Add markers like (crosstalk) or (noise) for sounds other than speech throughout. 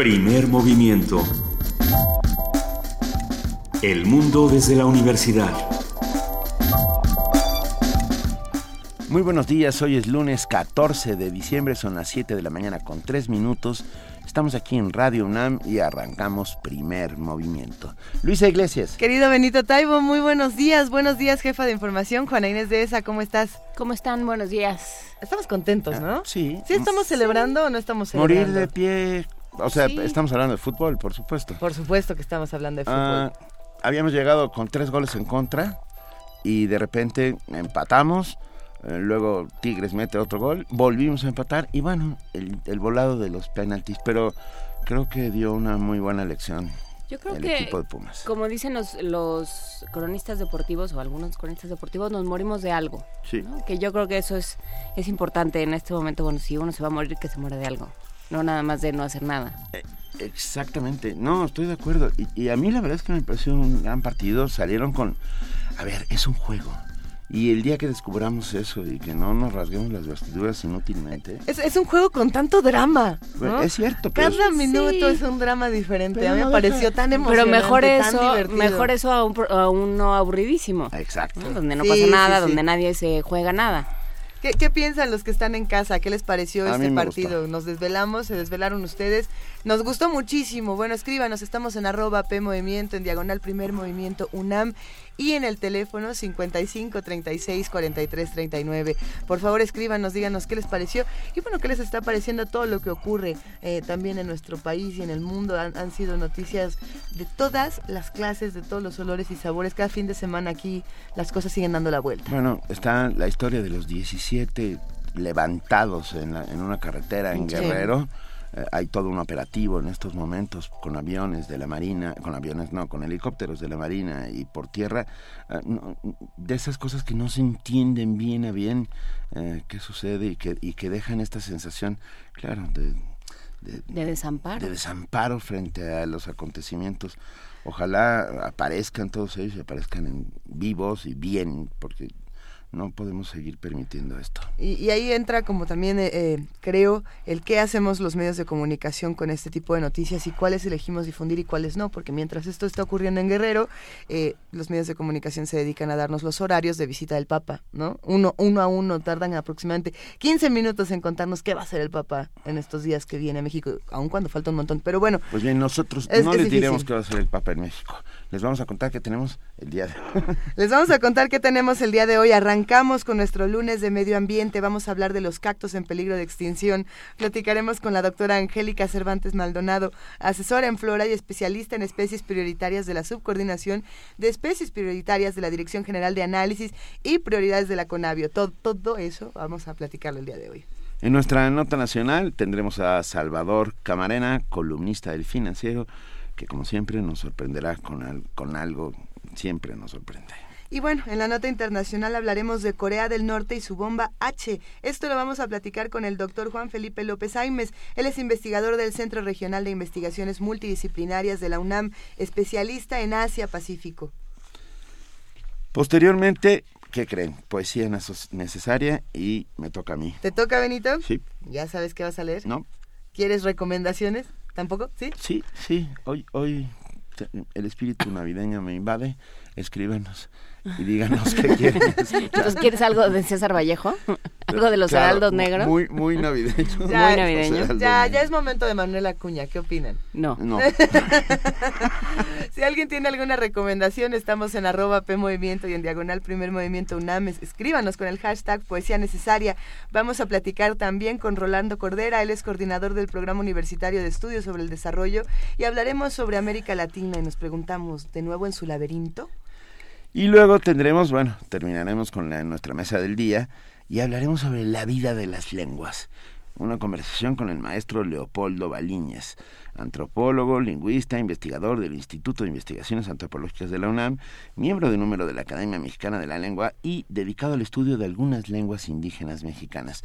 Primer movimiento. El mundo desde la universidad. Muy buenos días, hoy es lunes 14 de diciembre, son las 7 de la mañana con 3 minutos. Estamos aquí en Radio UNAM y arrancamos primer movimiento. Luisa Iglesias. Querido Benito Taibo, muy buenos días. Buenos días, jefa de información. Juana Inés de ESA, ¿cómo estás? ¿Cómo están? Buenos días. Estamos contentos, ¿no? Ah, sí. ¿Sí estamos celebrando o no estamos celebrando? Morir de pie. O sea, Sí. estamos hablando de fútbol, por supuesto. Por supuesto que estamos hablando de fútbol. Ah, habíamos llegado con tres goles en contra y de repente empatamos. eh, luego Tigres mete otro gol, volvimos a empatar y bueno, el, el volado de los penaltis, pero creo que dio una muy buena lección Yo creo el que, equipo de Pumas. como dicen los, los cronistas deportivos o algunos cronistas deportivos, nos morimos de algo. Sí. ¿no? Que yo creo que eso es, es importante en este momento. Bueno, si uno se va a morir, que se muera de algo. No nada más de no hacer nada. Eh, Exactamente, no, estoy de acuerdo. Y, y a mí la verdad es que me pareció un gran partido. Salieron con, a ver, es un juego. Y el día que descubramos eso y que no nos rasguemos las vestiduras inútilmente, Es, es un juego con tanto drama. bueno, ¿no? es cierto. pero Cada es- minuto Sí. es un drama diferente. Pero a mí no me deja- pareció tan Pero emocionante, mejor tan eso, divertido. mejor eso a un, pro- a un no aburridísimo. Exacto. ¿no? Donde no Sí, pasa sí, nada, sí. donde nadie se juega nada. ¿Qué, qué piensan los que están en casa? ¿Qué les pareció A este partido? Nos desvelamos, se desvelaron ustedes. Nos gustó muchísimo. Bueno, escríbanos, estamos en arroba P Movimiento, en diagonal Primer Movimiento UNAM y en el teléfono 55 36 43 39. Por favor, escríbanos, díganos qué les pareció y bueno, qué les está pareciendo todo lo que ocurre eh, también en nuestro país y en el mundo. Han, han sido noticias de todas las clases, de todos los olores y sabores. Cada fin de semana aquí las cosas siguen dando la vuelta. Bueno, está la historia de los 17 levantados en, la- en una carretera en Sí. Guerrero. Eh, hay todo un operativo en estos momentos con aviones de la Marina, con aviones no, con helicópteros de la Marina y por tierra. Eh, no, de esas cosas que no se entienden bien a bien eh, qué sucede y que, y que dejan esta sensación, claro, de, de- De desamparo. de desamparo frente a los acontecimientos. Ojalá aparezcan todos ellos y aparezcan en vivos y bien, porque no podemos seguir permitiendo esto. Y, y ahí entra como también, eh, eh, creo, el qué hacemos los medios de comunicación con este tipo de noticias y cuáles elegimos difundir y cuáles no, porque mientras esto está ocurriendo en Guerrero, eh, los medios de comunicación se dedican a darnos los horarios de visita del Papa, ¿no? Uno, uno a uno tardan aproximadamente 15 minutos en contarnos qué va a hacer el Papa en estos días que viene a México, aun cuando falta un montón. Pero bueno, Pues bien, nosotros Es- no es les difícil. diremos qué va a ser el Papa en México. Les vamos a contar que tenemos el día de... Les vamos a contar qué tenemos el día de hoy. Arrancamos con nuestro lunes de medio ambiente. Vamos a hablar de los cactus en peligro de extinción. Platicaremos con la doctora Angélica Cervantes Maldonado, asesora en flora y especialista en especies prioritarias de la Subcoordinación de Especies Prioritarias de la Dirección General de Análisis y Prioridades de la CONAVIO. Todo, eso vamos a platicarlo el día de hoy. En nuestra nota nacional tendremos a Salvador Camarena, columnista del financiero, que como siempre nos sorprenderá con, con algo, siempre nos sorprende. Y bueno, en la nota internacional hablaremos de Corea del Norte y su bomba H. Esto lo vamos a platicar con el doctor Juan Felipe López Aimes. Él es investigador del Centro Regional de Investigaciones Multidisciplinarias de la UNAM, especialista en Asia-Pacífico. Posteriormente, ¿qué creen? Poesía neces- necesaria y me toca a mí. ¿Te toca, Benito? Sí, ¿Ya sabes qué vas a leer? ¿no? ¿Quieres recomendaciones? ¿Tampoco? ¿Sí? Sí, sí, hoy, hoy el espíritu navideño me invade. Escríbanos y díganos qué quieren (laughs) escuchar. Entonces, ¿quieres algo de César Vallejo? ¿Algo de los Claro, heraldos negros? Muy, muy navideño. Ya, Muy navideño. Ya, ya es momento de Manuel Acuña. ¿Qué opinan? No. No, (laughs) Si alguien tiene alguna recomendación, estamos en arroba P Movimiento y en diagonal Primer Movimiento UNAM. Es- Escríbanos con el hashtag Poesía Necesaria. Vamos a platicar también con Rolando Cordera, él es coordinador del Programa Universitario de Estudios sobre el Desarrollo y hablaremos sobre América Latina y nos preguntamos, ¿de nuevo en su laberinto? Y luego tendremos, bueno, terminaremos con la- nuestra mesa del día y hablaremos sobre la vida de las lenguas. Una conversación con el maestro Leopoldo Baliñas, antropólogo, lingüista, investigador del Instituto de Investigaciones Antropológicas de la UNAM, miembro de número de la Academia Mexicana de la Lengua y dedicado al estudio de algunas lenguas indígenas mexicanas.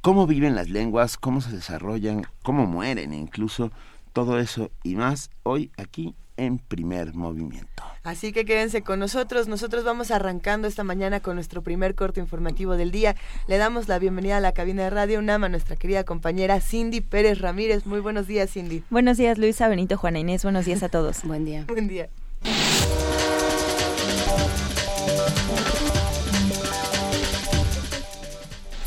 Cómo viven las lenguas, cómo se desarrollan, cómo mueren incluso, todo eso y más hoy aquí en primer movimiento. Así que quédense con nosotros. Nosotros vamos arrancando esta mañana con nuestro primer corte informativo del día. Le damos la bienvenida a la cabina de Radio UNAM a nuestra querida compañera Cindy Pérez Ramírez. Muy buenos días, Cindy. Buenos días, Luisa, Benito, Juana Inés. Buenos días a todos. Buen día. Buen día.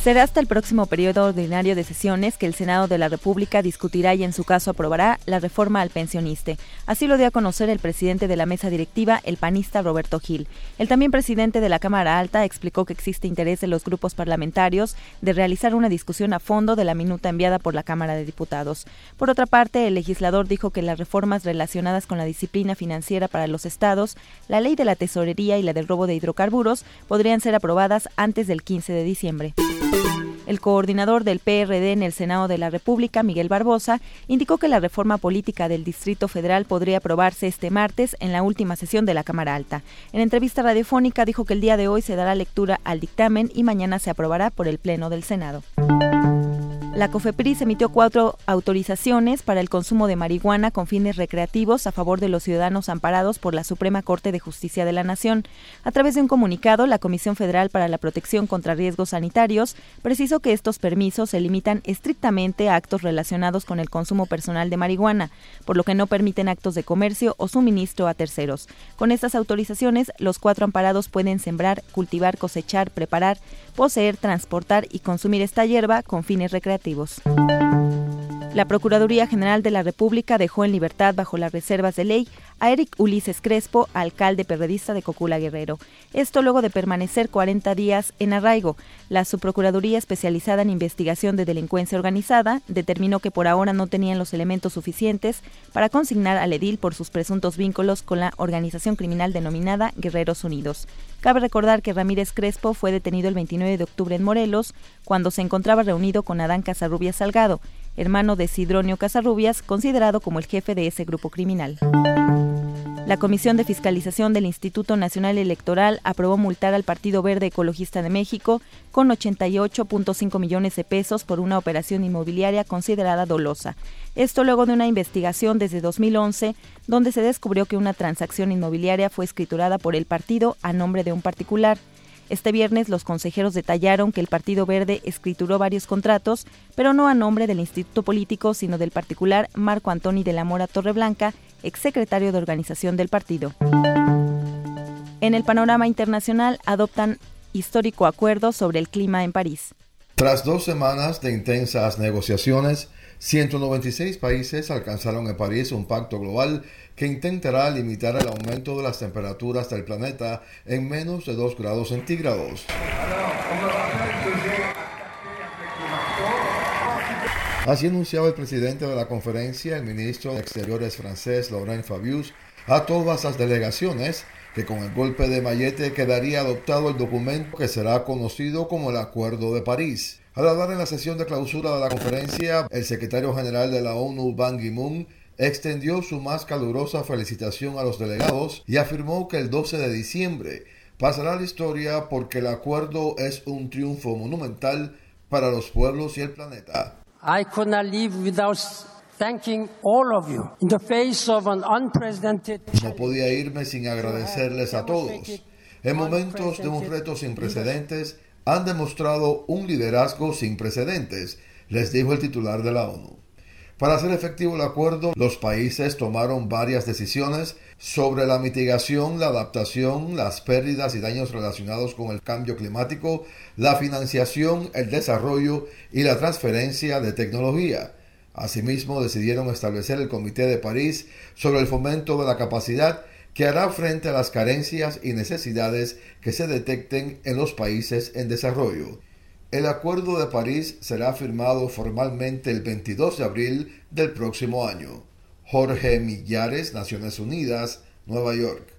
Será hasta el próximo periodo ordinario de sesiones que el Senado de la República discutirá y en su caso aprobará la reforma al pensioniste. Así lo dio a conocer el presidente de la mesa directiva, el panista Roberto Gil. El también presidente de la Cámara Alta explicó que existe interés de los grupos parlamentarios de realizar una discusión a fondo de la minuta enviada por la Cámara de Diputados. Por otra parte, el legislador dijo que las reformas relacionadas con la disciplina financiera para los estados, la ley de la tesorería y la del robo de hidrocarburos podrían ser aprobadas antes del 15 de diciembre. El coordinador del PRD en el Senado de la República, Miguel Barbosa, indicó que la reforma política del Distrito Federal podría aprobarse este martes en la última sesión de la Cámara Alta. En entrevista radiofónica dijo que el día de hoy se dará lectura al dictamen y mañana se aprobará por el Pleno del Senado. La COFEPRIS emitió cuatro autorizaciones para el consumo de marihuana con fines recreativos a favor de los ciudadanos amparados por la Suprema Corte de Justicia de la Nación. A través de un comunicado, la Comisión Federal para la Protección contra Riesgos Sanitarios precisó que estos permisos se limitan estrictamente a actos relacionados con el consumo personal de marihuana, por lo que no permiten actos de comercio o suministro a terceros. Con estas autorizaciones, los cuatro amparados pueden sembrar, cultivar, cosechar, preparar, poseer, transportar y consumir esta hierba con fines recreativos educativos. La Procuraduría General de la República dejó en libertad bajo las reservas de ley a Eric Ulises Crespo, alcalde perredista de Cocula Guerrero. Esto luego de permanecer 40 días en arraigo. La Subprocuraduría especializada en investigación de delincuencia organizada determinó que por ahora no tenían los elementos suficientes para consignar al edil por sus presuntos vínculos con la organización criminal denominada Guerreros Unidos. Cabe recordar que Ramírez Crespo fue detenido el 29 de octubre en Morelos cuando se encontraba reunido con Adán Casarrubias Salgado, hermano de Sidronio Casarrubias, considerado como el jefe de ese grupo criminal. La Comisión de Fiscalización del Instituto Nacional Electoral aprobó multar al Partido Verde Ecologista de México con 88.5 millones de pesos por una operación inmobiliaria considerada dolosa. Esto luego de una investigación desde 2011 donde se descubrió que una transacción inmobiliaria fue escriturada por el partido a nombre de un particular. Este viernes los consejeros detallaron que el Partido Verde escrituró varios contratos, pero no a nombre del instituto político, sino del particular Marco Antoni de la Mora Torreblanca, exsecretario de organización del partido. En el panorama internacional adoptan histórico acuerdo sobre el clima en París. Tras dos semanas de intensas negociaciones, 196 países alcanzaron en París un pacto global que intentará limitar el aumento de las temperaturas del planeta en menos de 2 grados centígrados. Así anunciaba el presidente de la conferencia, el ministro de Exteriores francés Laurent Fabius, a todas las delegaciones que con el golpe de Mayete quedaría adoptado el documento que será conocido como el Acuerdo de París. Al hablar en la sesión de clausura de la conferencia, el secretario general de la ONU, Ban Ki-moon, extendió su más calurosa felicitación a los delegados y afirmó que el 12 de diciembre pasará a la historia porque el acuerdo es un triunfo monumental para los pueblos y el planeta. I could not leave without thanking all of you in the face of an unprecedented No podía irme sin agradecerles a todos. En momentos de un reto sin precedentes, han demostrado un liderazgo sin precedentes, les dijo el titular de la ONU. Para hacer efectivo el acuerdo, los países tomaron varias decisiones sobre la mitigación, la adaptación, las pérdidas y daños relacionados con el cambio climático, la financiación, el desarrollo y la transferencia de tecnología. Asimismo, decidieron establecer el Comité de París sobre el fomento de la capacidad que hará frente a las carencias y necesidades que se detecten en los países en desarrollo. El Acuerdo de París será firmado formalmente el 22 de abril del próximo año. Jorge Millares, Naciones Unidas, Nueva York.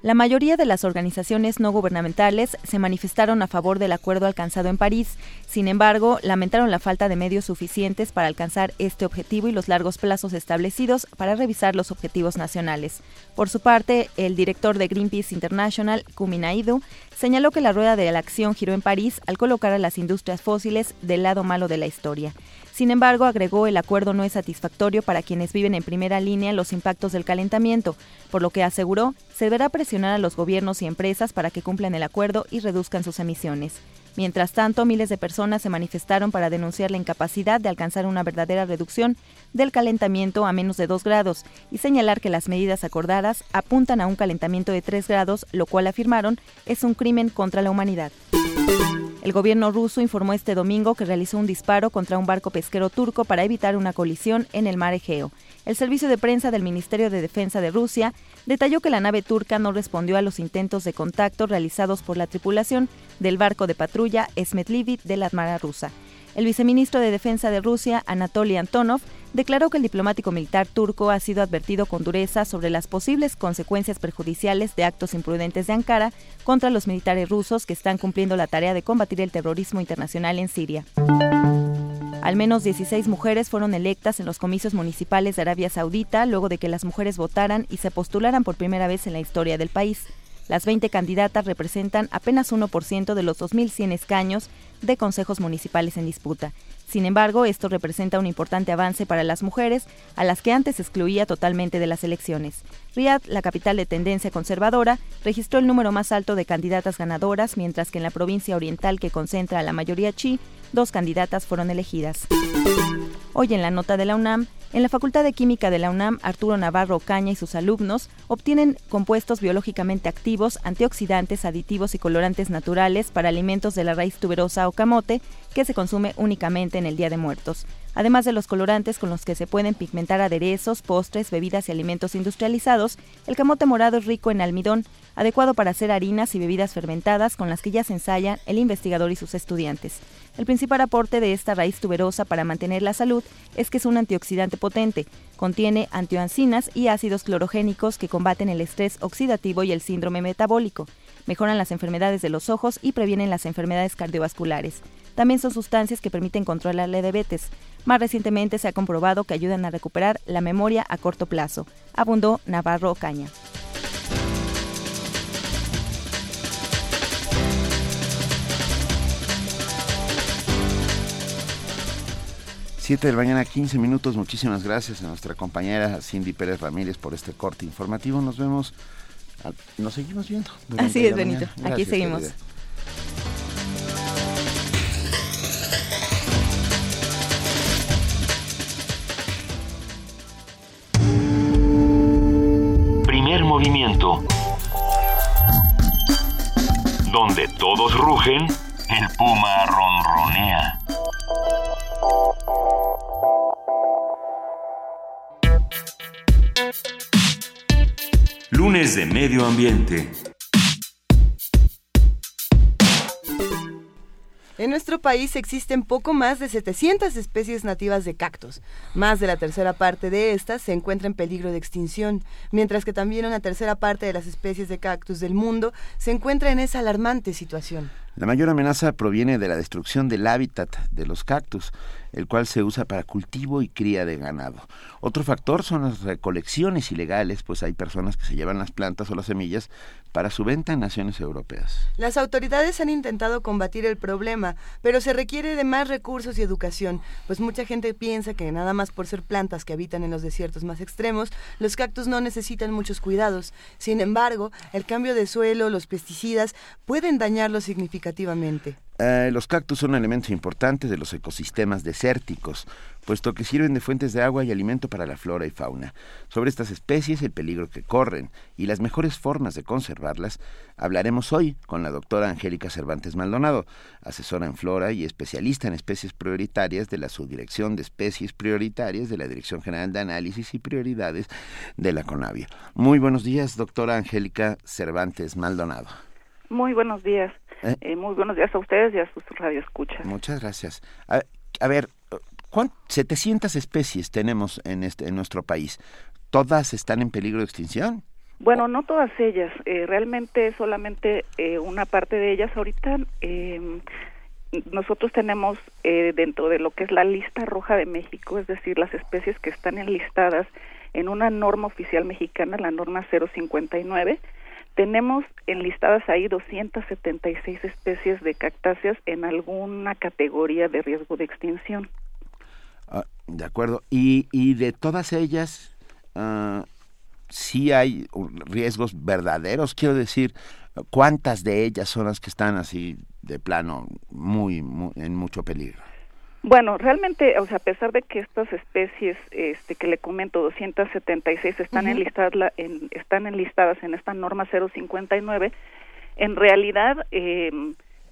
La mayoría de las organizaciones no gubernamentales se manifestaron a favor del acuerdo alcanzado en París. Sin embargo, lamentaron la falta de medios suficientes para alcanzar este objetivo y los largos plazos establecidos para revisar los objetivos nacionales. Por su parte, el director de Greenpeace International, Kumi Naidu, señaló que la rueda de la acción giró en París al colocar a las industrias fósiles del lado malo de la historia. Sin embargo, agregó el acuerdo no es satisfactorio para quienes viven en primera línea los impactos del calentamiento, por lo que aseguró se deberá presionar a los gobiernos y empresas para que cumplan el acuerdo y reduzcan sus emisiones. Mientras tanto, miles de personas se manifestaron para denunciar la incapacidad de alcanzar una verdadera reducción del calentamiento a menos de 2 grados y señalar que las medidas acordadas apuntan a un calentamiento de 3 grados, lo cual afirmaron es un crimen contra la humanidad. El gobierno ruso informó este domingo que realizó un disparo contra un barco pesquero turco para evitar una colisión en el mar Egeo. El servicio de prensa del Ministerio de Defensa de Rusia detalló que la nave turca no respondió a los intentos de contacto realizados por la tripulación del barco de patrulla Smetlivit de la Armada rusa. El viceministro de Defensa de Rusia, Anatoly Antonov, declaró que el diplomático militar turco ha sido advertido con dureza sobre las posibles consecuencias perjudiciales de actos imprudentes de Ankara contra los militares rusos que están cumpliendo la tarea de combatir el terrorismo internacional en Siria. Al menos 16 mujeres fueron electas en los comicios municipales de Arabia Saudita luego de que las mujeres votaran y se postularan por primera vez en la historia del país. Las 20 candidatas representan apenas 1% de los 2.100 escaños de consejos municipales en disputa. Sin embargo, esto representa un importante avance para las mujeres, a las que antes excluía totalmente de las elecciones. Riyadh, la capital de tendencia conservadora, registró el número más alto de candidatas ganadoras, mientras que en la provincia oriental que concentra a la mayoría chi, dos candidatas fueron elegidas. Hoy en la nota de la UNAM, en la Facultad de Química de la UNAM, Arturo Navarro Caña y sus alumnos obtienen compuestos biológicamente activos, antioxidantes, aditivos y colorantes naturales para alimentos de la raíz tuberosa o camote que se consume únicamente en el Día de Muertos, además de los colorantes con los que se pueden pigmentar aderezos, postres, bebidas y alimentos industrializados. El camote morado es rico en almidón, adecuado para hacer harinas y bebidas fermentadas con las que ya se ensayan el investigador y sus estudiantes. El principal aporte de esta raíz tuberosa para mantener la salud es que es un antioxidante potente. Contiene antioancinas y ácidos clorogénicos que combaten el estrés oxidativo y el síndrome metabólico, mejoran las enfermedades de los ojos y previenen las enfermedades cardiovasculares. También son sustancias que permiten controlar la diabetes. Más recientemente se ha comprobado que ayudan a recuperar la memoria a corto plazo. Abundó Navarro Caña. 7 de la mañana, 15 minutos. Muchísimas gracias a nuestra compañera Cindy Pérez Ramírez por este corte informativo. Nos vemos, nos seguimos viendo. Así es, Benito. Aquí seguimos. Primer movimiento. Donde todos rugen, el puma ronronea. Lunes de Medio Ambiente. En nuestro país existen poco más de 700 especies nativas de cactus. Más de la tercera parte de estas se encuentra en peligro de extinción, mientras que también una tercera parte de las especies de cactus del mundo se encuentra en esa alarmante situación. La mayor amenaza proviene de la destrucción del hábitat de los cactus, el cual se usa para cultivo y cría de ganado. Otro factor son las recolecciones ilegales, pues hay personas que se llevan las plantas o las semillas para su venta en naciones europeas. Las autoridades han intentado combatir el problema, pero se requiere de más recursos y educación, pues mucha gente piensa que nada más por ser plantas que habitan en los desiertos más extremos, los cactus no necesitan muchos cuidados. Sin embargo, el cambio de suelo, los pesticidas, pueden dañarlos significativamente. Eh, los cactus son elementos importantes de los ecosistemas desérticos, puesto que sirven de fuentes de agua y alimento para la flora y fauna. Sobre estas especies, el peligro que corren y las mejores formas de conservarlas, hablaremos hoy con la doctora Angélica Cervantes Maldonado, asesora en flora y especialista en especies prioritarias de la Subdirección de Especies Prioritarias de la Dirección General de Análisis y Prioridades de la CONAVIA. Muy buenos días, doctora Angélica Cervantes Maldonado. Muy buenos días. Eh. Eh, muy buenos días a ustedes y a sus radioescuchas. Muchas gracias. A, ver, ¿cuántas 700 especies tenemos en, este, en nuestro país. ¿Todas están en peligro de extinción? Bueno, no todas ellas. Eh, realmente solamente una parte de ellas. Ahorita em, nosotros tenemos dentro de lo que es la lista roja de México, es decir, las especies que están enlistadas en una norma oficial mexicana, la norma 059, tenemos enlistadas ahí 276 especies de cactáceas en alguna categoría de riesgo de extinción. Ah, de acuerdo. Y, y de todas ellas, uh, sí hay riesgos verdaderos. Quiero decir, ¿cuántas de ellas son las que están así de plano muy, muy en mucho peligro? Bueno, realmente, o sea, a pesar de que estas especies este, que le comento, 276, están, enlistadas, en, están enlistadas en esta norma 059, en realidad, eh,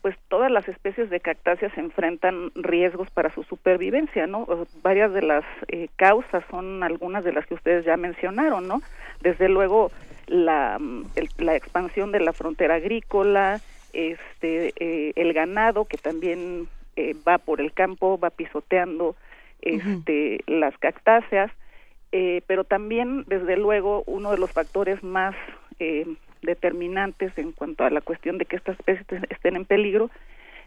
pues todas las especies de cactáceas enfrentan riesgos para su supervivencia, ¿no? Varias de las eh, causas son algunas de las que ustedes ya mencionaron, ¿no? Desde luego, la, la expansión de la frontera agrícola, este, eh, el ganado que también eh, va por el campo, va pisoteando este, las cactáceas, eh, pero también, desde luego, uno de los factores más eh, determinantes en cuanto a la cuestión de que estas especies estén en peligro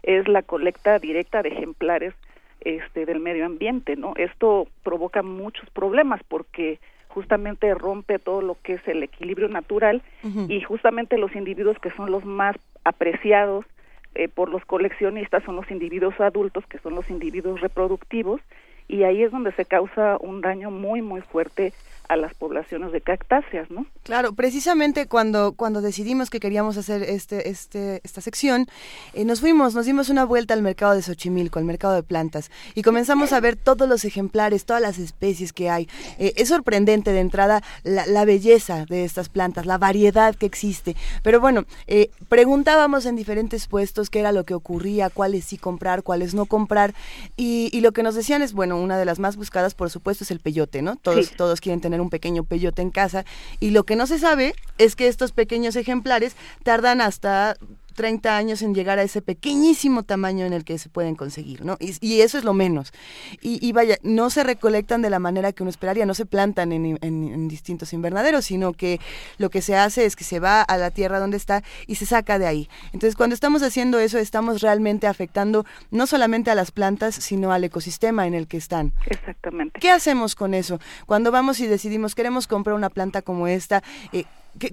es la colecta directa de ejemplares este, del medio ambiente, ¿no? Esto provoca muchos problemas porque justamente rompe todo lo que es el equilibrio natural y justamente los individuos que son los más apreciados eh, por los coleccionistas son los individuos adultos, que son los individuos reproductivos, y ahí es donde se causa un daño muy, muy fuerte a las poblaciones de cactáceas, ¿no? Claro, precisamente cuando, cuando decidimos que queríamos hacer este, este, esta sección, eh, nos fuimos, nos dimos una vuelta al mercado de Xochimilco, al mercado de plantas, y comenzamos a ver todos los ejemplares, todas las especies que hay. Eh, es sorprendente de entrada la, belleza de estas plantas, la variedad que existe. Pero bueno, eh, preguntábamos en diferentes puestos qué era lo que ocurría, cuáles sí comprar, cuáles no comprar, y, y, lo que nos decían es, bueno, una de las más buscadas, por supuesto, es el peyote, ¿no? Todos, todos quieren tener un pequeño peyote en casa. Y lo que no se sabe es que estos pequeños ejemplares tardan hasta 30 años en llegar a ese pequeñísimo tamaño en el que se pueden conseguir, ¿no? Y, eso es lo menos. Y, vaya, no se recolectan de la manera que uno esperaría, no se plantan en, distintos invernaderos, sino que lo que se hace es que se va a la tierra donde está y se saca de ahí. Entonces, cuando estamos haciendo eso, estamos realmente afectando no solamente a las plantas, sino al ecosistema en el que están. Exactamente. ¿Qué hacemos con eso? Cuando vamos y decidimos, queremos comprar una planta como esta, eh,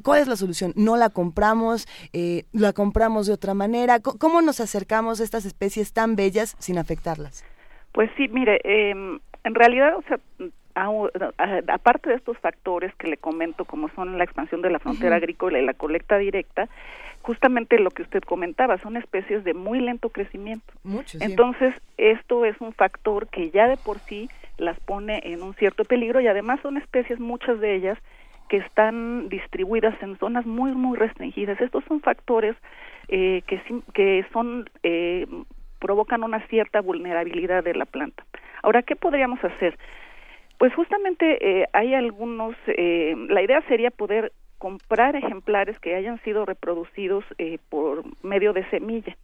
¿Cuál es la solución? ¿No la compramos? Eh, ¿La compramos de otra manera? ¿Cómo nos acercamos a estas especies tan bellas sin afectarlas? Pues sí, mire, em, en realidad, o sea, aparte de estos factores que le comento, como son la expansión de la frontera agrícola y la colecta directa, justamente lo que usted comentaba, son especies de muy lento crecimiento. Entonces, esto es un factor que ya de por sí las pone en un cierto peligro y además son especies, muchas de ellas, que están distribuidas en zonas muy, muy restringidas. Estos son factores eh, que, que son, eh, provocan una cierta vulnerabilidad de la planta. Ahora, ¿qué podríamos hacer? Pues justamente eh, hay algunos, eh, la idea sería poder comprar ejemplares que hayan sido reproducidos eh, por medio de semilla.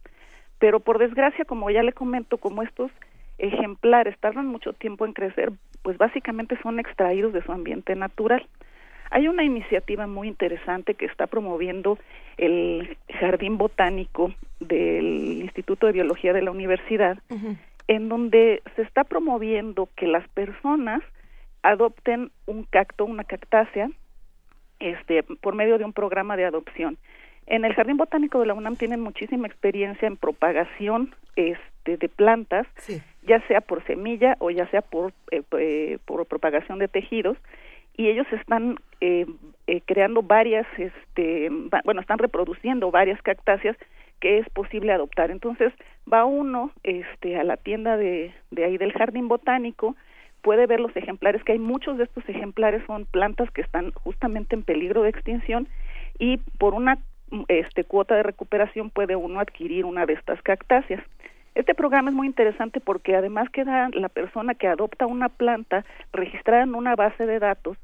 Pero por desgracia, como ya le comento, como estos ejemplares tardan mucho tiempo en crecer, pues básicamente son extraídos de su ambiente natural. Hay una iniciativa muy interesante que está promoviendo el Jardín Botánico del Instituto de Biología de la Universidad, en donde se está promoviendo que las personas adopten un cacto, una cactácea, este, por medio de un programa de adopción. En el Jardín Botánico de la UNAM tienen muchísima experiencia en propagación este, de plantas, ya sea por semilla o ya sea por, eh, eh, por propagación de tejidos, y ellos están eh, eh, creando varias, este, bueno, están reproduciendo varias cactáceas que es posible adoptar. Entonces va uno este, a la tienda de, de ahí del jardín botánico, puede ver los ejemplares, que hay muchos de estos ejemplares son plantas que están justamente en peligro de extinción y por una este, cuota de recuperación puede uno adquirir una de estas cactáceas. Este programa es muy interesante porque además queda la persona que adopta una planta registrada en una base de datos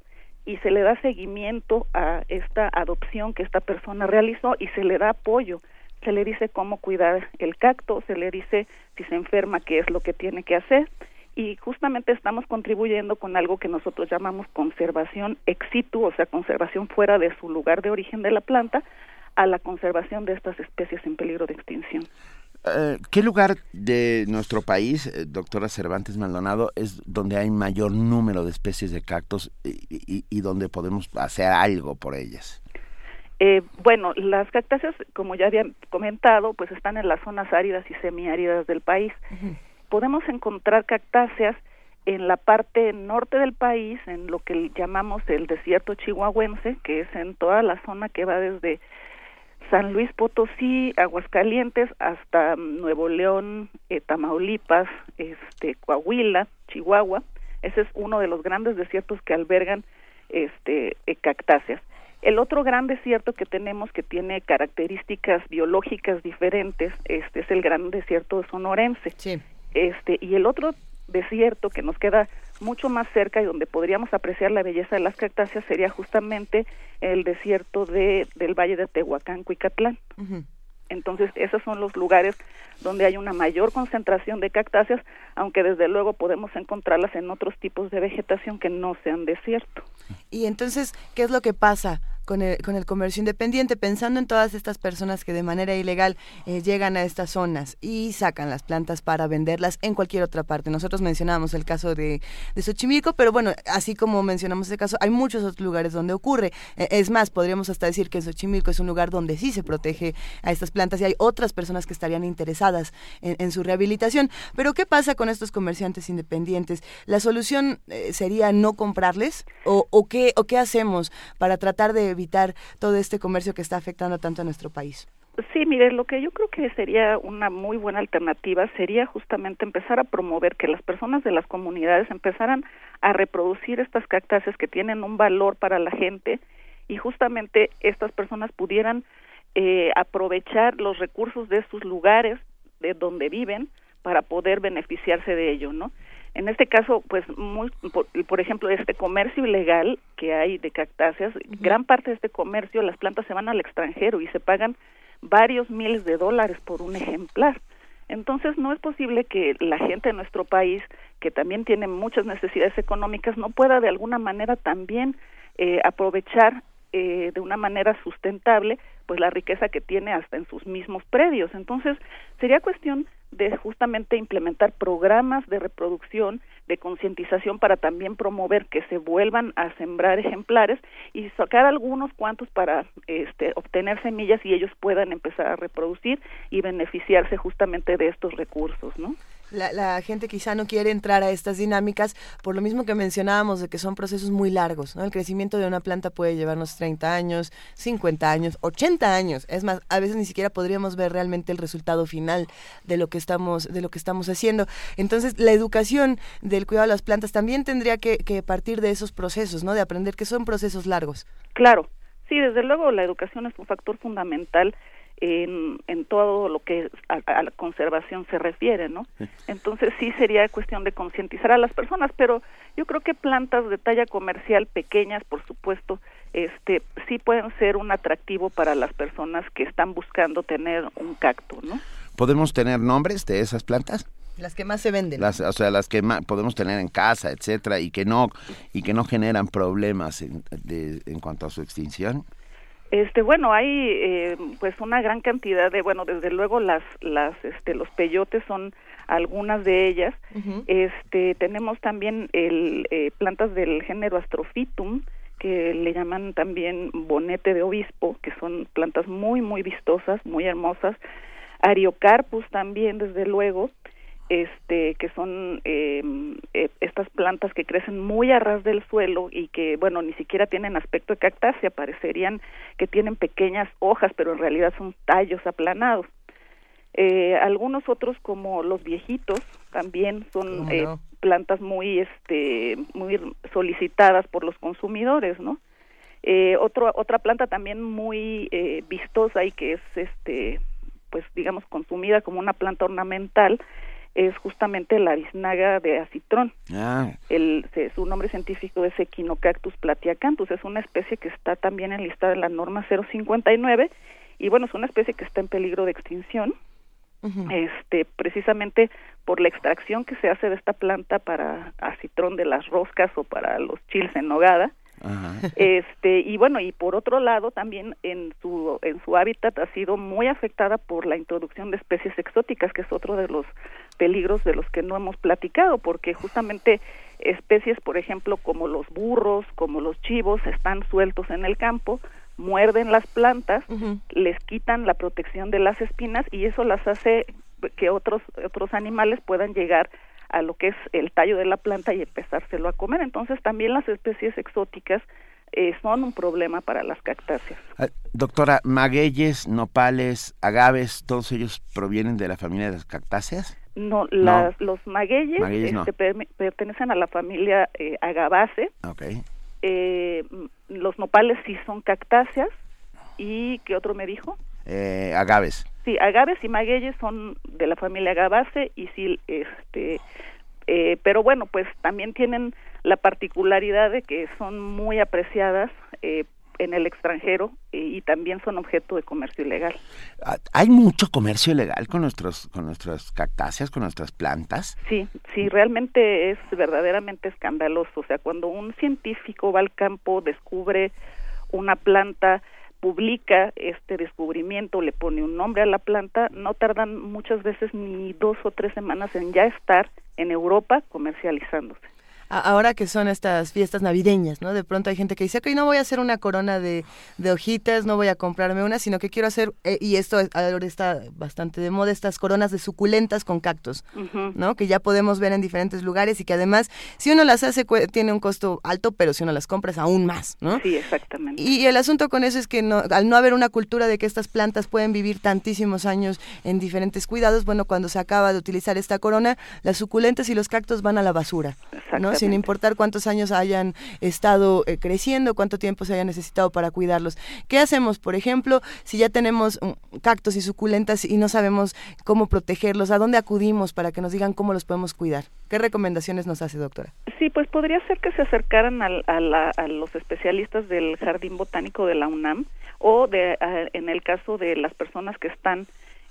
y se le da seguimiento a esta adopción que esta persona realizó y se le da apoyo. Se le dice cómo cuidar el cacto, se le dice si se enferma qué es lo que tiene que hacer y justamente estamos contribuyendo con algo que nosotros llamamos conservación ex situ, o sea, conservación fuera de su lugar de origen de la planta, a la conservación de estas especies en peligro de extinción. Eh, ¿Qué lugar de nuestro país, eh, doctora Cervantes Maldonado, es donde hay mayor número de especies de cactus y, donde podemos hacer algo por ellas? Eh, bueno, las cactáceas, como ya había comentado, pues están en las zonas áridas y semiáridas del país. Podemos encontrar cactáceas en la parte norte del país, en lo que llamamos el desierto chihuahuense, que es en toda la zona que va desde San Luis Potosí, Aguascalientes, hasta Nuevo León, eh, Tamaulipas, este, Coahuila, Chihuahua. Ese es uno de los grandes desiertos que albergan este, eh, cactáceas. El otro gran desierto que tenemos que tiene características biológicas diferentes, este es el gran desierto sonorense. Sí. Este y el otro desierto que nos queda mucho más cerca y donde podríamos apreciar la belleza de las cactáceas sería justamente el desierto de, del Valle de Tehuacán, Cuicatlán. Entonces, esos son los lugares donde hay una mayor concentración de cactáceas, aunque desde luego podemos encontrarlas en otros tipos de vegetación que no sean desierto. Y entonces, ¿qué es lo que pasa con el, con el comercio independiente, pensando en todas estas personas que de manera ilegal eh, llegan a estas zonas y sacan las plantas para venderlas en cualquier otra parte. Nosotros mencionábamos el caso de, de Xochimilco, pero bueno, así como mencionamos ese caso, hay muchos otros lugares donde ocurre. Eh, es más, podríamos hasta decir que Xochimilco es un lugar donde sí se protege a estas plantas y hay otras personas que estarían interesadas en, su rehabilitación. Pero ¿qué pasa con estos comerciantes independientes? ¿La solución eh, sería no comprarles? ¿O, o, qué, ¿O qué hacemos para tratar de evitar todo este comercio que está afectando tanto a nuestro país? Sí, mire, lo que yo creo que sería una muy buena alternativa sería justamente empezar a promover que las personas de las comunidades empezaran a reproducir estas cactáceas que tienen un valor para la gente y justamente estas personas pudieran eh, aprovechar los recursos de sus lugares de donde viven para poder beneficiarse de ello, ¿no? En este caso, pues, muy, por, ejemplo, este comercio ilegal que hay de cactáceas, gran parte de este comercio, las plantas se van al extranjero y se pagan varios miles de dólares por un ejemplar. Entonces, no es posible que la gente de nuestro país, que también tiene muchas necesidades económicas, no pueda de alguna manera también eh, aprovechar eh, de una manera sustentable pues la riqueza que tiene hasta en sus mismos predios. Entonces, sería cuestión de justamente implementar programas de reproducción, de concientización para también promover que se vuelvan a sembrar ejemplares y sacar algunos cuantos para este, obtener semillas y ellos puedan empezar a reproducir y beneficiarse justamente de estos recursos, ¿no? La, gente quizá no quiere entrar a estas dinámicas por lo mismo que mencionábamos de que son procesos muy largos, ¿no? El crecimiento de una planta puede llevarnos 30 años, 50 años, 80 años. Es más, a veces ni siquiera podríamos ver realmente el resultado final de lo que estamos de lo que estamos haciendo. Entonces, la educación del cuidado de las plantas también tendría que, que partir de esos procesos, ¿no? De aprender que son procesos largos. Claro. Sí, desde luego la educación es un factor fundamental en, en todo lo que a, la conservación se refiere, ¿no? Entonces sí sería cuestión de concientizar a las personas, pero yo creo que plantas de talla comercial pequeñas, por supuesto, este sí pueden ser un atractivo para las personas que están buscando tener un cacto, ¿no? ¿Podemos tener nombres de esas plantas? Las que más se venden. Las, o sea, las que más podemos tener en casa, etcétera, y que no y que no generan problemas en, en cuanto a su extinción. Este, bueno, hay eh, pues una gran cantidad de, bueno, desde luego las, las, este, los peyotes son algunas de ellas. Este, tenemos también el eh, plantas del género Astrophytum que le llaman también bonete de obispo, que son plantas muy muy vistosas, muy hermosas. Ariocarpus también, desde luego este que son eh, eh, estas plantas que crecen muy a ras del suelo y que bueno ni siquiera tienen aspecto de cactácea parecerían que tienen pequeñas hojas pero en realidad son tallos aplanados. Eh, algunos otros como los viejitos también son plantas muy este muy solicitadas por los consumidores no otro, otra planta también muy vistosa y que es este pues digamos consumida como una planta ornamental es justamente la biznaga de acitrón. Ah. El, su nombre científico es Echinocactus platiacanthus. Es una especie que está también en lista de la norma 059 y bueno, es una especie que está en peligro de extinción. Este, precisamente por la extracción que se hace de esta planta para acitrón de las roscas o para los chiles en nogada, este y bueno y por otro lado también en su en su hábitat ha sido muy afectada por la introducción de especies exóticas que es otro de los peligros de los que no hemos platicado porque justamente especies por ejemplo como los burros como los chivos están sueltos en el campo muerden las plantas les quitan la protección de las espinas y eso las hace que otros otros animales puedan llegar a lo que es el tallo de la planta y empezárselo a comer. Entonces también las especies exóticas eh, son un problema para las cactáceas. Ah, doctora, magueyes, nopales, agaves, ¿todos ellos provienen de la familia de las cactáceas? No, las, los magueyes, este, pertenecen a la familia eh. Okay. Eh, los nopales sí son cactáceas. ¿Y qué otro me dijo? Eh, agaves. Sí, agaves y magueyes son de la familia Agabaceae y sí, este, eh, pero bueno, pues también tienen la particularidad de que son muy apreciadas eh, en el extranjero y también son objeto de comercio ilegal. Ah, ¿Hay mucho comercio ilegal con nuestros con nuestras cactáceas, con nuestras plantas? Sí, sí, realmente es verdaderamente escandaloso. O sea, cuando un científico va al campo, descubre una planta, publica este descubrimiento, le pone un nombre a la planta, no tardan muchas veces ni dos o tres semanas en ya estar en Europa comercializándose ahora que son estas fiestas navideñas, ¿no? De pronto hay gente que dice, ok, no voy a hacer una corona de, de hojitas, no voy a comprarme una, sino que quiero hacer, eh, y esto ahora está bastante de moda, estas coronas de suculentas con cactus, ¿no? Que ya podemos ver en diferentes lugares y que además, si uno las hace, tiene un costo alto, pero si uno las compra es aún más, ¿no? Sí, exactamente. Y, el asunto con eso es que no, al no haber una cultura de que estas plantas pueden vivir tantísimos años en diferentes cuidados, bueno, cuando se acaba de utilizar esta corona, las suculentas y los cactus van a la basura, ¿no? Sin importar cuántos años hayan estado eh, creciendo, cuánto tiempo se haya necesitado para cuidarlos. ¿Qué hacemos, por ejemplo, si ya tenemos mm, cactus y suculentas y no sabemos cómo protegerlos? ¿A dónde acudimos para que nos digan cómo los podemos cuidar? ¿Qué recomendaciones nos hace, doctora? Sí, pues podría ser que se acercaran a, los especialistas del Jardín Botánico de la UNAM o de, en el caso de las personas que están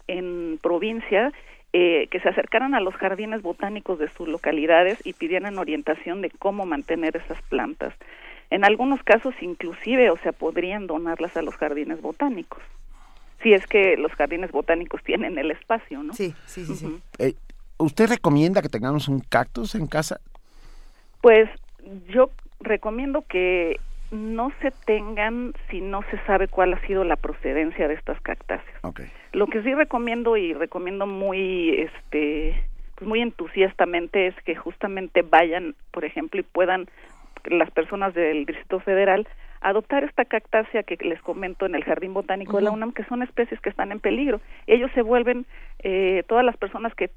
en provincia, eh, que se acercaran a los jardines botánicos de sus localidades y pidieran orientación de cómo mantener esas plantas. En algunos casos inclusive, o sea, podrían donarlas a los jardines botánicos. Si es que los jardines botánicos (laughs) tienen el espacio, ¿no? Sí, sí, sí. sí. Eh, ¿Usted recomienda que tengamos un cactus en casa? Pues yo recomiendo que no se tengan si no se sabe cuál ha sido la procedencia de estas cactáceas. Lo que sí recomiendo y recomiendo muy este pues muy entusiastamente es que justamente vayan, por ejemplo, y puedan las personas del Distrito Federal adoptar esta cactácea que les comento en el Jardín Botánico de la UNAM, que son especies que están en peligro. Ellos se vuelven, eh, todas las personas que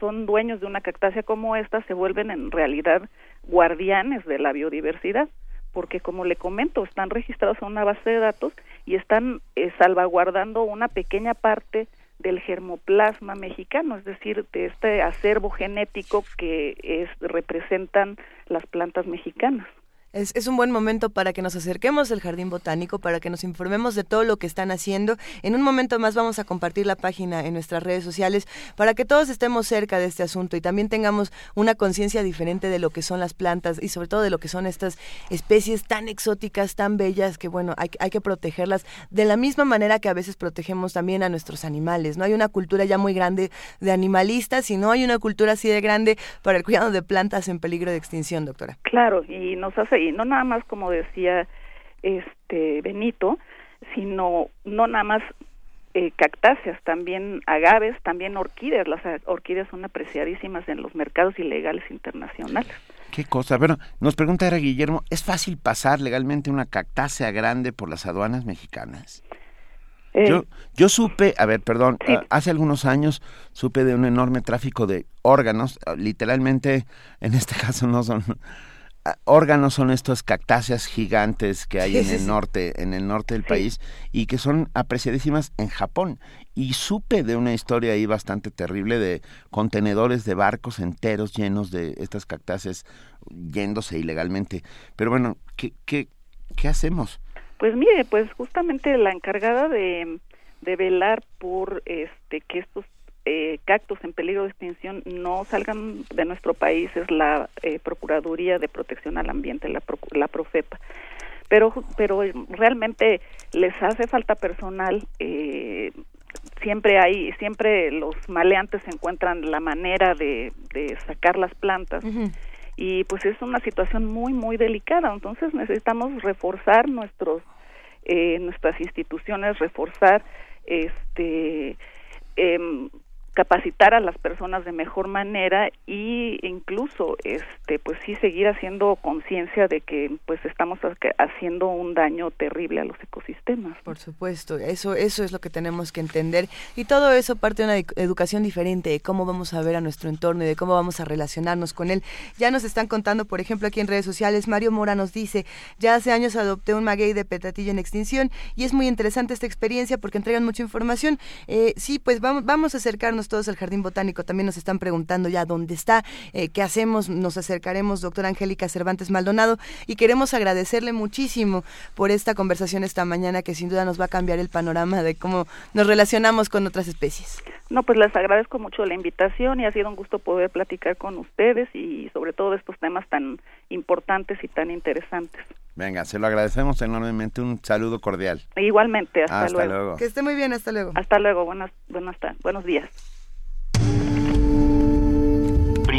son dueños de una cactácea como esta, se vuelven en realidad guardianes de la biodiversidad porque como le comento, están registrados en una base de datos y están eh, salvaguardando una pequeña parte del germoplasma mexicano, es decir, de este acervo genético que es, representan las plantas mexicanas. Es, un buen momento para que nos acerquemos al Jardín Botánico, para que nos informemos de todo lo que están haciendo. En un momento más vamos a compartir la página en nuestras redes sociales para que todos estemos cerca de este asunto y también tengamos una conciencia diferente de lo que son las plantas y sobre todo de lo que son estas especies tan exóticas, tan bellas, que bueno, hay, hay que protegerlas de la misma manera que a veces protegemos también a nuestros animales. No hay una cultura ya muy grande de animalistas, sino hay una cultura así de grande para el cuidado de plantas en peligro de extinción, doctora. Claro, y nos hace y no nada más como decía este Benito, sino no nada más eh, cactáceas, también agaves, también orquídeas. Las orquídeas son apreciadísimas en los mercados ilegales internacionales. Qué cosa. Bueno, nos pregunta era Guillermo, ¿es fácil pasar legalmente una cactácea grande por las aduanas mexicanas? Eh, yo, yo supe, a ver, perdón, hace algunos años supe de un enorme tráfico de órganos, literalmente, en este (laughs) caso no son órganos son estos cactáceas gigantes que hay en el norte, en el norte del país y que son apreciadísimas en Japón. Y supe de una historia ahí bastante terrible de contenedores de barcos enteros llenos de estas cactáceas yéndose ilegalmente. Pero bueno, ¿qué, qué, qué hacemos? Pues mire, pues justamente la encargada de, de velar por este que estos eh, cactus en peligro de extinción no salgan de nuestro país es la eh, Procuraduría de Protección al Ambiente, la, la Profepa. Pero, pero realmente les hace falta personal. Eh, siempre hay, siempre los maleantes encuentran la manera de, de sacar las plantas. Y pues es una situación muy, muy delicada. Entonces necesitamos reforzar nuestros, nuestras instituciones, reforzar este, eh, capacitar a las personas de mejor manera y incluso este pues sí seguir haciendo conciencia de que pues estamos haciendo un daño terrible a los ecosistemas. Por supuesto, eso eso es lo que tenemos que entender y todo eso parte de una educación diferente de cómo vamos a ver a nuestro entorno y de cómo vamos a relacionarnos con él. Ya nos están contando, por ejemplo, aquí en redes sociales, Mario Mora nos dice, ya hace años adopté un maguey de petatillo en extinción y es muy interesante esta experiencia porque entregan mucha información. Eh, sí, pues vamos, vamos a acercarnos todos al Jardín Botánico. También nos están preguntando ya dónde está, eh, qué hacemos. Nos acercaremos, doctora Angélica Cervantes Maldonado, y queremos agradecerle muchísimo por esta conversación esta mañana que sin duda nos va a cambiar el panorama de cómo nos relacionamos con otras especies. No, pues les agradezco mucho la invitación y ha sido un gusto poder platicar con ustedes y sobre todo de estos temas tan importantes y tan interesantes. Venga, se lo agradecemos enormemente. Un saludo cordial. Igualmente, hasta, luego. Que esté muy bien, hasta luego. Hasta luego, buenas, buenas, buenos días.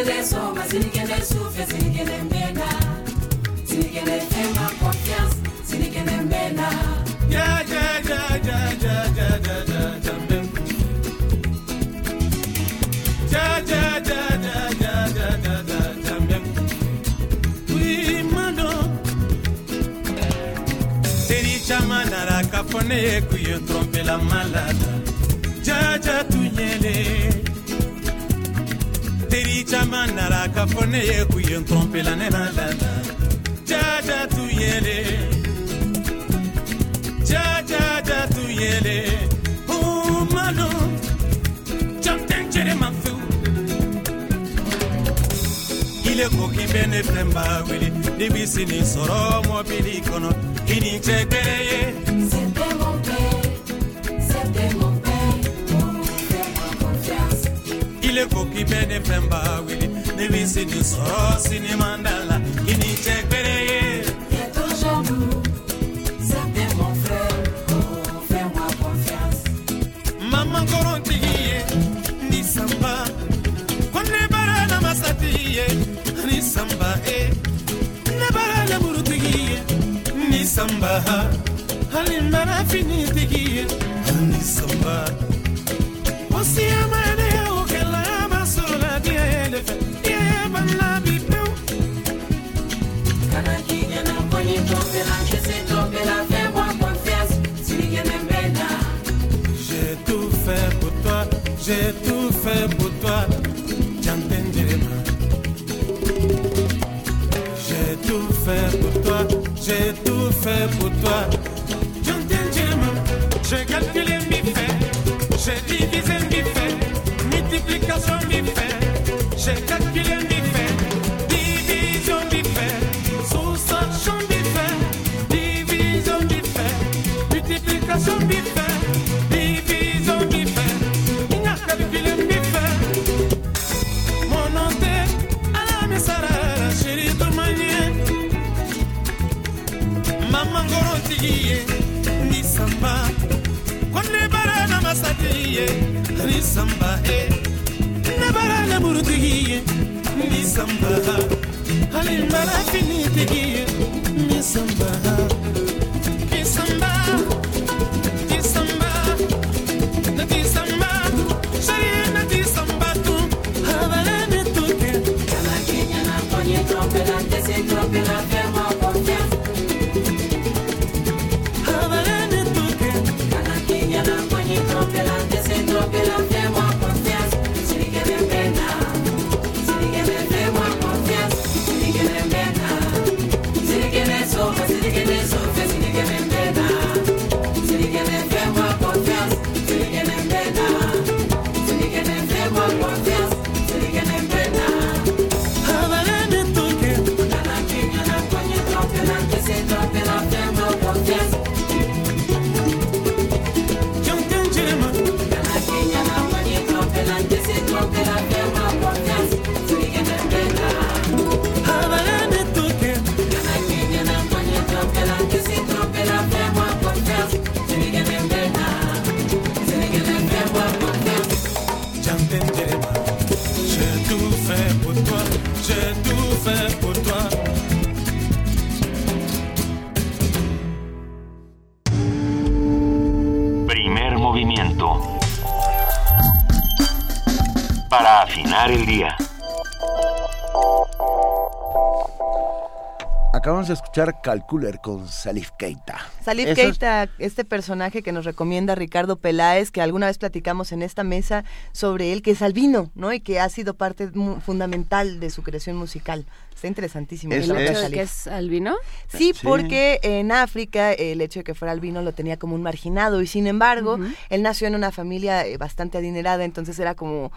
Sinikele soma, sinikele mena. Ja, ja, ja, ja, ja, ja, ja, ja, ja. Ja, ja, ja, ja, ja, ja, ja. Oui, nara kafone kuyo trompe la malada. Ja, ja, tunyele. Teri caman nara ka fɔ ne ye k'u ye n ma lada jaja tu yele. Jajaja tu yele. Malo jamtɛn cere ma fewu ile ko k'i bɛ ne fɛn ba wele ne bi sini sɔrɔ mɔbili kɔnɔ cɛ gɛrɛ ye ile ko k'i bɛ ne fɛn ne bi sini sɔrɔ sini manda la i cɛ gɛrɛ ye. T'es trop jaloux, c'était mon frère. Oh, fais-moi confiance. mama kɔrɔntigi ye ni sanba ko ne bara namasatigi ye ni sanba e. Ne bara leburutigi ye ni sanba hali n bara finitigi ye ni sanba o siyama ne ye J'ai tout fait pour toi, j'ai tout fait pour toi, Jantendirema. J'ai tout fait pour toi, j'ai tout fait pour toi, ذنبها هل الملاك نيتي تجير escuchar Calculer con Salif Keita. Salif Eso es- Keita, este personaje que nos recomienda Ricardo Peláez, que alguna vez platicamos en esta mesa sobre él, que es albino, ¿no? Y que ha sido parte fundamental de su creación musical. Está interesantísimo. Es- el es-. ¿Que es albino? Sí, Sí. porque en África el hecho de que fuera albino lo tenía como un marginado y sin embargo él nació en una familia eh, bastante adinerada, entonces era como,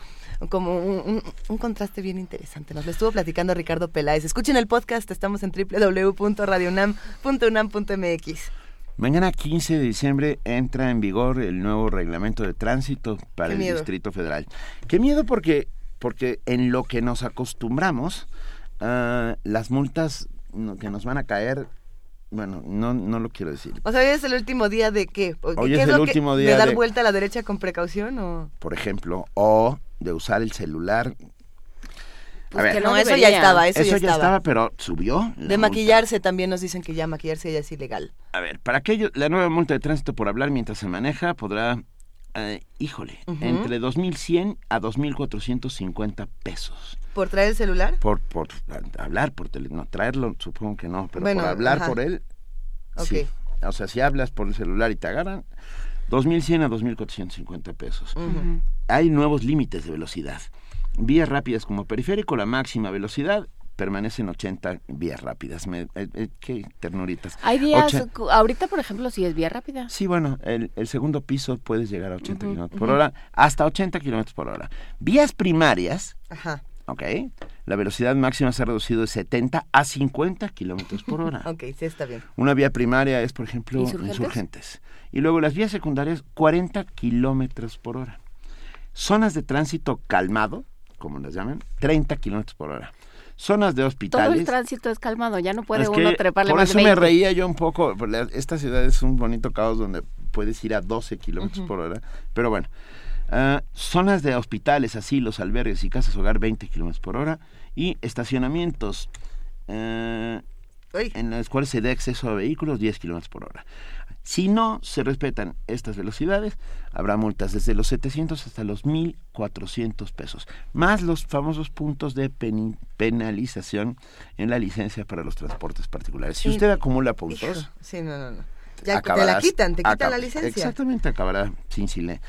como un, un- un contraste bien interesante. Nos lo estuvo platicando Ricardo Peláez. Escuchen el podcast, estamos en www.radionam.unam.mx. Mañana 15 de diciembre entra en vigor el nuevo reglamento de tránsito para Qué el miedo. Distrito Federal. Qué miedo porque, porque en lo que nos acostumbramos, ah, las multas que nos van a caer, bueno, no, no lo quiero decir. O sea, hoy es el último día de qué? ¿O Hoy ¿Qué es el lo que- último de día dar de- vuelta a la derecha con precaución o Por ejemplo, o de usar el celular. Pues a ver, que no, no eso ya estaba, eso, eso, ya ya estaba. estaba, pero subió. de multa. maquillarse también nos dicen que ya maquillarse ya es ilegal. A ver, para aquello, la nueva multa de tránsito por hablar mientras se maneja podrá, eh, híjole, Ujú. entre 2.100 a 2.450 pesos. ¿Por traer el celular? Por, por hablar por teléfono, no, traerlo supongo que no, pero Bueno, por hablar ajá. por él, sí. O sea, si hablas por el celular y te agarran, 2.100 a 2.450 pesos. Ujú. Hay nuevos límites de velocidad. Vías rápidas como periférico, la máxima velocidad permanecen 80 vías rápidas. Me- eh, eh, qué ternuritas. Hay días, ahorita por ejemplo, si es vía rápida. Sí, bueno, el, el segundo piso puedes llegar a 80 Ujú, kilómetros por hora, hasta 80 kilómetros por hora. Vías primarias, Ajá. ¿Ok? La velocidad máxima se ha reducido de 70 a 50 kilómetros por hora. (laughs) Ok, sí está bien. Una vía primaria es, por ejemplo, ¿Insurgentes? insurgentes. Y luego las vías secundarias, 40 kilómetros por hora. Zonas de tránsito calmado, como las llaman, 30 kilómetros por hora. Zonas de Todo hospitales. el tránsito es calmado, ya no puede Es uno que treparle por más eso de me 20. reía yo un poco. Esta ciudad es un bonito caos donde puedes ir a 12 kilómetros Ujú. por hora. Pero bueno, ah, zonas de hospitales, asilos, albergues y casas hogar 20 kilómetros por hora. Y estacionamientos eh, en los cuales se dé acceso a vehículos 10 kilómetros por hora. Si no se respetan estas velocidades, habrá multas desde los 700 hasta los 1.400 pesos, más los famosos puntos de penalización en la licencia para los transportes particulares. Si usted acumula puntos, Sí, no, no, no. Ya te la quitan, te quitan la licencia. Exactamente, acabará sin, Y sin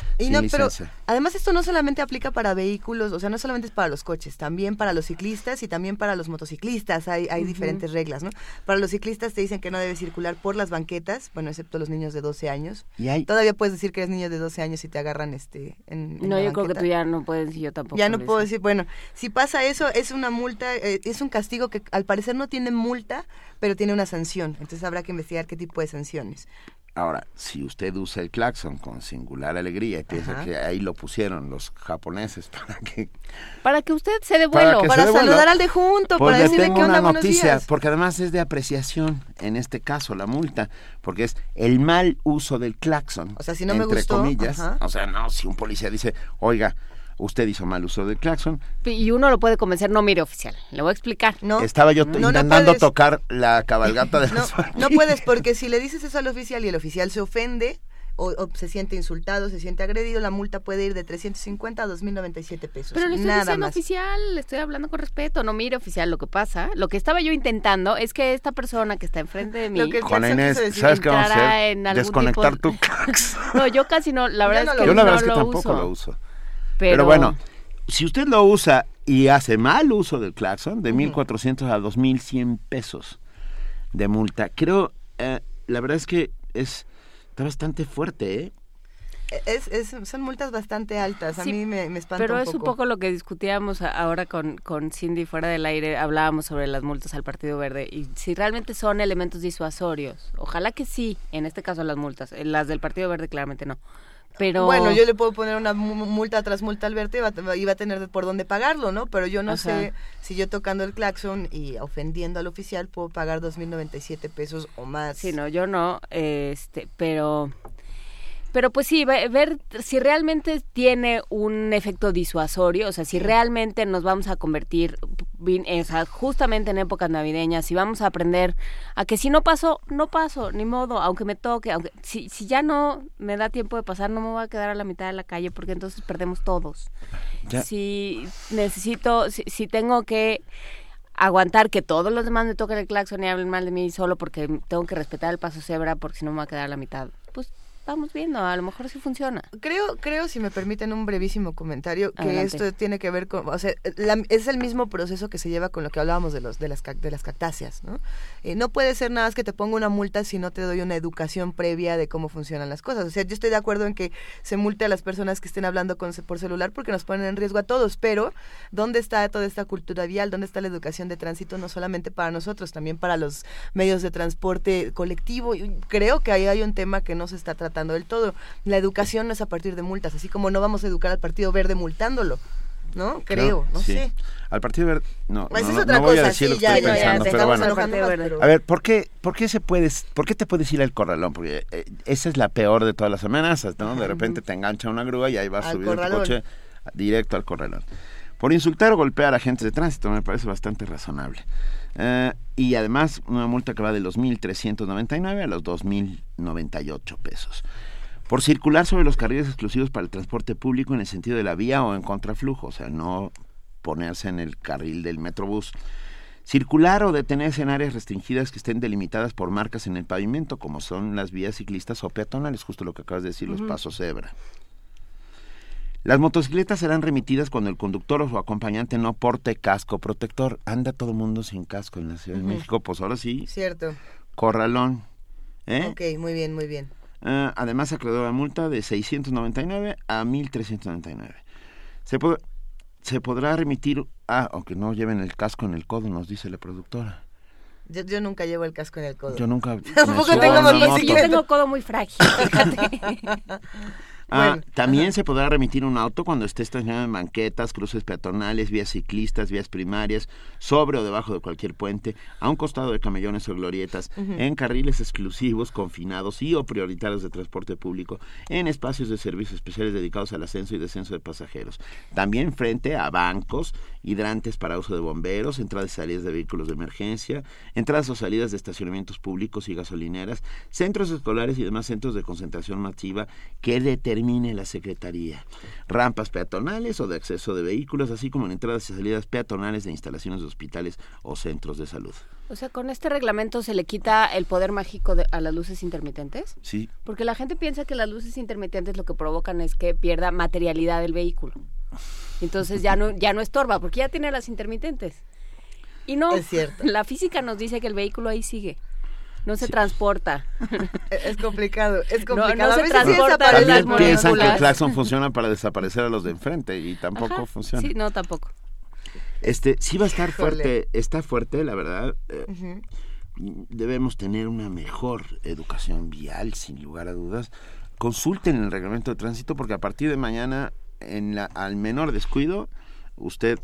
pero licencia. además esto no solamente aplica para vehículos, o sea, no solamente es para los coches, también para los ciclistas y también para los motociclistas hay, hay diferentes reglas, ¿no? Para los ciclistas te dicen que no debes circular por las banquetas, bueno, excepto los niños de 12 años. Y hay, Todavía puedes decir que eres niño de 12 años si te agarran este en, en No, la yo creo que tú ya no puedes y yo tampoco. Ya no puedo decir, bueno, si pasa eso, es una multa, eh, es un castigo que al parecer no tiene multa, pero tiene una sanción. Entonces habrá que investigar qué tipo de sanciones. Ahora, si usted usa el claxon con singular alegría y piensa Ajá. que ahí lo pusieron los japoneses para que Para que usted se dé vuelo. que Para vuelo. saludar al de junto, Pues para le decirle tengo qué onda, una noticia, días. porque además es de apreciación, en este caso la multa, porque es el mal uso del claxon. O sea, si no me entre gustó, comillas. ajá. O sea, no, si un policía dice, oiga, usted hizo mal uso del claxon, Y uno lo puede convencer, no mire oficial. Le voy a explicar. No, estaba yo No, intentando tocar la cabalgata de (laughs) no, las no puedes, porque si le dices eso al oficial y el oficial se ofende o, o se siente insultado, se siente agredido, la multa puede ir de 350 a 2097 pesos. Pero le estoy Nada diciendo más. oficial, le estoy hablando con respeto, no mire oficial. Lo que pasa, lo que estaba yo intentando es que esta persona que está enfrente de mí Lo que- Claxon Inés, decir, ¿sabes qué vamos a hacer? Desconectar tipo- tu claxon. (laughs) No, yo casi no, la verdad Yo no es lo que yo la no verdad es que lo tampoco uso. lo uso. Pero, Pero bueno, si usted lo usa y hace mal uso del claxon, de Ujú. 1.400 a 2.100 pesos de multa, creo, eh, la verdad es que es está bastante fuerte, ¿eh? Es, es- son multas bastante altas. A Sí, mí me, me espanta Pero un es poco. un poco lo que discutíamos ahora con, con Cindy fuera del aire, hablábamos sobre las multas al Partido Verde y si realmente son elementos disuasorios. Ojalá que sí, en este caso las multas, eh, las del Partido Verde claramente no. Pero Bueno, yo le puedo poner una mu- multa tras multa al verte y va, a- tener por dónde pagarlo, ¿no? Pero yo no Ajá. sé si yo tocando el claxon y ofendiendo al oficial puedo pagar 2.097 pesos o más. Sí, no, yo no, este, pero Pero pues sí, ve- ver si realmente tiene un efecto disuasorio, o sea, si realmente nos vamos a convertir o sea, justamente en épocas navideñas, si vamos a aprender a que si no paso, no paso, ni modo, aunque me toque, aunque si, si ya no me da tiempo de pasar, no me voy a quedar a la mitad de la calle porque entonces perdemos todos. Ya. Si necesito, si, si tengo que aguantar que todos los demás me toquen el claxon y hablen mal de mí solo porque tengo que respetar el paso cebra porque si no me va a quedar a la mitad. Vamos viendo, a lo mejor sí funciona. Creo, creo, si me permiten un brevísimo comentario, que Adelante. esto tiene que ver con, o sea, la- es el mismo proceso que se lleva con lo que hablábamos de los de las de las cactáceas, ¿no? Eh, no puede ser nada más que te ponga una multa si no te doy una educación previa de cómo funcionan las cosas. O sea, yo estoy de acuerdo en que se multe a las personas que estén hablando con, por celular porque nos ponen en riesgo a todos, pero ¿dónde está toda esta cultura vial? ¿Dónde está la educación de tránsito? No solamente para nosotros, también para los medios de transporte colectivo. Creo que ahí hay un tema que no se está tratando del todo. La educación no es a partir de multas, así como no vamos a educar al Partido Verde multándolo. ¿No? Creo, no sí. sé. Al Partido Verde, no, Pues no, es no- otra no voy a cosa, lo sí, que ya, estoy ya, ya, pensando, pero bueno. A ver, ¿por qué, por qué se puedes, por qué te puedes ir al corralón? Porque eh, esa es la peor de todas las amenazas, ¿no? De repente te engancha una grúa y ahí vas en tu coche directo al corralón. Por insultar o golpear a agentes de tránsito me parece bastante razonable. Eh, y además una multa que va de los 1.399 a los 2.098 pesos. Por circular sobre los carriles exclusivos para el transporte público en el sentido de la vía o en contraflujo, o sea, no ponerse en el carril del metrobús. Circular o detenerse en áreas restringidas que estén delimitadas por marcas en el pavimento, como son las vías ciclistas o peatonales, justo lo que acabas de decir, los pasos cebra. Las motocicletas serán remitidas cuando el conductor o su acompañante no porte casco protector. Anda todo el mundo sin casco en la Ciudad de México, pues ahora sí, Cierto. corralón. ¿eh? Ok, muy bien, muy bien. Ah, además, se acreditó la multa de 699 a 1399. Se, se podrá remitir, ah, aunque no lleven el casco en el codo, nos dice la productora. Yo, yo nunca llevo el casco en el codo. Yo nunca. (laughs) Tampoco tengo moto. Tengo codo muy frágil, fíjate. (laughs) Ah, Bueno, también se podrá remitir un auto cuando esté estacionado en banquetas, cruces peatonales, vías ciclistas, vías primarias, sobre o debajo de cualquier puente, a un costado de camellones o glorietas, en carriles exclusivos, confinados y o prioritarios de transporte público, en espacios de servicios especiales dedicados al ascenso y descenso de pasajeros. También frente a bancos, hidrantes para uso de bomberos, entradas y salidas de vehículos de emergencia, entradas o salidas de estacionamientos públicos y gasolineras, centros escolares y demás centros de concentración masiva que determine la Secretaría. Rampas peatonales o de acceso de vehículos, así como en entradas y salidas peatonales de instalaciones de hospitales o centros de salud. O sea, con este reglamento se le quita el poder mágico de- a las luces intermitentes. Sí, Porque la gente piensa que las luces intermitentes lo que provocan es que pierda materialidad del vehículo. Entonces ya no, ya no estorba, porque ya tiene las intermitentes. Y no, Es cierto. (laughs) la física nos dice que el vehículo ahí sigue. No se transporta. (laughs) Es complicado, es complicado. no A se veces sí transporta las También piensan que el claxon funciona para desaparecer a los de enfrente y tampoco Ajá, funciona. Sí, no, tampoco. Este, sí va a estar fuerte, está fuerte, la verdad. eh. Debemos tener una mejor educación vial, sin lugar a dudas. Consulten el reglamento de tránsito porque a partir de mañana, en la, al menor descuido, usted,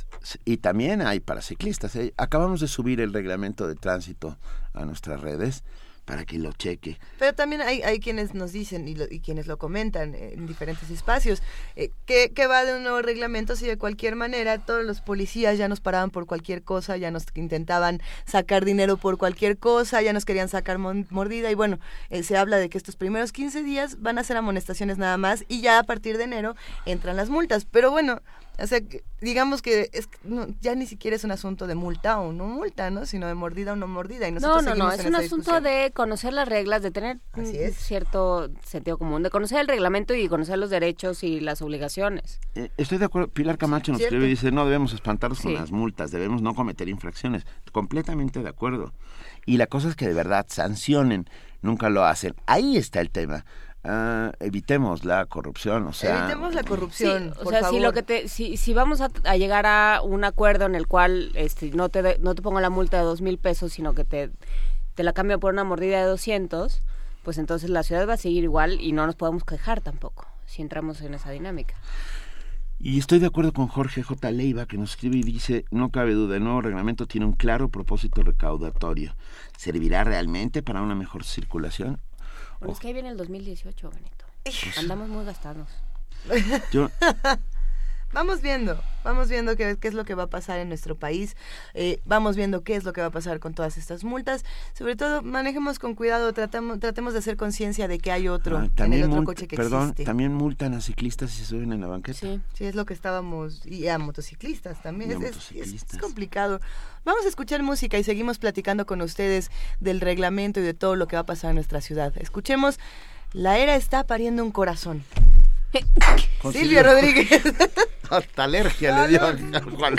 y también hay para ciclistas, ¿eh? acabamos de subir el reglamento de tránsito a nuestras redes para que lo cheque. Pero también hay, hay quienes nos dicen y, lo- y quienes lo comentan en diferentes espacios eh, que, que va de un nuevo reglamento si de cualquier manera todos los policías ya nos paraban por cualquier cosa, ya nos intentaban sacar dinero por cualquier cosa, ya nos querían sacar mordida y bueno, eh, se habla de que estos primeros 15 días van a ser amonestaciones nada más y ya a partir de enero entran las multas. Pero bueno, o sea, digamos que es, no, ya ni siquiera es un asunto de multa o no multa, ¿no? Sino de mordida o no mordida. Y No, nosotros no, no, es un asunto discusión. de conocer las reglas, de tener un cierto sentido común, de conocer el reglamento y conocer los derechos y las obligaciones. Eh, Estoy de acuerdo. Pilar Camacho nos escribe y dice, no debemos espantarnos Sí. con las multas, debemos no cometer infracciones. Completamente de acuerdo. Y la cosa es que de verdad sancionen, nunca lo hacen. Ahí está el tema. Ah, evitemos la corrupción, o sea... Evitemos la corrupción, Sí, o sea, favor. si lo que te, si, si vamos a, a llegar a un acuerdo en el cual este, no te de- no te pongo la multa de dos mil pesos, sino que te, te la cambio por una mordida de 200, pues entonces la ciudad va a seguir igual y no nos podemos quejar tampoco si entramos en esa dinámica. Y estoy de acuerdo con Jorge J. Leiva, que nos escribe y dice, no cabe duda, el nuevo reglamento tiene un claro propósito recaudatorio. ¿Servirá realmente para una mejor circulación? Bueno, es que ahí viene el 2018, Benito. Andamos muy gastados. Yo, (laughs) Vamos viendo, vamos viendo qué, qué es lo que va a pasar en nuestro país, eh, vamos viendo qué es lo que va a pasar con todas estas multas. Sobre todo, manejemos con cuidado, tratamos, tratemos de hacer conciencia de que hay otro ah, en el otro multa- coche que perdón, existe. también multan a ciclistas si se suben en la banqueta. Sí. Sí, es lo que estábamos, y a motociclistas también, es- es- es, motociclistas. es complicado. Vamos a escuchar música y seguimos platicando con ustedes del reglamento y de todo lo que va a pasar en nuestra ciudad. Escuchemos, la era está pariendo un corazón. (laughs) Silvia Rodríguez. (laughs) Hasta alergia le dio a Juan.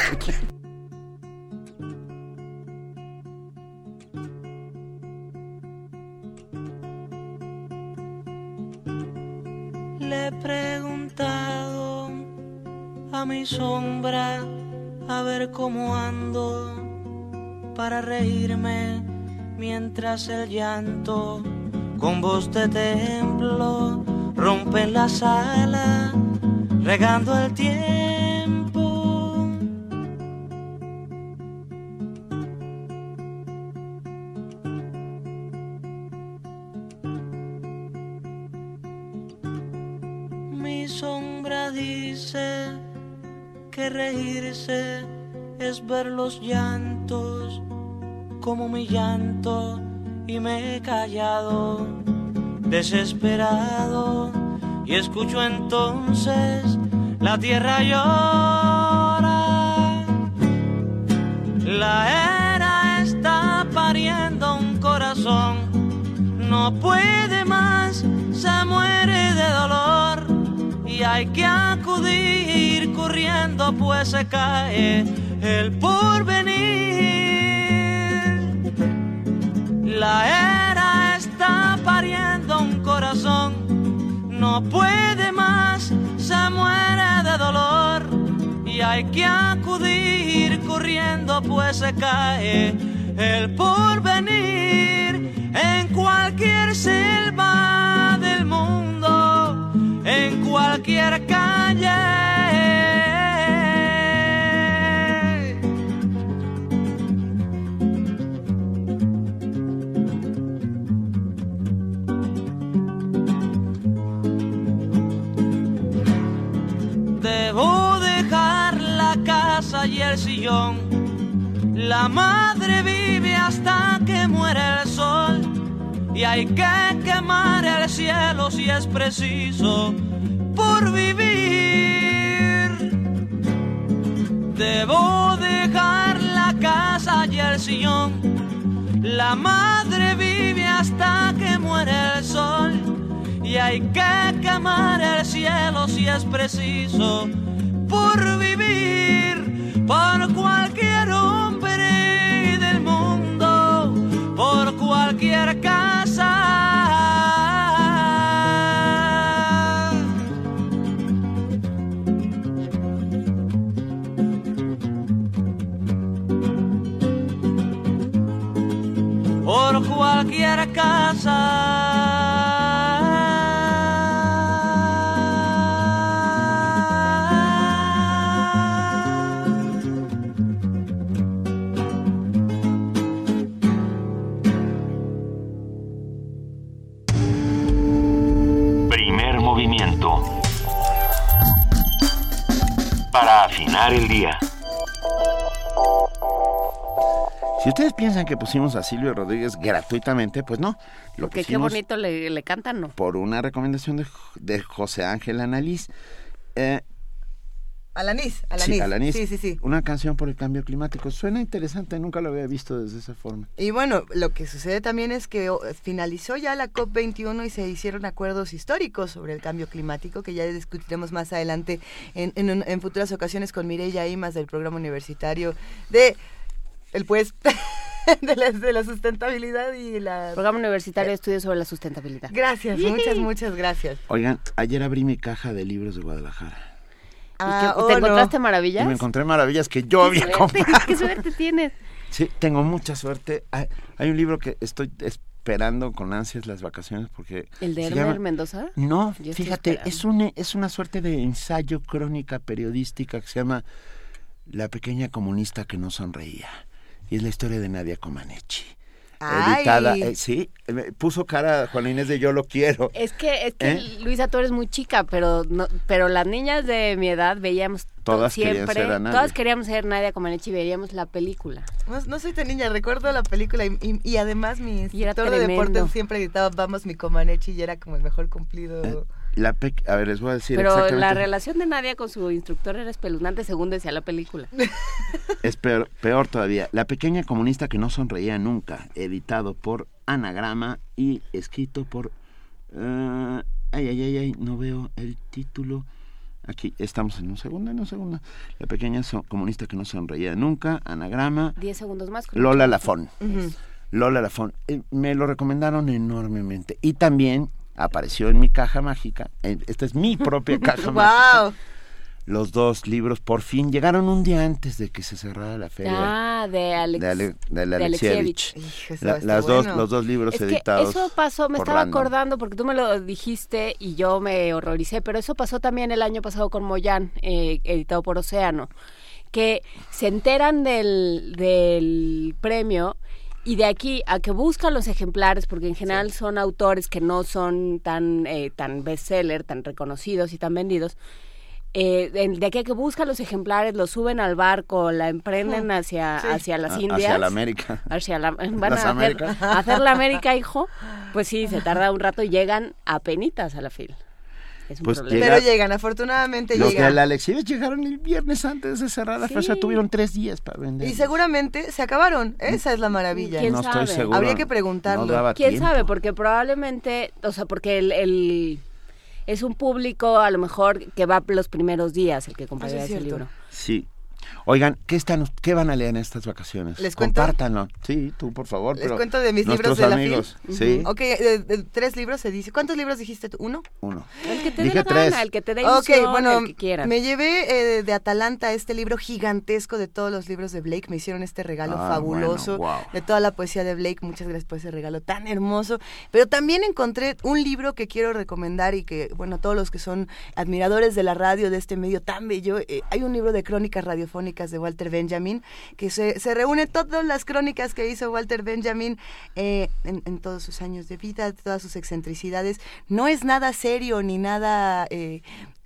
Le he preguntado a mi sombra a ver cómo ando para reírme mientras el llanto con voz de templo rompe la sala regando el tiempo. Mi sombra dice que reírse es ver los llantos como mi llanto y me he callado desesperado y escucho entonces la tierra llora. La era está pariendo un corazón, no puede más, se muere de dolor y hay que acudir corriendo pues se cae el porvenir. La era está pariendo un corazón, no puede más, se muere de dolor y hay que acudir corriendo pues se cae el porvenir en cualquier selva del mundo, en cualquier calle. Casa y el sillón. La madre vive hasta que muere el sol. Y hay que quemar el cielo si es preciso por vivir. Debo dejar la casa y el sillón. La madre vive hasta que muere el sol. Y hay que quemar el cielo si es preciso por vivir por cualquier hombre del mundo, por cualquier casa. Por cualquier casa. El día. Si ustedes piensan que pusimos a Silvio Rodríguez gratuitamente, pues no. Lo Porque qué bonito le, le cantan, ¿no? por una recomendación de, de José Ángel Analiz. Eh, Alanis, sí, Alanis. Alanis. Sí, sí, sí. Una canción por el cambio climático. Suena interesante, nunca lo había visto desde esa forma. Y bueno, lo que sucede también es que finalizó ya la COP21 y se hicieron acuerdos históricos sobre el cambio climático que ya discutiremos más adelante en, en un- en futuras ocasiones con Mireya Imas del programa universitario de el pues (laughs) de la, de la sustentabilidad y la Programa Universitario de Estudios sobre la Sustentabilidad. Gracias, muchas, muchas gracias. Oigan, ayer abrí mi caja de libros de Guadalajara. Ah, ¿Te oh, no. encontraste Y maravillas? me encontré maravillas que yo había ¿Qué suerte, comprado. ¿Qué suerte tienes? (laughs) Sí, tengo mucha suerte. Hay, hay un libro que estoy esperando con ansias las vacaciones porque... ¿El de Hermer Mendoza? No, Yo fíjate, es una, es una suerte de ensayo crónica periodística que se llama La pequeña comunista que no sonreía. Y es la historia de Nadia Comaneci. Editada. eh, sí, eh, me puso cara Juan Inés de Yo lo quiero. Es que, es que ¿Eh? Luisa, tú eres muy chica, pero no, pero las niñas de mi edad veíamos to- Todas querían siempre, ser a Nadia. todas queríamos ser Nadia Comaneci y veíamos la película. No, no soy tan niña, recuerdo la película y, y- y además mi instructor de deportes siempre gritaba vamos mi Comaneci y era como el mejor cumplido. La pe- a ver, les voy a decir pero la relación de Nadia con su instructor era espeluznante según decía la película. (laughs) Es peor, peor todavía. La pequeña comunista que no sonreía nunca, editado por Anagrama y escrito por... eh, ay, ay, ay, ay, no veo el título. Aquí estamos en un segundo, en un segundo. La pequeña so- comunista que no sonreía nunca, Anagrama, Diez segundos más. Lola Lafón. Lola Lafón. Eh, me lo recomendaron enormemente. Y también apareció en mi caja mágica. esta es mi (laughs) propia caja mágica. ¡Wow! Los dos libros por fin llegaron un día antes de que se cerrara la feria. Ah, de Alex. de, Ale- de de Alexievich. La- dos, los dos libros Es que editados. eso pasó, me estaba Random. acordando porque tú me lo dijiste y yo me horroricé, pero eso pasó también el año pasado con Moyan, eh, editado por Océano, que se enteran del, del premio y de aquí a que buscan los ejemplares, porque en general son autores que no son tan, eh, tan bestseller, tan reconocidos y tan vendidos. eh, de de aquí a que buscan los ejemplares, los suben al barco, la emprenden hacia, Sí. hacia las Indias. Hacia la América. Hacia la, van Las a hacer, Américas. hacer la América, hijo. Pues sí, se tarda un rato y llegan a penitas a la fila. Es un Pues problema. Pero llegan, afortunadamente Los de llegan. la Alexievich llegaron el viernes antes de cerrar la Sí. feria. Tuvieron tres días para vender. Y seguramente se acabaron. Esa es la maravilla. ¿Quién no sabe? estoy seguro. Habría que preguntarlo. No ¿Quién tiempo. sabe? Porque probablemente, o sea, porque el, el- es un público a lo mejor que va los primeros días el que compraría Eso es ese libro. Sí. Oigan, ¿qué, están, ¿qué van a leer en estas vacaciones? ¿Les cuento? Compártanlo. Sí, tú, por favor. Les pero cuento de mis libros de la amigos. FIL. Sí, Ok, tres libros se dice. ¿Cuántos libros dijiste tú? ¿Uno? uno. El que te Dije dé la tres. gana, el que te dé Ok, ilusión, bueno, el que quieras. me llevé eh, de Atalanta este libro gigantesco de todos los libros de Blake. Me hicieron este regalo Ah, fabuloso bueno, wow. de toda la poesía de Blake. Muchas gracias por ese regalo tan hermoso. Pero también encontré un libro que quiero recomendar y que, bueno, todos los que son admiradores de la radio, de este medio tan bello, eh, hay un libro de crónicas radiofónicas de Walter Benjamin que se, se reúne todas las crónicas que hizo Walter Benjamin eh, en, en todos sus años de vida, todas sus excentricidades. No es nada serio ni nada... eh,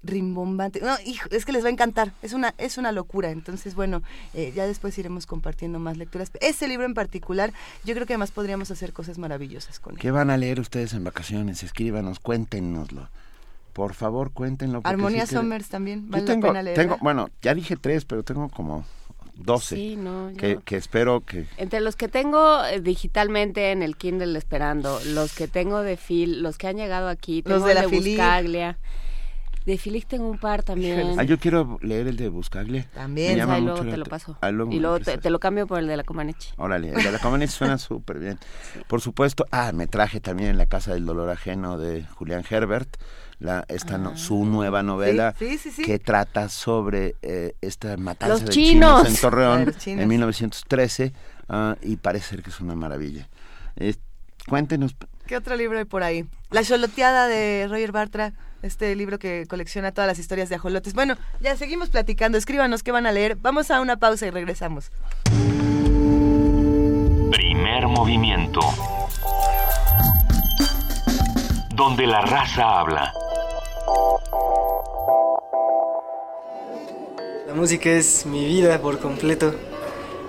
rimbombante. No, hijo, es que les va a encantar. Es una, es una locura. Entonces, bueno, eh, ya después iremos compartiendo más lecturas. Este libro en particular, yo creo que además podríamos hacer cosas maravillosas con él. ¿Qué van a leer ustedes en vacaciones? Escríbanos, cuéntenoslo. Por favor, cuéntenlo. Armonía sí que- Somers también, Yo tengo, la pena leerla. tengo, bueno, ya dije tres, pero tengo como doce. Sí, no, que, que espero que... Entre los que tengo eh, digitalmente en el Kindle esperando, los que tengo de Phil, los que han llegado aquí, Los tengo de la de Philip. Buscaglia. De Philip tengo un par también. Ah, yo quiero leer el de Buscaglia. También. Me llama Ahí mucho luego la te lo te- paso. Ah, luego y luego te, lo cambio por el de la Comaneci. Órale, el de la Comaneci suena (laughs) súper bien. Por supuesto, ah, me traje también La Casa del Dolor Ajeno de Julián Herbert, la, esta no- su nueva novela Ah. Sí, sí, sí, sí. que trata sobre eh, esta matanza Los de chinos. chinos en Torreón Ah, los chinos. en 1913 ah, y parece ser que es una maravilla. Eh, cuéntenos, ¿Qué otro libro hay por ahí? La Choloteada de Roger Bartra, este libro que colecciona todas las historias de ajolotes. Bueno, ya seguimos platicando. Escríbanos qué van a leer. Vamos a una pausa y regresamos. Primer movimiento. Donde la raza habla. La música es mi vida por completo,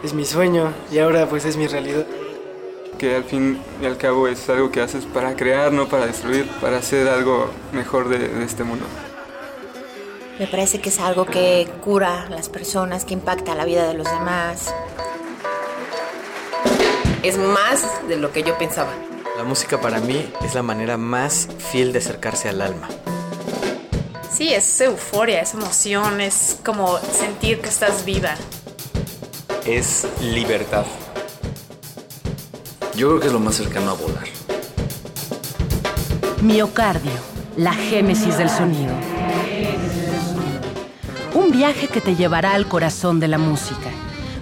es mi sueño y ahora pues es mi realidad. que al fin y al cabo es algo que haces para crear, no para destruir, para hacer algo mejor de, de este mundo. Me parece que es algo que cura a las personas, que impacta la vida de los demás. Es más de lo que yo pensaba. La música para mí es la manera más fiel de acercarse al alma. Sí, es euforia, es emoción, es como sentir que estás viva. Es libertad. Yo creo que es lo más cercano a volar. Miocardio, la génesis del sonido. Un viaje que te llevará al corazón de la música.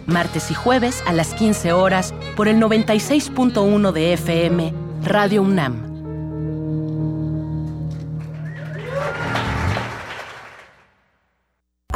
Martes y jueves a las 15 horas por el 96.1 de FM, Radio UNAM.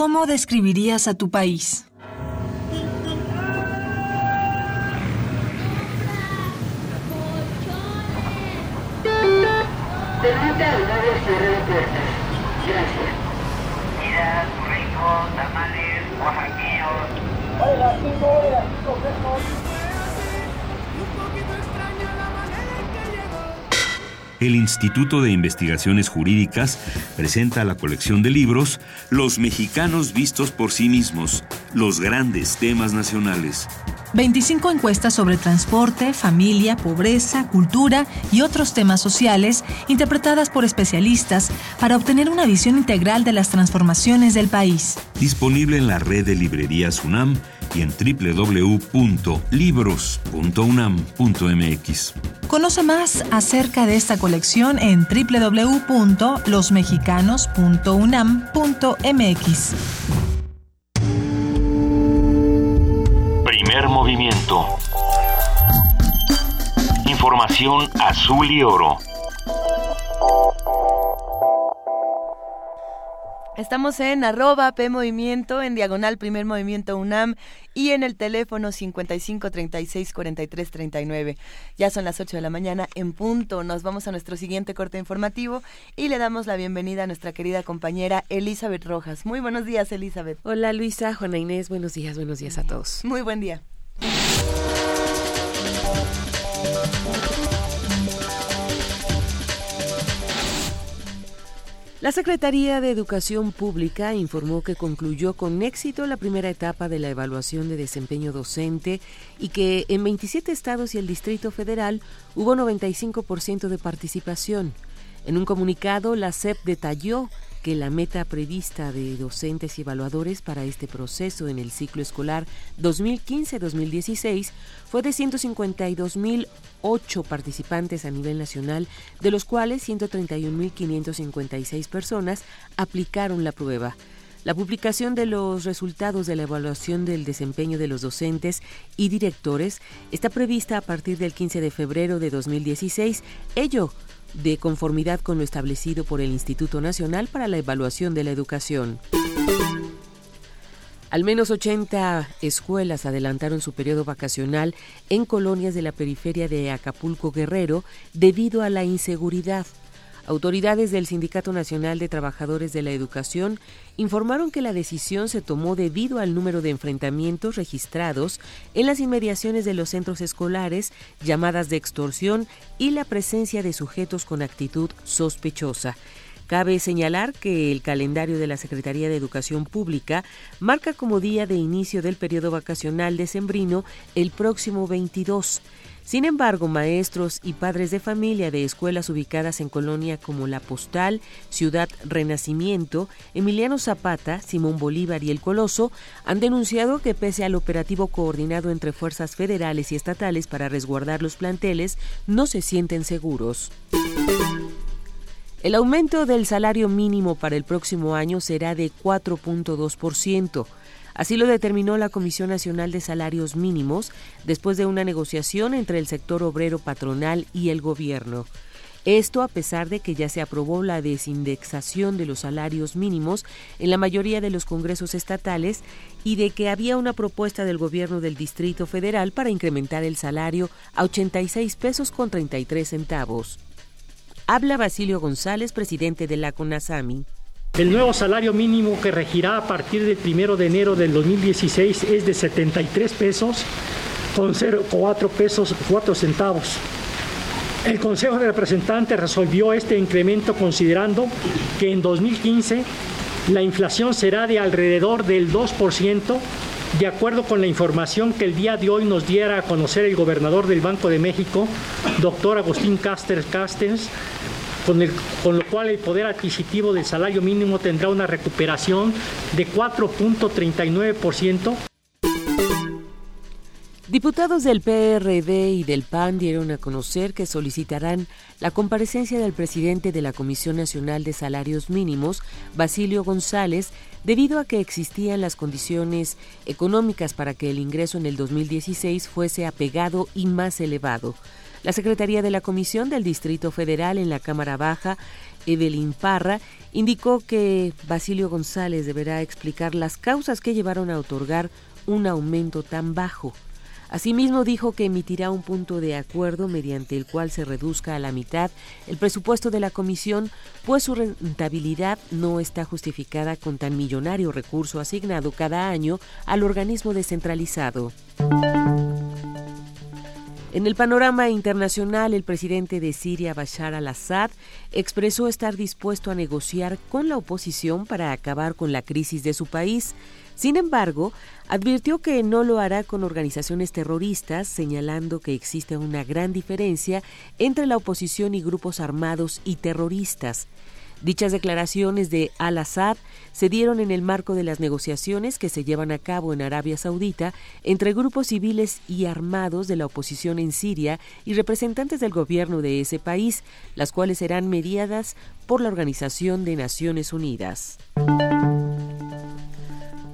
¿Cómo describirías a tu país? Permite al nuevo cierre de puertas. Gracias. Mira, burritos, tamales, oaxaqueños. Hola, cinco horas, cinco pesos. El Instituto de Investigaciones Jurídicas presenta la colección de libros Los mexicanos vistos por sí mismos, los grandes temas nacionales. 25 encuestas sobre transporte, familia, pobreza, cultura y otros temas sociales interpretadas por especialistas para obtener una visión integral de las transformaciones del país. Disponible en la red de librerías UNAM y en www.libros.unam.mx. Conoce más acerca de esta colección en www.losmexicanos.unam.mx. Primer movimiento. Información azul y oro. Estamos en arroba P Movimiento, en diagonal Primer Movimiento UNAM y en el teléfono 55 36 43 39. Ya son las 8 de la mañana en punto. Nos vamos a nuestro siguiente corte informativo y le damos la bienvenida a nuestra querida compañera Elizabeth Rojas. Muy buenos días, Elizabeth. Hola Luisa, Juana Inés, buenos días, buenos días a todos. Muy buen día. La Secretaría de Educación Pública informó que concluyó con éxito la primera etapa de la evaluación de desempeño docente y que en 27 estados y el Distrito Federal hubo 95% de participación. En un comunicado, la SEP detalló que la meta prevista de docentes y evaluadores para este proceso en el ciclo escolar 2015-2016 fue de 152.008 participantes a nivel nacional, de los cuales 131.556 personas aplicaron la prueba. La publicación de los resultados de la evaluación del desempeño de los docentes y directores está prevista a partir del 15 de febrero de 2016, ello de conformidad con lo establecido por el Instituto Nacional para la Evaluación de la Educación. Al menos 80 escuelas adelantaron su periodo vacacional en colonias de la periferia de Acapulco Guerrero debido a la inseguridad. Autoridades del Sindicato Nacional de Trabajadores de la Educación informaron que la decisión se tomó debido al número de enfrentamientos registrados en las inmediaciones de los centros escolares, llamadas de extorsión y la presencia de sujetos con actitud sospechosa. Cabe señalar que el calendario de la Secretaría de Educación Pública marca como día de inicio del periodo vacacional decembrino el próximo 22. Sin embargo, maestros y padres de familia de escuelas ubicadas en colonia como La Postal, Ciudad Renacimiento, Emiliano Zapata, Simón Bolívar y El Coloso han denunciado que pese al operativo coordinado entre fuerzas federales y estatales para resguardar los planteles, no se sienten seguros. El aumento del salario mínimo para el próximo año será de 4.2%. Así lo determinó la Comisión Nacional de Salarios Mínimos después de una negociación entre el sector obrero patronal y el gobierno. Esto a pesar de que ya se aprobó la desindexación de los salarios mínimos en la mayoría de los congresos estatales y de que había una propuesta del gobierno del Distrito Federal para incrementar el salario a 86 pesos con 33 centavos. Habla Basilio González, presidente de la CONASAMI. El nuevo salario mínimo que regirá a partir del 1 de enero del 2016 es de 73 pesos con 0,4 pesos 4 centavos. El Consejo de Representantes resolvió este incremento considerando que en 2015 la inflación será de alrededor del 2%, de acuerdo con la información que el día de hoy nos diera a conocer el gobernador del Banco de México, doctor Agustín Cáceres Castens, con, el, con lo cual el poder adquisitivo del salario mínimo tendrá una recuperación de 4.39%. Diputados del PRD y del PAN dieron a conocer que solicitarán la comparecencia del presidente de la Comisión Nacional de Salarios Mínimos, Basilio González, debido a que existían las condiciones económicas para que el ingreso en el 2016 fuese apegado y más elevado. La Secretaría de la Comisión del Distrito Federal en la Cámara Baja, Evelyn Parra, indicó que Basilio González deberá explicar las causas que llevaron a otorgar un aumento tan bajo. Asimismo, dijo que emitirá un punto de acuerdo mediante el cual se reduzca a la mitad el presupuesto de la comisión, pues su rentabilidad no está justificada con tan millonario recurso asignado cada año al organismo descentralizado. En el panorama internacional, el presidente de Siria, Bashar al-Assad, expresó estar dispuesto a negociar con la oposición para acabar con la crisis de su país. Sin embargo, advirtió que no lo hará con organizaciones terroristas, señalando que existe una gran diferencia entre la oposición y grupos armados y terroristas. Dichas declaraciones de al-Assad se dieron en el marco de las negociaciones que se llevan a cabo en Arabia Saudita entre grupos civiles y armados de la oposición en Siria y representantes del gobierno de ese país, las cuales serán mediadas por la Organización de Naciones Unidas.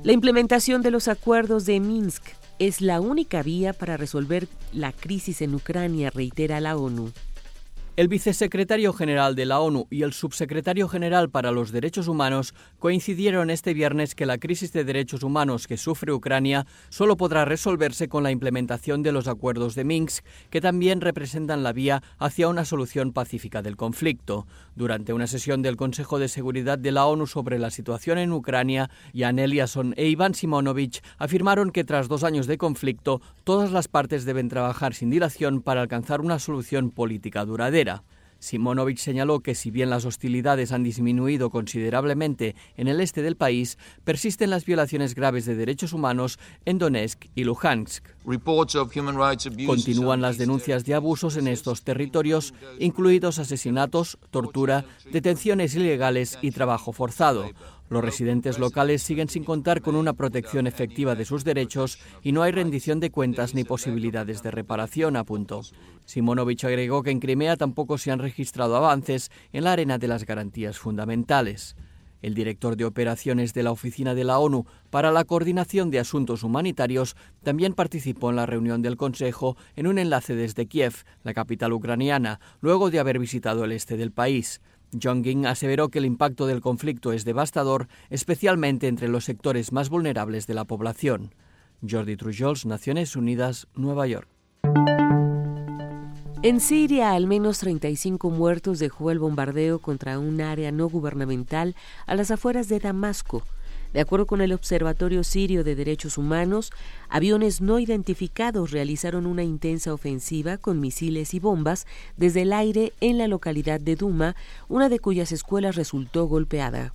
La implementación de los acuerdos de Minsk es la única vía para resolver la crisis en Ucrania, reitera la ONU. El vicesecretario general de la ONU y el subsecretario general para los Derechos Humanos coincidieron este viernes que la crisis de derechos humanos que sufre Ucrania solo podrá resolverse con la implementación de los acuerdos de Minsk, que también representan la vía hacia una solución pacífica del conflicto. Durante una sesión del Consejo de Seguridad de la ONU sobre la situación en Ucrania, Jan Eliasson e Iván Simonovich afirmaron que tras dos años de conflicto, todas las partes deben trabajar sin dilación para alcanzar una solución política duradera. Simonovich señaló que si bien las hostilidades han disminuido considerablemente en el este del país, persisten las violaciones graves de derechos humanos en Donetsk y Luhansk. Continúan las denuncias de abusos en estos territorios, incluidos asesinatos, tortura, detenciones ilegales y trabajo forzado. Los residentes locales siguen sin contar con una protección efectiva de sus derechos y no hay rendición de cuentas ni posibilidades de reparación, apuntó. Simonovich agregó que en Crimea tampoco se han registrado avances en la arena de las garantías fundamentales. El director de operaciones de la Oficina de la ONU para la Coordinación de Asuntos Humanitarios también participó en la reunión del Consejo en un enlace desde Kiev, la capital ucraniana, luego de haber visitado el este del país. Jongin aseveró que el impacto del conflicto es devastador, especialmente entre los sectores más vulnerables de la población. Jordi Trujols, Naciones Unidas, Nueva York. En Siria, al menos 35 muertos dejó el bombardeo contra un área no gubernamental a las afueras de Damasco. De acuerdo con el Observatorio Sirio de Derechos Humanos, aviones no identificados realizaron una intensa ofensiva con misiles y bombas desde el aire en la localidad de Duma, una de cuyas escuelas resultó golpeada.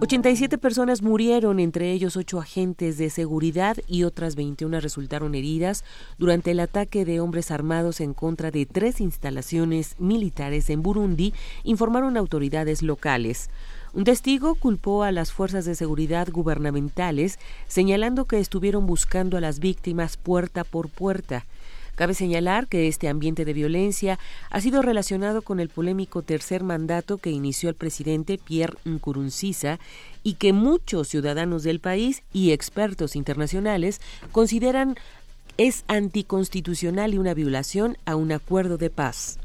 87 personas murieron, entre ellos ocho agentes de seguridad y otras 21 resultaron heridas durante el ataque de hombres armados en contra de tres instalaciones militares en Burundi, informaron autoridades locales. Un testigo culpó a las fuerzas de seguridad gubernamentales, señalando que estuvieron buscando a las víctimas puerta por puerta. Cabe señalar que este ambiente de violencia ha sido relacionado con el polémico tercer mandato que inició el presidente Pierre Nkurunziza y que muchos ciudadanos del país y expertos internacionales consideran es anticonstitucional y una violación a un acuerdo de paz.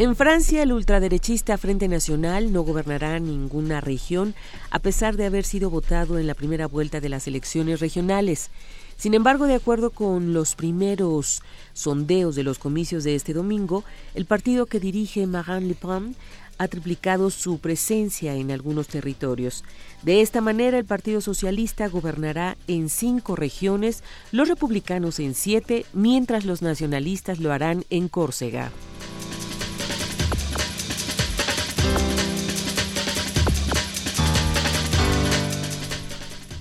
En Francia, el ultraderechista Frente Nacional no gobernará ninguna región a pesar de haber sido votado en la primera vuelta de las elecciones regionales. Sin embargo, de acuerdo con los primeros sondeos de los comicios de este domingo, el partido que dirige Marine Le Pen ha triplicado su presencia en algunos territorios. De esta manera, el Partido Socialista gobernará en cinco regiones, los republicanos en siete, mientras los nacionalistas lo harán en Córcega.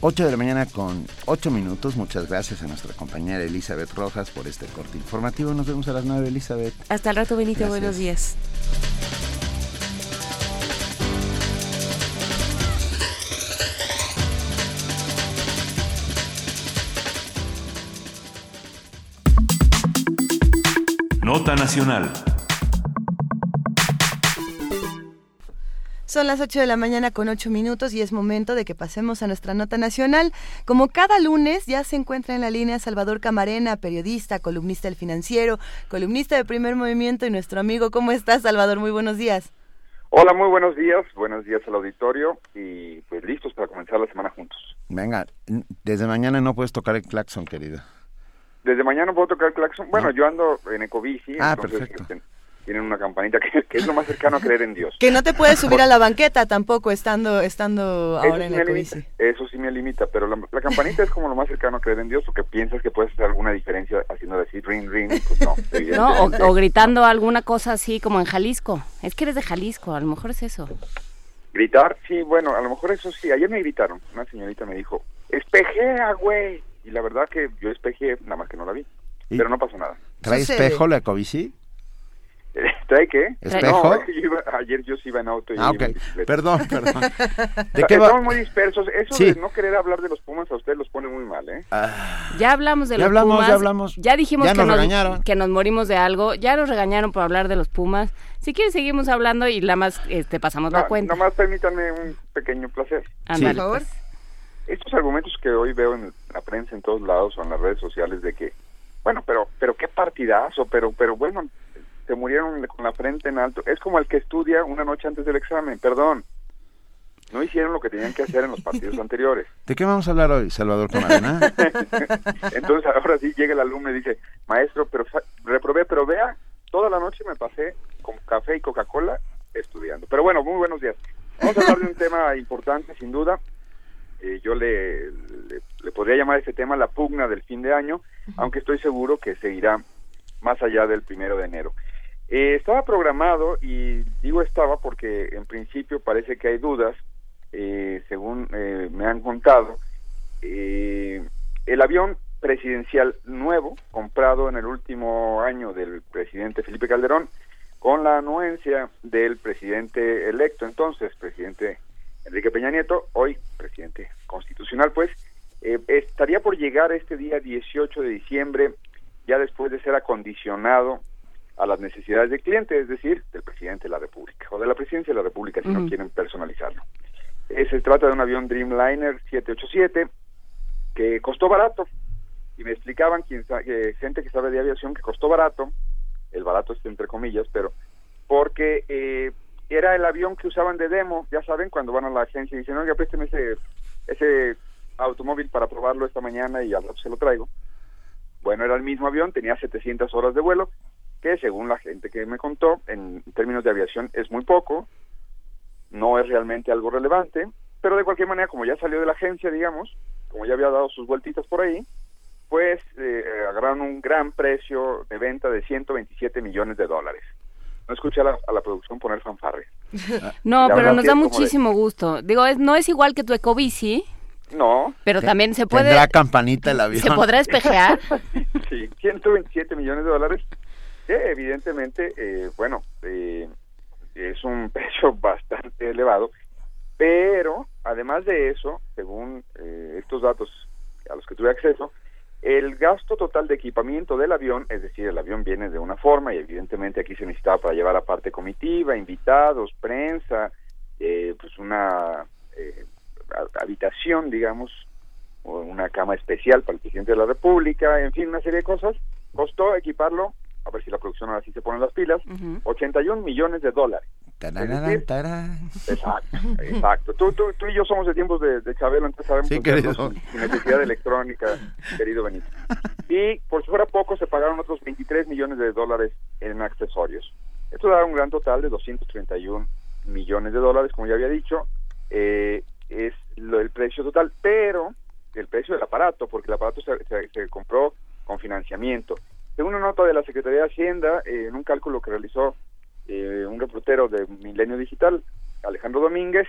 8 de la mañana con 8 minutos. Muchas gracias a nuestra compañera Elizabeth Rojas por este corte informativo. Nos vemos a las 9, Elizabeth. Hasta el rato, Benito. Gracias. Buenos días. Nota Nacional. Son las 8 de la mañana con 8 minutos y es momento de que pasemos a nuestra nota nacional. Como cada lunes ya se encuentra en la línea Salvador Camarena, periodista, columnista del financiero, columnista de primer movimiento y nuestro amigo. ¿Cómo estás, Salvador? Muy buenos días. Hola, muy buenos días. Buenos días al auditorio y pues listos para comenzar la semana juntos. Venga, desde mañana no puedes tocar el claxon, querido. Desde mañana puedo tocar el claxon. Bueno, yo ando en Ecobici, Ah, entonces perfecto. Tienen una campanita que, que es lo más cercano a creer en Dios. Que no te puedes subir a la banqueta tampoco estando estando ahora sí, en la bici. eso sí me limita, pero la, la campanita es como lo más cercano a creer en Dios porque piensas que puedes hacer alguna diferencia haciendo decir ring ring, pues no, (laughs) ¿No? O, o gritando alguna cosa así como en Jalisco. Es que eres de Jalisco, a lo mejor es eso. Gritar, sí, bueno, a lo mejor eso sí. Ayer me gritaron. Una señorita me dijo, espejea, güey. Y la verdad que yo espejé, nada más que no la vi. ¿Y? Pero no pasó nada. ¿Trae espejo la ecobici? (laughs) ¿Trae qué? ¿Espejo? No, es que yo iba- ayer yo sí iba en auto y Ah, ok. Perdón, perdón. (laughs) ¿De qué va? Estamos muy dispersos. Eso Sí. de no querer hablar de los Pumas a usted los pone muy mal, ¿eh? Ya hablamos de Ya los hablamos, Pumas. ya hablamos. Ya dijimos Ya que, nos nos, regañaron. que nos morimos de algo. Ya nos regañaron por hablar de los Pumas. Si quieres, seguimos hablando y nada más este, pasamos la No, cuenta. Nomás permítanme un pequeño placer. Ándale, Por favor. pues. Estos argumentos que hoy veo en la prensa en todos lados o en las redes sociales de que, bueno, pero pero qué partidazo, pero pero bueno, se murieron con la frente en alto. Es como el que estudia una noche antes del examen, perdón. No hicieron lo que tenían que hacer en los partidos (laughs) anteriores. ¿De qué vamos a hablar hoy, Salvador Camarena? (laughs) Entonces ahora sí llega el alumno y dice, maestro, pero reprobé, pero vea, toda la noche me pasé con café y Coca-Cola estudiando. Pero bueno, muy buenos días. Vamos a hablar de un (laughs) tema importante, sin duda. Eh, yo le, le, le podría llamar a este tema la pugna del fin de año, aunque estoy seguro que seguirá más allá del primero de enero. Eh, estaba programado, y digo estaba porque en principio parece que hay dudas, eh, según eh, me han contado, eh, el avión presidencial nuevo, comprado en el último año del presidente Felipe Calderón, con la anuencia del presidente electo entonces, presidente Enrique Peña Nieto, hoy presidente constitucional, pues, eh, estaría por llegar este día 18 de diciembre, ya después de ser acondicionado a las necesidades del cliente, es decir, del presidente de la República, o de la presidencia de la República, si no quieren personalizarlo. Eh, se trata de un avión Dreamliner 787 que costó barato. Y me explicaban quien, que gente que sabe de aviación que costó barato, el barato está entre comillas, pero porque eh, era el avión que usaban de demo, ya saben, cuando van a la agencia y dicen, oiga, présteme ese, ese automóvil para probarlo esta mañana y al rato se lo traigo. Bueno, era el mismo avión, tenía 700 horas de vuelo, que según la gente que me contó, en términos de aviación es muy poco, no es realmente algo relevante, pero de cualquier manera, como ya salió de la agencia, digamos, como ya había dado sus vueltitas por ahí, pues eh, agarraron un gran precio de venta de 127 millones de dólares. No escuché a la, a la producción poner fanfarre. (laughs) No, La pero nos da de- muchísimo gusto. Digo, es, no es igual que tu ecobici, No. pero también se puede... ¿Tendrá campanita el (laughs) avión? ¿Se podrá (laughs) espejear? sí, 127 millones de dólares, que evidentemente, eh, bueno, eh, es un (laughs) precio bastante elevado, pero además de eso, según eh, estos datos a los que tuve acceso, el gasto total de equipamiento del avión, es decir, el avión viene de una forma y evidentemente aquí se necesitaba para llevar aparte comitiva, invitados, prensa, eh, pues una eh, ha- habitación, digamos, o una cama especial para el presidente de la República, en fin, una serie de cosas. Costó equiparlo, a ver si la producción ahora sí se pone las pilas, 81 millones de dólares. Tararán, tarán. Exacto, exacto. Tú, tú, tú y yo somos de tiempos de, de Chabelo, entonces sabemos Sí, sin, sin necesidad de electrónica, querido Benito. Y por si fuera poco, se pagaron otros 23 millones de dólares en accesorios. Esto da un gran total de 231 millones de dólares, como ya había dicho, eh, es lo, el precio total, pero el precio del aparato, porque el aparato se, se- se compró con financiamiento. Según una nota de la Secretaría de Hacienda, eh, en un cálculo que realizó eh, un reportero de Milenio Digital, Alejandro Domínguez,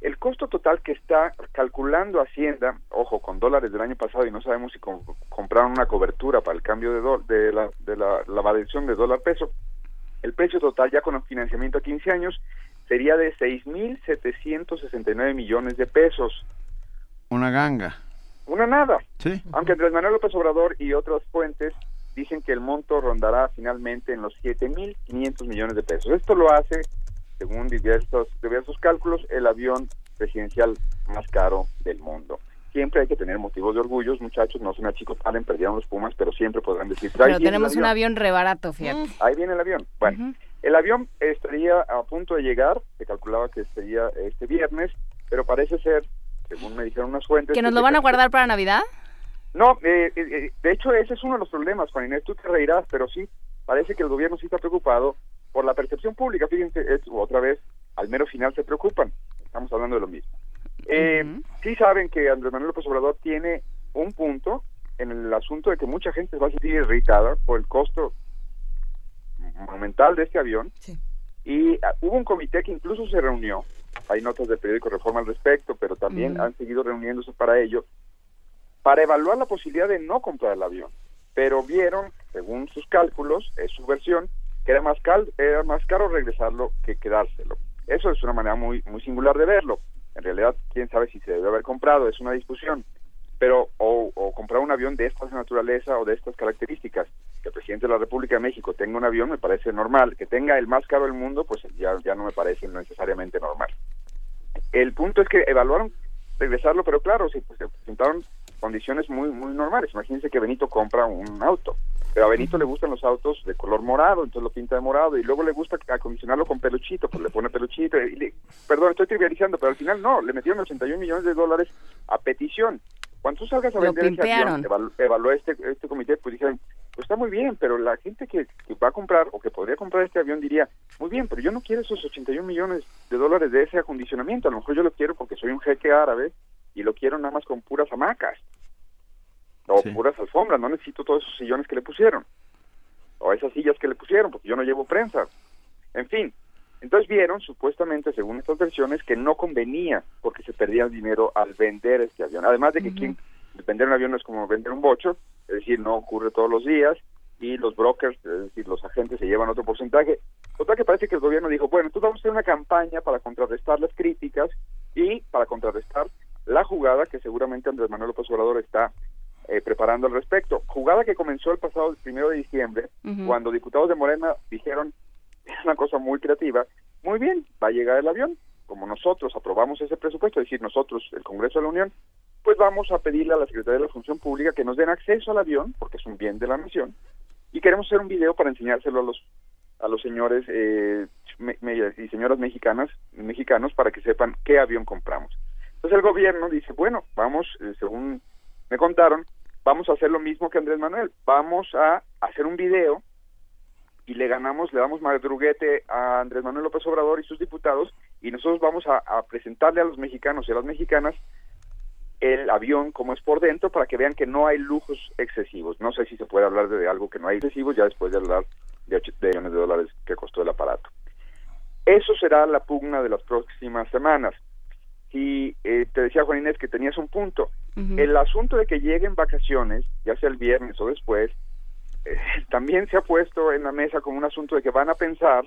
el costo total que está calculando Hacienda, ojo, con dólares del año pasado y no sabemos si com- compraron una cobertura para el cambio de, do- de, la, de la, la variación de dólar peso, el precio total ya con el financiamiento a 15 años sería de 6.769 millones de pesos. Una ganga. Una nada. Sí. Aunque Andrés Manuel López Obrador y otras fuentes dicen que el monto rondará finalmente en los 7.500 millones de pesos. Esto lo hace, según diversos, diversos cálculos, el avión presidencial más caro del mundo. Siempre hay que tener motivos de orgullo, muchachos, no se me achicopalen, perdieron los Pumas, pero siempre podrán decir, "Ahí Pero tenemos un avión re barato, fíjate. Ahí viene el avión. Bueno, el avión estaría a punto de llegar, se calculaba que sería este viernes, pero parece ser, según me dijeron unas fuentes... ¿Que nos lo van a guardar para Navidad? No, eh, eh, eh, de hecho ese es uno de los problemas, Juan Inés, tú te reirás, pero sí, parece que el gobierno sí está preocupado por la percepción pública, fíjense, es, otra vez, al mero final se preocupan, estamos hablando de lo mismo. Eh, Sí saben que Andrés Manuel López Obrador tiene un punto en el asunto de que mucha gente va a sentir irritada por el costo monumental de este avión, y ah, hubo un comité que incluso se reunió, hay notas del periódico Reforma al respecto, pero también han seguido reuniéndose para ello, para evaluar la posibilidad de no comprar el avión. Pero vieron, según sus cálculos, es su versión, que era más, cal- era más caro regresarlo que quedárselo. Eso es una manera muy, muy singular de verlo. En realidad, quién sabe si se debe haber comprado, es una discusión. Pero, o, o comprar un avión de esta naturaleza o de estas características. Que el presidente de la República de México tenga un avión me parece normal. Que tenga el más caro del mundo, pues ya, ya no me parece necesariamente normal. El punto es que evaluaron regresarlo, pero claro, pues, se presentaron condiciones muy muy normales. Imagínense que Benito compra un auto, pero a Benito le gustan los autos de color morado, entonces lo pinta de morado, y luego le gusta acondicionarlo con peluchito, pues le pone peluchito. Y le- perdón, estoy trivializando, pero al final no, le metieron 81 millones de dólares a petición. Cuando tú salgas a Lo vender ese evaluó este, este comité, pues dijeron, pues está muy bien, pero la gente que, que va a comprar o que podría comprar este avión diría, muy bien, pero yo no quiero esos 81 millones de dólares de ese acondicionamiento, a lo mejor yo lo quiero porque soy un jeque árabe y lo quiero nada más con puras hamacas o puras alfombras, no necesito todos esos sillones que le pusieron o esas sillas que le pusieron porque yo no llevo prensa. En fin, entonces vieron supuestamente, según estas versiones, que no convenía porque se perdía dinero al vender este avión. Además de que quien vender un avión no es como vender un bocho, es decir, no ocurre todos los días y los brokers, es decir, los agentes se llevan otro porcentaje. Total que parece que el gobierno dijo, bueno, entonces vamos a hacer una campaña para contrarrestar las críticas y para contrarrestar la jugada que seguramente Andrés Manuel López Obrador está eh, preparando al respecto. Jugada que comenzó el pasado primero de diciembre, cuando diputados de Morena dijeron, es una cosa muy creativa, muy bien, va a llegar el avión, como nosotros aprobamos ese presupuesto, es decir, nosotros, el Congreso de la Unión, pues vamos a pedirle a la Secretaría de la Función Pública que nos den acceso al avión, porque es un bien de la nación, y queremos hacer un video para enseñárselo a los a los señores eh, me- me- y señoras mexicanas mexicanos para que sepan qué avión compramos. Entonces el gobierno dice, bueno, vamos, eh, según me contaron, vamos a hacer lo mismo que Andrés Manuel, vamos a hacer un video y le ganamos, le damos madruguete a Andrés Manuel López Obrador y sus diputados y nosotros vamos a, presentarle a los mexicanos y a las mexicanas el avión como es por dentro para que vean que no hay lujos excesivos. No sé si se puede hablar de algo que no hay excesivos ya después de hablar de 8 millones de dólares que costó el aparato. Eso será la pugna de las próximas semanas. Y eh, te decía Juan Inés que tenías un punto. El asunto de que lleguen vacaciones, ya sea el viernes o después, eh, también se ha puesto en la mesa como un asunto de que van a pensar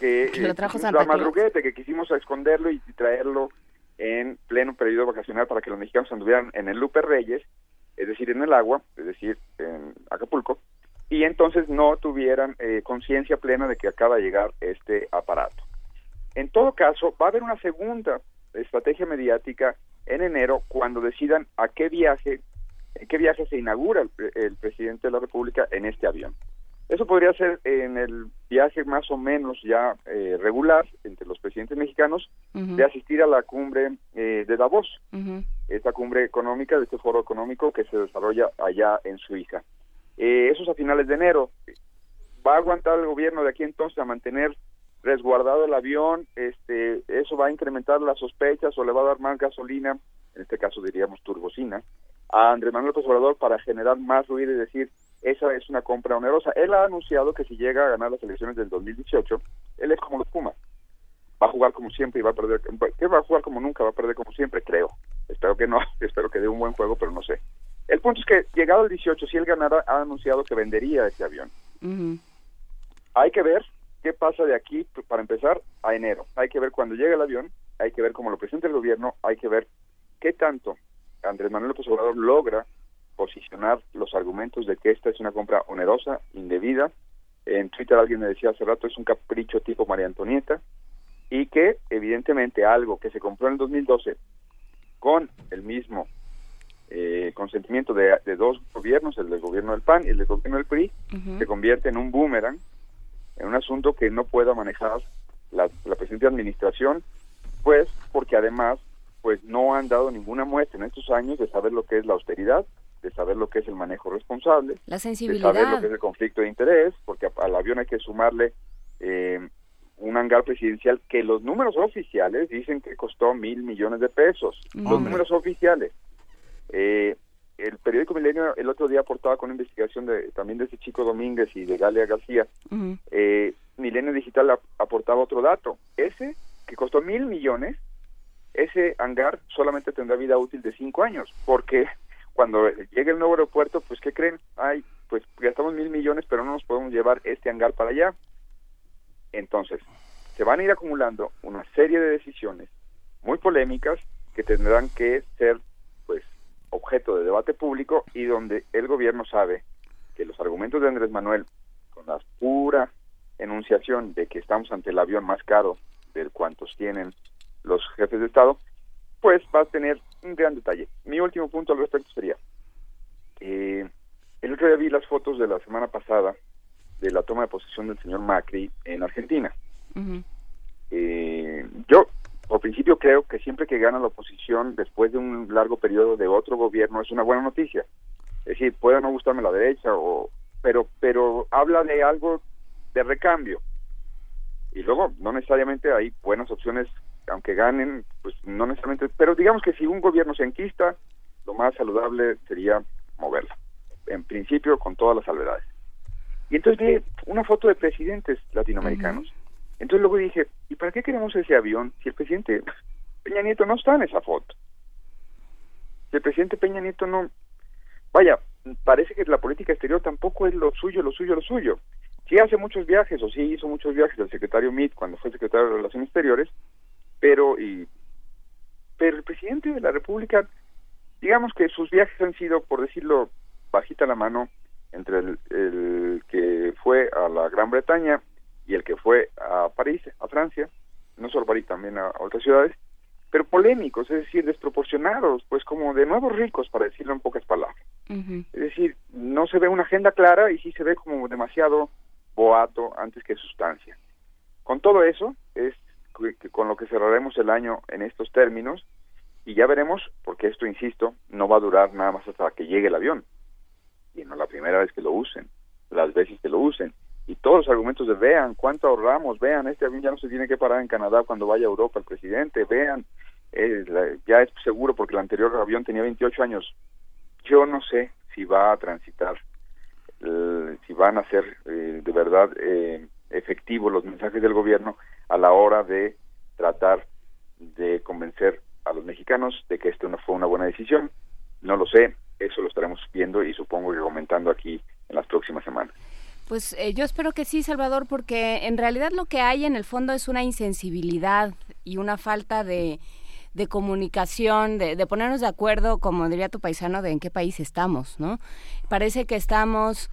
que, Que lo eh, trajo pusimos Santa la madruguete, que quisimos esconderlo y, y traerlo en pleno periodo vacacional para que los mexicanos anduvieran en el Lupe Reyes, es decir, en el agua, es decir, en Acapulco, y entonces no tuvieran eh, conciencia plena de que acaba de llegar este aparato. En todo caso, va a haber una segunda estrategia mediática en enero cuando decidan a qué viaje, en qué viaje se inaugura el, el presidente de la República en este avión. Eso podría ser en el viaje más o menos ya eh, regular entre los presidentes mexicanos de asistir a la cumbre eh, de Davos, Ujú. esta cumbre económica, de este foro económico que se desarrolla allá en Suiza. Eh, eso es a finales de enero. ¿Va a aguantar el gobierno de aquí entonces a mantener resguardado el avión? Este, ¿Eso va a incrementar las sospechas o le va a dar más gasolina, en este caso diríamos turbocina, a Andrés Manuel López Obrador para generar más ruido y decir, esa es una compra onerosa? Él ha anunciado que si llega a ganar las elecciones del 2018, él es como los Pumas. va a jugar como siempre y va a perder, que va a jugar como nunca, va a perder como siempre, creo. Espero que no, (laughs) espero que dé un buen juego, pero no sé. El punto es que llegado el 18, si él ganara, ha anunciado que vendería ese avión. Hay que ver qué pasa de aquí, para empezar, a enero. Hay que ver cuando llegue el avión, hay que ver cómo lo presenta el gobierno, hay que ver qué tanto Andrés Manuel López Obrador logra posicionar los argumentos de que esta es una compra onerosa, indebida. En Twitter alguien me decía hace rato, es un capricho tipo María Antonieta, y que evidentemente algo que se compró en el 2012 con el mismo eh, consentimiento de, dos gobiernos, el del gobierno del PAN y el del gobierno del PRI, se convierte en un boomerang, en un asunto que no pueda manejar la, la presente administración, pues porque además pues no han dado ninguna muestra en estos años de saber lo que es la austeridad, de saber lo que es el manejo responsable, la sensibilidad. de saber lo que es el conflicto de interés, porque al avión hay que sumarle eh, un hangar presidencial que los números oficiales dicen que costó mil millones de pesos. Los números oficiales. Eh, el periódico Milenio el otro día aportaba con una investigación de también de ese chico Domínguez y de Galia García. eh, Milenio Digital aportaba otro dato. Ese que costó mil millones, ese hangar solamente tendrá vida útil de cinco años, porque (laughs) cuando llegue el nuevo aeropuerto, pues ¿qué creen? Ay, pues gastamos mil millones, pero no nos podemos llevar este hangar para allá. Entonces, se van a ir acumulando una serie de decisiones muy polémicas que tendrán que ser objeto de debate público y donde el gobierno sabe que los argumentos de Andrés Manuel con la pura enunciación de que estamos ante el avión más caro de cuantos tienen los jefes de Estado, pues va a tener un gran detalle. Mi último punto al respecto sería, eh, el otro día vi las fotos de la semana pasada de la toma de posesión del señor Macri en Argentina. eh, yo, por principio, creo que siempre que gana la oposición después de un largo periodo de otro gobierno es una buena noticia. Es decir, puede no gustarme la derecha, o, pero, pero habla de algo de recambio. Y luego, no necesariamente hay buenas opciones, aunque ganen, pues no necesariamente, pero digamos que si un gobierno se enquista, lo más saludable sería moverla. En principio, con todas las salvedades. Y entonces vi una foto de presidentes latinoamericanos. Entonces luego dije, ¿y para qué queremos ese avión si el presidente Peña Nieto no está en esa foto? Si el presidente Peña Nieto no... Vaya, parece que la política exterior tampoco es lo suyo, lo suyo, lo suyo. Sí hace muchos viajes, o sí hizo muchos viajes el secretario Mitt cuando fue secretario de Relaciones Exteriores, pero, y, pero el presidente de la República, digamos que sus viajes han sido, por decirlo bajita la mano, entre el, el, que fue a la Gran Bretaña y el que fue a París, a Francia, no solo París, también a, a, otras ciudades, pero polémicos, es decir, desproporcionados, pues como de nuevos ricos, para decirlo en pocas palabras. Uh -huh. Es decir, no se ve una agenda clara y sí se ve como demasiado boato antes que sustancia. Con todo eso, es que con lo que cerraremos el año en estos términos, y ya veremos, porque esto, insisto, no va a durar nada más hasta que llegue el avión y no la primera vez que lo usen, las veces que lo usen. Y todos los argumentos de vean cuánto ahorramos, vean, este avión ya no se tiene que parar en Canadá cuando vaya a Europa el presidente, vean, eh, la, ya es seguro porque el anterior avión tenía 28 años. Yo no sé si va a transitar, eh, si van a ser eh, de verdad efectivos los mensajes del gobierno a la hora de tratar de convencer a los mexicanos de que esto no fue una buena decisión. No lo sé, eso lo estaremos viendo y supongo que comentando aquí en las próximas semanas. Pues eh, yo espero que sí, Salvador, porque en realidad lo que hay en el fondo es una insensibilidad y una falta de, comunicación, de, de, ponernos de acuerdo, como diría tu paisano, de en qué país estamos, ¿no? Parece que estamos...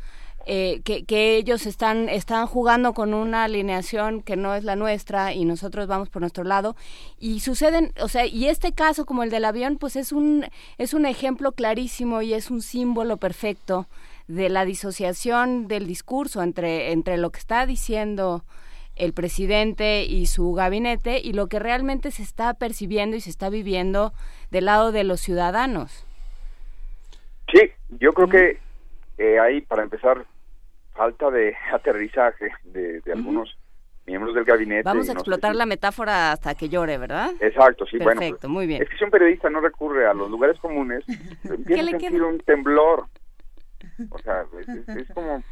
Eh, que, que, ellos están, están jugando con una alineación que no es la nuestra y nosotros vamos por nuestro lado y suceden, o sea, y este caso como el del avión, pues es un, es un ejemplo clarísimo y es un símbolo perfecto de la disociación del discurso entre, entre lo que está diciendo el presidente y su gabinete y lo que realmente se está percibiendo y se está viviendo del lado de los ciudadanos. Sí, yo creo que eh, ahí, para empezar, falta de (laughs) aterrizaje de, de algunos uh -huh. miembros del gabinete. Vamos a explotar no sé si... la metáfora hasta que llore, ¿verdad? Exacto, sí, Perfecto, bueno. Pues, muy bien. Es que si un periodista no recurre a los lugares comunes, (laughs) empieza a sentir queda? un temblor. O sea, es, (laughs) como...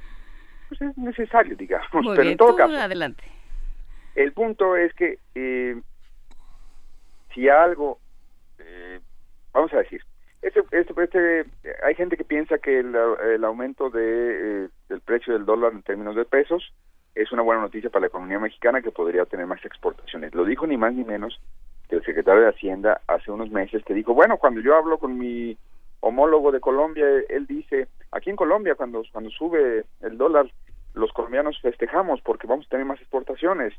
Pues es necesario, digamos. Muy Pero bien, en todo caso... adelante. El punto es que eh, si algo, eh, vamos a decir, este, este, este, hay gente que piensa que el, el aumento de, eh, del precio del dólar en términos de pesos es una buena noticia para la economía mexicana que podría tener más exportaciones. Lo dijo ni más ni menos que el secretario de Hacienda hace unos meses que dijo, bueno, cuando yo hablo con mi homólogo de Colombia, él dice, aquí en Colombia cuando, cuando sube el dólar, los colombianos festejamos porque vamos a tener más exportaciones.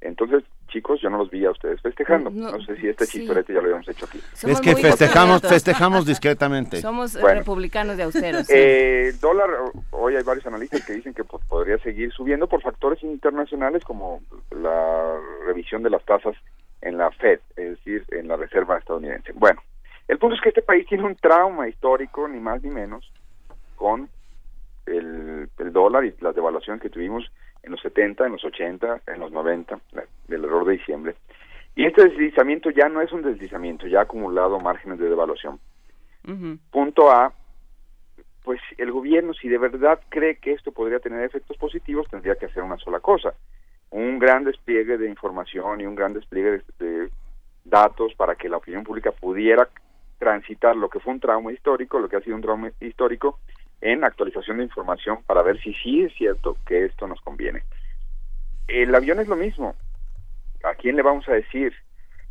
Entonces, chicos, yo no los vi a ustedes festejando. No, sé si este sí. chistorete ya lo habíamos hecho aquí. es que festejamos, festejamos discretamente. Somos Bueno. republicanos de austeros. Eh, el dólar, hoy hay varios analistas que dicen que po- podría seguir subiendo por factores internacionales como la revisión de las tasas en la Fed, es decir, en la Reserva estadounidense. Bueno, el punto es que este país tiene un trauma histórico, ni más ni menos, con el, el dólar y las devaluaciones que tuvimos en los 70, en los 80, en los 90, la- del error de diciembre. Y este deslizamiento ya no es un deslizamiento, ya ha acumulado márgenes de devaluación. Punto A, pues el gobierno, si de verdad cree que esto podría tener efectos positivos, tendría que hacer una sola cosa, un gran despliegue de información y un gran despliegue de, de datos para que la opinión pública pudiera transitar lo que fue un trauma histórico, lo que ha sido un trauma histórico, en actualización de información para ver si sí es cierto que esto nos conviene. El avión es lo mismo. ¿A quién le vamos a decir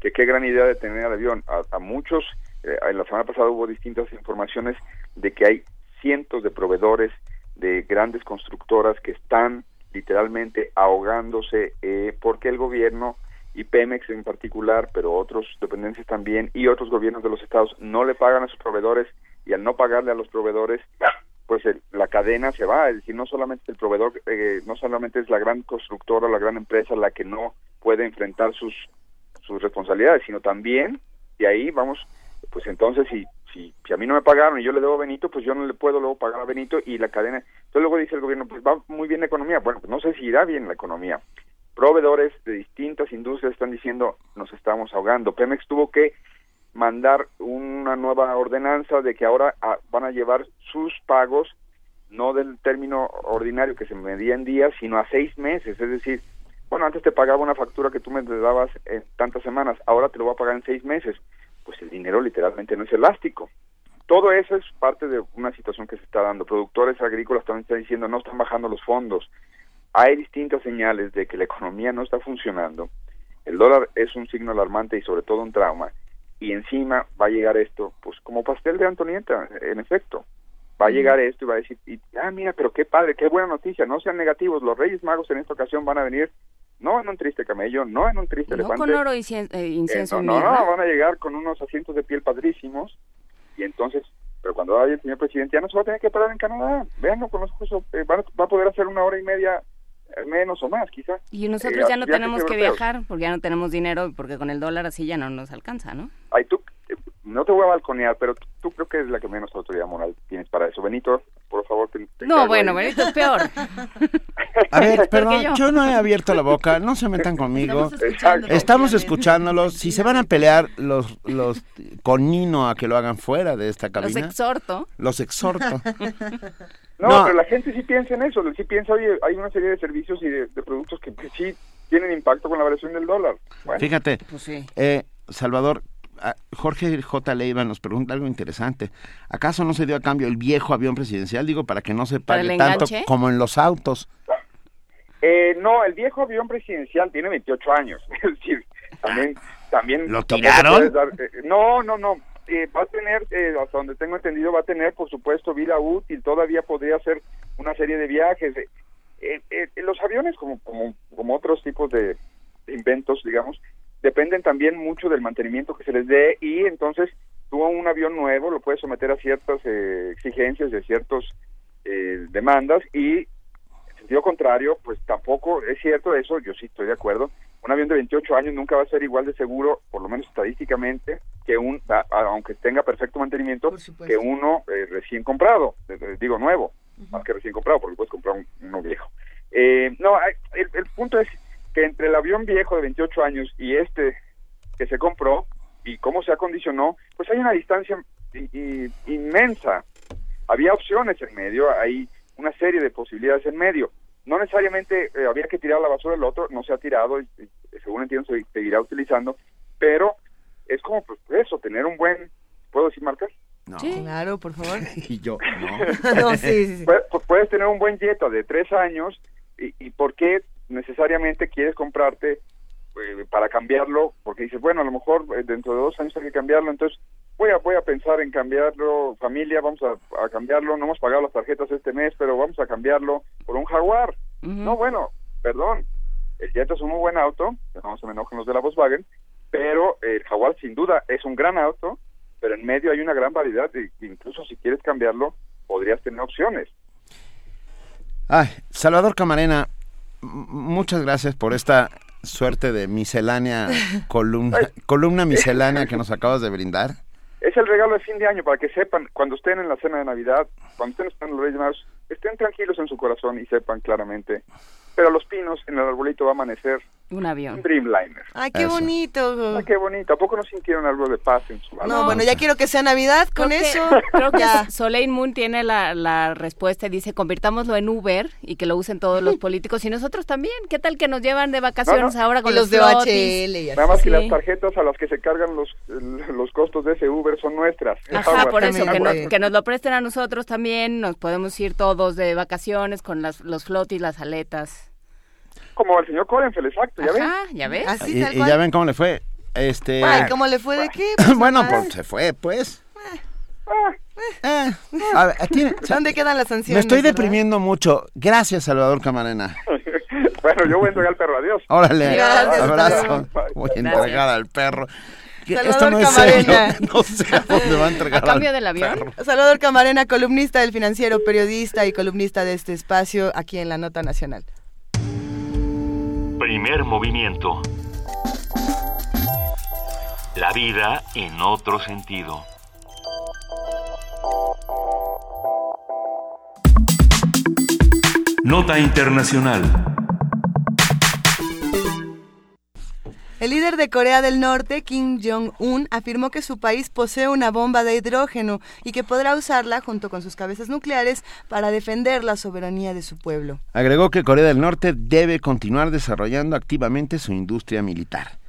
que qué gran idea de tener el avión? A, a muchos, eh, en la semana pasada hubo distintas informaciones de que hay cientos de proveedores de grandes constructoras que están literalmente ahogándose eh, porque el gobierno y Pemex en particular, pero otros dependencias también y otros gobiernos de los estados no le pagan a sus proveedores y al no pagarle a los proveedores, pues el- la cadena se va, es decir, no solamente el proveedor, eh, no solamente es la gran constructora, la gran empresa la que no puede enfrentar sus sus responsabilidades, sino también de ahí vamos, pues entonces si si, si a mí no me pagaron y yo le debo a Benito, pues yo no le puedo luego pagar a Benito y la cadena. Entonces luego dice el gobierno, pues va muy bien la economía. Bueno, pues no sé si irá bien la economía. Proveedores de distintas industrias están diciendo, nos estamos ahogando. Pemex tuvo que mandar una nueva ordenanza de que ahora ah, van a llevar sus pagos no del término ordinario que se medía en días, sino a seis meses. Es decir, bueno, antes te pagaba una factura que tú me dabas en tantas semanas, ahora te lo voy a pagar en seis meses. Pues el dinero literalmente no es elástico. Todo eso es parte de una situación que se está dando. Productores agrícolas también están diciendo no están bajando los fondos. Hay distintas señales de que la economía no está funcionando. El dólar es un signo alarmante y sobre todo un trauma. Y encima va a llegar esto, pues como pastel de Antonieta, en efecto. Va a llegar esto y va a decir, y, ah, mira, pero qué padre, qué buena noticia, no sean negativos. Los Reyes Magos en esta ocasión van a venir no en un triste camello, no en un triste No elefante. con oro y cien- eh, incienso Eh, y no, no, van a llegar con unos asientos de piel padrísimos y entonces, pero cuando vaya el señor presidente ya no se va a tener que parar en Canadá, véanlo con los ojos, eh, van a- va a poder hacer una hora y media menos o más quizá. Y nosotros Eh, ya no tenemos que viajar porque ya no tenemos dinero porque con el dólar así ya no nos alcanza, ¿no? Ay, tú, eh, no te voy a balconear, pero tú, tú creo que es la que menos autoridad moral tienes para eso. Benito, por favor. te- te No, bueno, ahí. Benito es peor. A ver, (laughs) perdón, yo. yo no he abierto la boca, no se metan conmigo. Estamos escuchándolos. Si se van a pelear los, los con Nino a que lo hagan fuera de esta Los cabina, exhorto. los exhorto. (laughs) No, No. pero la gente sí piensa en eso, sí piensa, oye, hay una serie de servicios y de, de productos que, que sí tienen impacto con la variación del dólar. Bueno, Fíjate, Pues sí. eh, Salvador, Jorge J. Leiva nos pregunta algo interesante. ¿Acaso no se dio a cambio el viejo avión presidencial? Digo, para que no se ¿Para pague tanto como en los autos. Eh, no, el viejo avión presidencial tiene 28 años. (laughs) Es decir, también... también ¿Lo tiraron? puedes dar- eh, no, no, no. Eh, va a tener, eh, hasta donde tengo entendido, va a tener, por supuesto, vida útil. Todavía podría hacer una serie de viajes. Eh, los aviones, como, como, como otros tipos de inventos, digamos, dependen también mucho del mantenimiento que se les dé y entonces tú a un avión nuevo lo puedes someter a ciertas eh, exigencias de ciertas demandas y en sentido contrario, pues tampoco es cierto eso, yo sí estoy de acuerdo, un avión de 28 años nunca va a ser igual de seguro, por lo menos estadísticamente, que un, a- aunque tenga perfecto mantenimiento, que uno eh, recién comprado, eh, eh, digo nuevo, más que recién comprado, porque puedes comprar un- uno viejo. Eh, no, el, el punto es que entre el avión viejo de 28 años y este que se compró y cómo se acondicionó, pues hay una distancia inmensa. Había opciones en medio, hay una serie de posibilidades en medio. no necesariamente eh, había que tirar la basura el otro, no se ha tirado, y, y según entiendo se seguirá utilizando, pero es como pues eso, tener un buen, ¿puedo decir marcas? No. Claro, por favor. (laughs) Y yo, no. (laughs) No, sí, sí, sí. Pu- pu- Puedes tener un buen Jetta de tres años y, y ¿por qué necesariamente quieres comprarte eh, para cambiarlo? Porque dices, bueno, a lo mejor eh, dentro de dos años hay que cambiarlo, entonces voy a voy a pensar en cambiarlo, familia, vamos a, a cambiarlo, no hemos pagado las tarjetas este mes, pero vamos a cambiarlo por un Jaguar. No, bueno, perdón, el Jetta es un muy buen auto, no se me enojen los de la Volkswagen, pero el Jaguar sin duda es un gran auto, pero en medio hay una gran variedad, y incluso si quieres cambiarlo, podrías tener opciones. Ay, Salvador Camarena, muchas gracias por esta suerte de miscelánea, (laughs) columna, columna miscelánea que nos acabas de brindar. Es el regalo de fin de año para que sepan, cuando estén en la cena de Navidad, cuando estén esperando los Reyes Magos, estén tranquilos en su corazón y sepan claramente. Pero a los pinos, en el arbolito va a amanecer Un avión. un Dreamliner. Ay, qué Eso. bonito. Ah, qué bonito. ¿A poco no sintieron algo de paz en su alma? No, bueno, ya quiero que sea Navidad con Creo que- eso. (laughs) Creo que. Soleil Moon tiene la, la respuesta y dice, convirtámoslo en Uber y que lo usen todos los políticos y nosotros también. ¿Qué tal que nos llevan de vacaciones No, no. ahora con Y los de flotis? OHL y así. Nada más que Sí. las tarjetas a las que se cargan los, los costos de ese Uber son nuestras. Ajá, Aguas, por eso, que nos, que nos lo presten a nosotros también, nos podemos ir todos de vacaciones con las, los flotis, las aletas. Como el señor Corenfeld, exacto, ¿ya ven? Ajá, ¿ya ves? Así Y, tal y cual. ya ven cómo le fue. Este, Ay, ¿cómo le fue de qué? (laughs) Pues bueno, pues se fue, pues. Eh, a ver, aquí- ¿Dónde quedan las sanciones? me estoy verdad? deprimiendo mucho. Gracias, Salvador Camarena. (laughs) bueno, yo voy a entregar al perro, adiós. Órale, Gracias, abrazo. Voy a Gracias. entregar al perro. Salvador Esto no es Camarena. serio. (laughs) No sé a dónde va a entregar ¿A cambio al del avión? perro. Salvador Camarena, columnista del financiero, periodista y columnista de este espacio aquí en la Nota Nacional. Primer movimiento. La vida en otro sentido. Nota Internacional. El líder de Corea del Norte, Kim Jong-un, afirmó que su país posee una bomba de hidrógeno y que podrá usarla junto con sus cabezas nucleares para defender la soberanía de su pueblo. Agregó que Corea del Norte debe continuar desarrollando activamente su industria militar.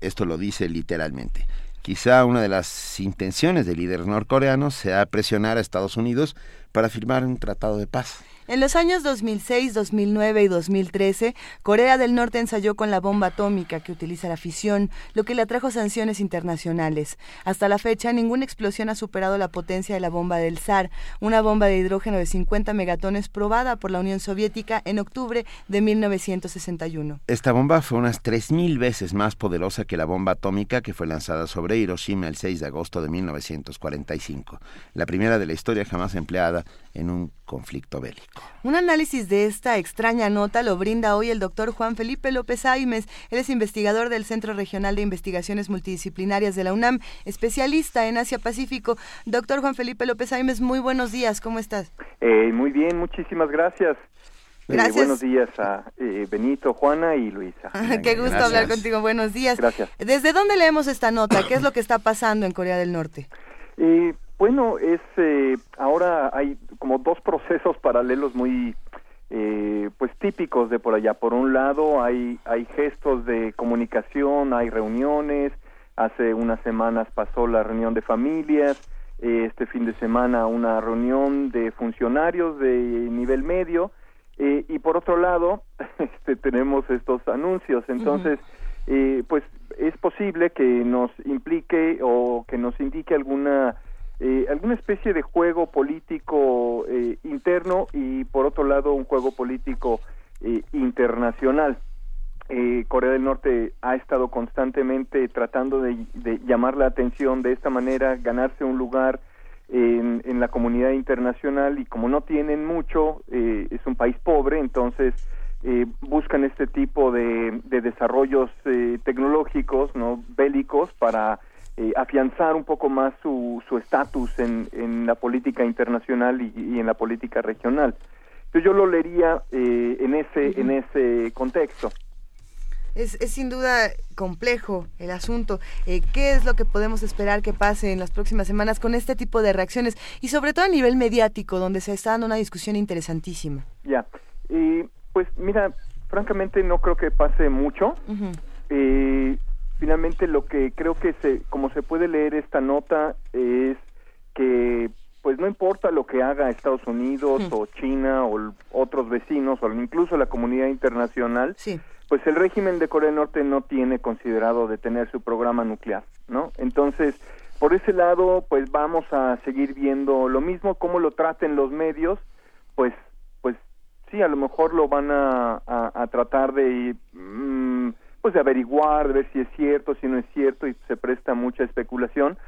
Esto lo dice literalmente. Quizá una de las intenciones del líder norcoreano sea presionar a Estados Unidos para firmar un tratado de paz. En los años 2006, 2009 y 2013, Corea del Norte ensayó con la bomba atómica que utiliza la fisión, lo que le atrajo sanciones internacionales. Hasta la fecha, ninguna explosión ha superado la potencia de la bomba del SAR, una bomba de hidrógeno de 50 megatones probada por la Unión Soviética en octubre de 1961. Esta bomba fue unas 3.000 veces más poderosa que la bomba atómica que fue lanzada sobre Hiroshima el 6 de agosto de 1945, la primera de la historia jamás empleada en un conflicto bélico. Un análisis de esta extraña nota lo brinda hoy el doctor Juan Felipe López Aimes. Él es investigador del Centro Regional de Investigaciones Multidisciplinarias de la UNAM, especialista en Asia-Pacífico. Doctor Juan Felipe López Aimes, muy buenos días, ¿cómo estás? Eh, muy bien, muchísimas gracias. Eh, Gracias. buenos días a eh, Benito, Juana y Luisa. (laughs) Qué gusto Gracias. hablar contigo, buenos días. Gracias. ¿Desde dónde leemos esta nota? ¿Qué es lo que está pasando en Corea del Norte? Eh, bueno, es eh, ahora hay como dos procesos paralelos muy eh, pues típicos de por allá. Por un lado hay hay gestos de comunicación, hay reuniones. Hace unas semanas pasó la reunión de familias. eh, este fin de semana una reunión de funcionarios de nivel medio. Eh, y por otro lado, (laughs) este, tenemos estos anuncios. Entonces, eh, pues es posible que nos implique o que nos indique alguna eh, alguna especie de juego político eh, interno y por otro lado un juego político eh, internacional. Eh, Corea del Norte ha estado constantemente tratando de, llamar la atención de esta manera, ganarse un lugar en, en la comunidad internacional y como no tienen mucho, eh, es un país pobre, entonces eh, buscan este tipo de, de desarrollos tecnológicos, no bélicos, para eh, afianzar un poco más su su estatus en, en la política internacional y, y en la política regional. Entonces yo lo leería eh, en ese en ese contexto. Es, es sin duda complejo el asunto. Eh, ¿Qué es lo que podemos esperar que pase en las próximas semanas con este tipo de reacciones? Y sobre todo a nivel mediático, donde se está dando una discusión interesantísima. Ya, Eh, pues mira, francamente no creo que pase mucho. Finalmente lo que creo que se, como se puede leer esta nota es que pues no importa lo que haga Estados Unidos o China o otros vecinos o incluso la comunidad internacional, pues el régimen de Corea del Norte no tiene considerado detener su programa nuclear, ¿no? Entonces, por ese lado, pues vamos a seguir viendo lo mismo, cómo lo traten los medios, pues, pues sí, a lo mejor lo van a, a- a tratar de, mm, pues de averiguar, de ver si es cierto, si no es cierto, y se presta mucha especulación.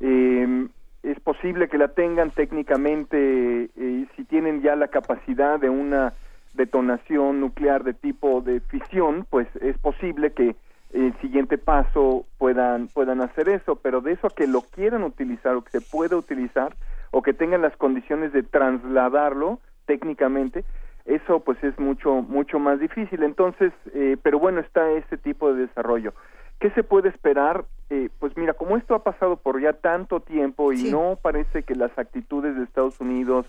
Eh, es posible que la tengan técnicamente, eh, si tienen ya la capacidad de una detonación nuclear de tipo de fisión, pues es posible que el siguiente paso puedan puedan hacer eso, pero de eso a que lo quieran utilizar o que se pueda utilizar o que tengan las condiciones de trasladarlo técnicamente, eso pues es mucho mucho más difícil. Entonces, eh, pero bueno, está ese tipo de desarrollo. ¿Qué se puede esperar? Eh, pues mira, como esto ha pasado por ya tanto tiempo y no parece que las actitudes de Estados Unidos,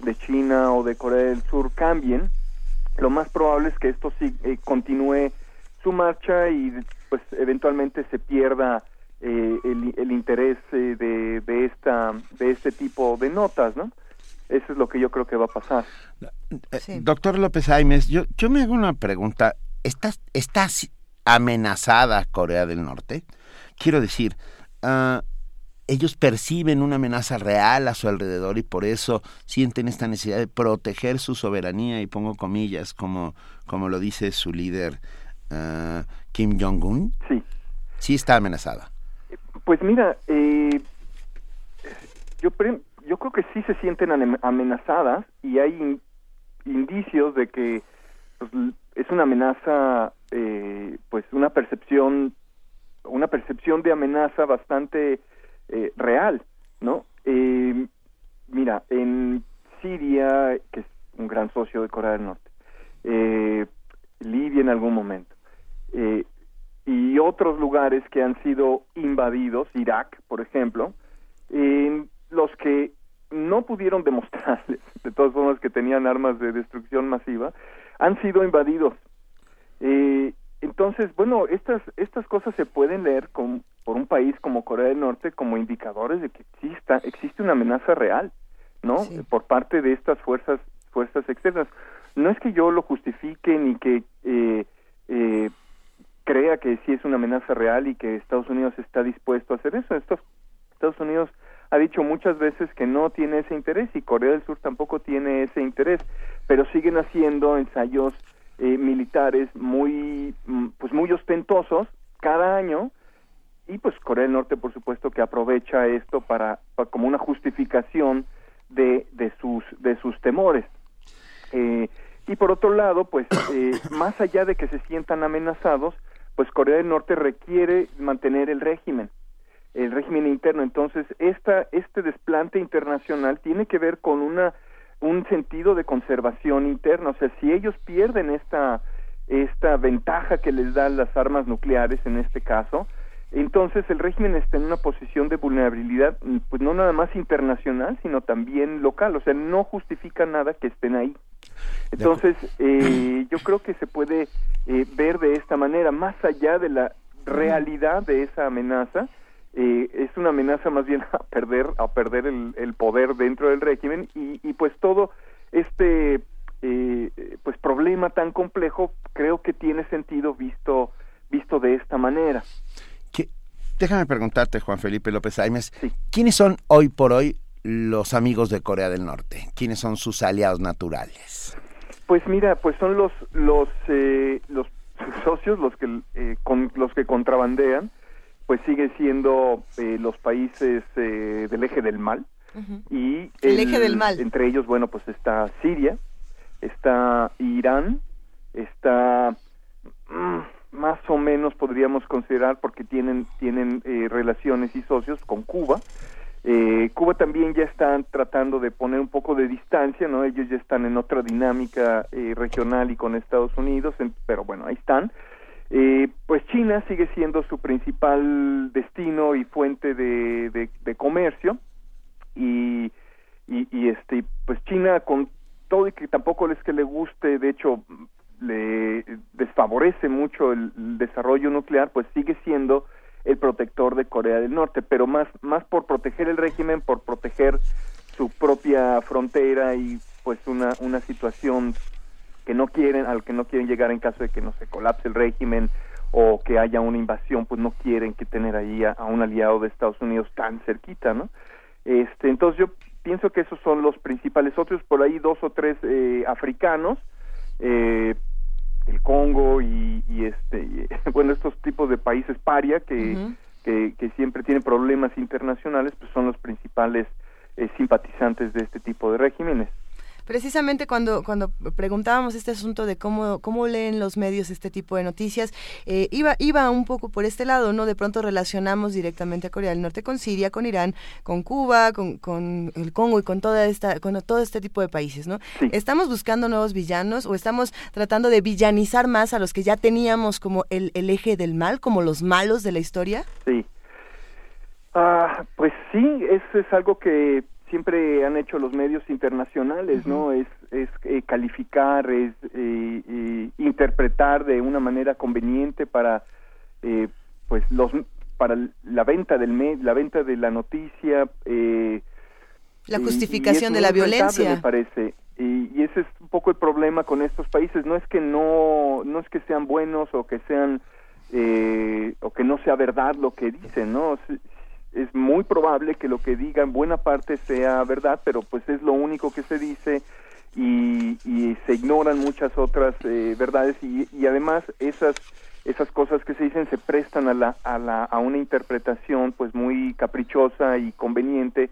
de China o de Corea del Sur cambien, lo más probable es que esto sí eh, continúe su marcha y pues eventualmente se pierda eh, el, el interés eh, de, de esta de este tipo de notas, ¿no? Eso es lo que yo creo que va a pasar. Eh, Doctor López Aimes, yo, yo me hago una pregunta. ¿Estás, ¿Estás amenazada Corea del Norte? Quiero decir, ah, ellos perciben una amenaza real a su alrededor y por eso sienten esta necesidad de proteger su soberanía, y pongo comillas, como, como lo dice su líder ah, Kim Jong-un. Sí. Sí está amenazada. Pues mira, eh, yo, pre- yo creo que sí se sienten amenazadas y hay in- indicios de que pues, es una amenaza, eh, pues una percepción, una percepción de amenaza bastante eh, real, ¿no? Eh, mira, en Siria, que es un gran socio de Corea del Norte, eh, Libia en algún momento, eh, y otros lugares que han sido invadidos, Irak, por ejemplo, en los que no pudieron demostrarles, (laughs) de todas formas, que tenían armas de destrucción masiva, han sido invadidos. Eh, entonces, bueno, estas estas cosas se pueden leer con, por un país como Corea del Norte como indicadores de que exista existe una amenaza real, ¿no? Por parte de estas fuerzas fuerzas externas. No es que yo lo justifique ni que eh, eh, crea que sí es una amenaza real y que Estados Unidos está dispuesto a hacer eso. Estos, Estados Unidos ha dicho muchas veces que no tiene ese interés y Corea del Sur tampoco tiene ese interés, pero siguen haciendo ensayos eh, militares muy mm, pues muy ostentosos cada año y pues Corea del Norte por supuesto que aprovecha esto para, para- como una justificación de, de sus de sus temores. Eh, y por otro lado pues eh, (coughs) más allá de que se sientan amenazados pues Corea del Norte requiere mantener el régimen el régimen interno. Entonces esta este desplante internacional tiene que ver con una un sentido de conservación interna. O sea si ellos pierden esta esta ventaja que les dan las armas nucleares en este caso entonces el régimen está en una posición de vulnerabilidad mm, pues no nada más internacional sino también local. O sea no justifica nada que estén ahí. Entonces eh, yo creo que se puede eh, ver de esta manera más allá de la realidad de esa amenaza eh, es una amenaza más bien (laughs) a perder a perder el, el poder dentro del régimen y, y pues todo este eh, pues problema tan complejo creo que tiene sentido visto visto de esta manera Déjame preguntarte, Juan Felipe López Aimes, ¿quiénes son hoy por hoy los amigos de Corea del Norte? ¿Quiénes son sus aliados naturales? Pues mira, pues son los los eh, los (laughs) socios los que eh, con los que contrabandean, pues sigue siendo eh, los países eh, del eje del mal y El eje del mal. entre ellos bueno pues está Siria, está Irán, está mm, más o menos podríamos considerar porque tienen tienen eh, relaciones y socios con Cuba. Eh, Cuba también ya están tratando de poner un poco de distancia, ¿no? Ellos ya están en otra dinámica eh, regional y con Estados Unidos, en- pero bueno, ahí están. Eh, pues China sigue siendo su principal destino y fuente de, comercio y, y, y, este pues China con todo y que tampoco es que le guste, de hecho, le desfavorece mucho el, desarrollo nuclear, pues sigue siendo el protector de Corea del Norte, pero más, más por proteger el régimen, por proteger su propia frontera y pues una, una situación que no quieren, al que no quieren llegar en caso de que no se colapse el régimen o que haya una invasión, pues no quieren que tener ahí a, un aliado de Estados Unidos tan cerquita, ¿no? Este, entonces yo pienso que esos son los principales otros, por ahí dos o tres eh, africanos, eh, el Congo y, este, (laughs) bueno, estos tipos de países paria que, que, siempre tienen problemas internacionales, pues son los principales eh, simpatizantes de este tipo de regímenes. Precisamente cuando, cuando preguntábamos este asunto de cómo, cómo leen los medios este tipo de noticias, eh, iba, iba un poco por este lado, ¿no? De pronto relacionamos directamente a Corea del Norte con Siria, con Irán, con Cuba, con, con el Congo y con toda esta, con todo este tipo de países, ¿no? ¿Estamos buscando nuevos villanos o estamos tratando de villanizar más a los que ya teníamos como el, el eje del mal, como los malos de la historia? Sí. Ah, pues sí, eso es algo que siempre han hecho los medios internacionales, ¿no? Es, es eh, calificar, es eh, eh, interpretar de una manera conveniente para, pues los para la venta del med, la venta de la noticia. la justificación de la violencia. Me parece. Y, y, ese es un poco el problema con estos países. No es que no, no es que sean buenos o que sean o que no sea verdad lo que dicen, ¿no? Es muy probable que lo que diga en buena parte sea verdad, pero pues es lo único que se dice y, se ignoran muchas otras eh, verdades y, y, además esas esas cosas que se dicen se prestan a la a la a una interpretación pues muy caprichosa y conveniente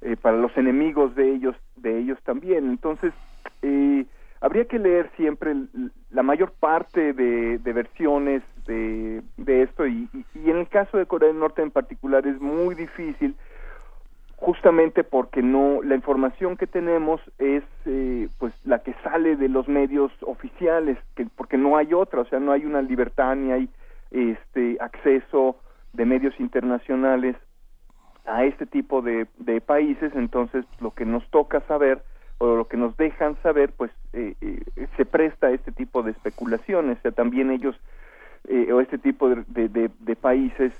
eh, para los enemigos de ellos de ellos también. Entonces eh, habría que leer siempre la mayor parte de, versiones de, esto y, en el caso de Corea del Norte en particular es muy difícil justamente porque no la información que tenemos es eh, pues la que sale de los medios oficiales que porque no hay otra o sea no hay una libertad ni hay este acceso de medios internacionales a este tipo de, de países. Entonces lo que nos toca saber o lo que nos dejan saber, pues eh, eh, se presta a este tipo de especulaciones. O también ellos eh, o este tipo de, de, países,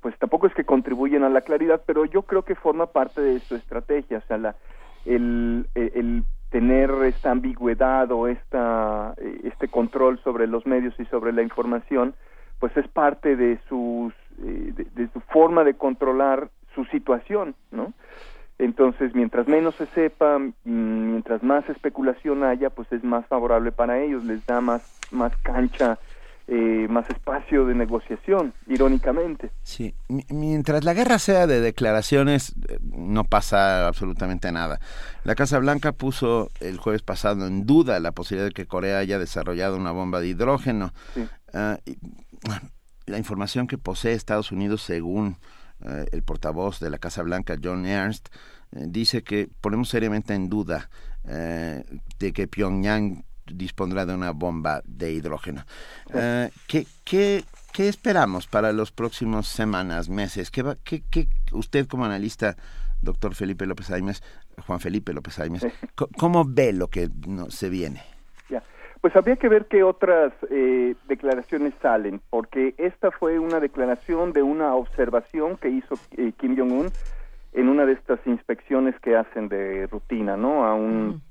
pues tampoco es que contribuyen a la claridad, pero yo creo que forma parte de su estrategia. O sea, la, el, el tener esta ambigüedad o esta, este control sobre los medios y sobre la información, pues es parte de sus de su forma de controlar su situación, ¿no? Entonces, mientras menos se sepa, mm, mientras más especulación haya, pues es más favorable para ellos, les da más, más cancha, eh, más espacio de negociación, irónicamente. Sí, mientras la guerra sea de declaraciones, eh, no pasa absolutamente nada. La Casa Blanca puso el jueves pasado en duda la posibilidad de que Corea haya desarrollado una bomba de hidrógeno. Ah, la información que posee Estados Unidos, según eh, el portavoz de la Casa Blanca, John Ernst, dice que ponemos seriamente en duda eh, de que Pyongyang dispondrá de una bomba de hidrógeno. ¿qué, qué, qué, esperamos para los próximos semanas, meses? ¿Qué, qué, qué usted como analista, doctor Felipe López Aimes, Juan Felipe López Aimes, ¿cómo ve lo que no, se viene? Pues habría que ver qué otras eh, declaraciones salen, porque esta fue una declaración de una observación que hizo eh, Kim Jong-un en una de estas inspecciones que hacen de rutina, ¿no? A un,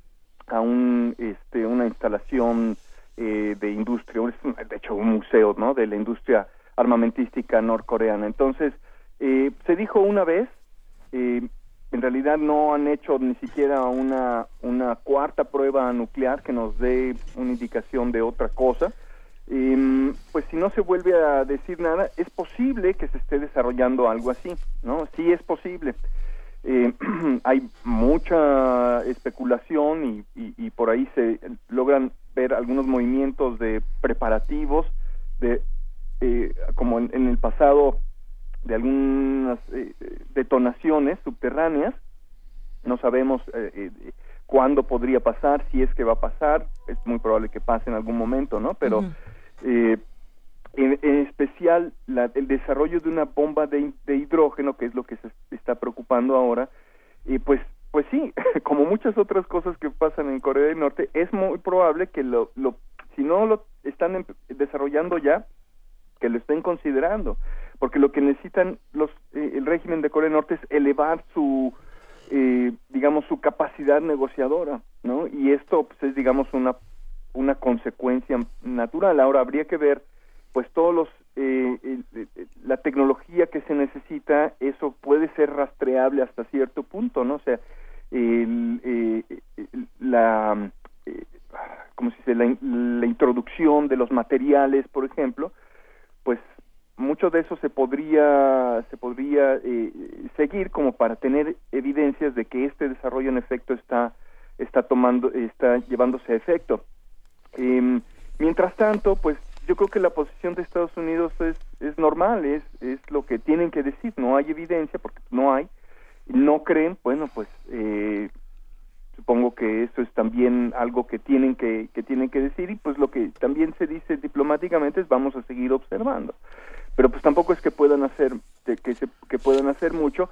a un, este, una instalación eh, de industria, de hecho un museo, ¿no? De la industria armamentística norcoreana. Entonces, se dijo una vez, en realidad no han hecho ni siquiera una, una cuarta prueba nuclear que nos dé una indicación de otra cosa. Em, pues si no se vuelve a decir nada, es posible que se esté desarrollando algo así, ¿no? Sí es posible. Eh, (clears throat) hay mucha especulación y, y, por ahí se logran ver algunos movimientos de preparativos, de eh, como en, el pasado de algunas eh, detonaciones subterráneas. No sabemos eh, eh, cuándo podría pasar, si es que va a pasar, es muy probable que pase en algún momento, ¿no? Pero en, especial el desarrollo de una bomba de, hidrógeno, que es lo que se está preocupando ahora, pues pues sí, (laughs) como muchas otras cosas que pasan en Corea del Norte, es muy probable que lo, lo si no lo están em- desarrollando ya, que lo estén considerando, porque lo que necesitan los eh, el régimen de Corea del Norte es elevar su eh, digamos su capacidad negociadora, ¿no? Y esto pues, es digamos una una consecuencia natural. Ahora habría que ver pues todos los eh, el- el- la tecnología que se necesita eso puede ser rastreable hasta cierto punto no o sea el, eh, el- la eh, como se dice la, la introducción de los materiales por ejemplo pues mucho de eso se podría se podría eh, seguir como para tener evidencias de que este desarrollo en efecto está está tomando está llevándose a efecto Em, mientras tanto, pues yo creo que la posición de Estados Unidos es, es normal, es, es lo que tienen que decir, no hay evidencia porque no hay, no creen, bueno, pues eh, supongo que eso es también algo que tienen que, que tienen que decir. Y pues lo que también se dice diplomáticamente es vamos a seguir observando. Pero pues tampoco es que puedan hacer que se, que puedan hacer mucho.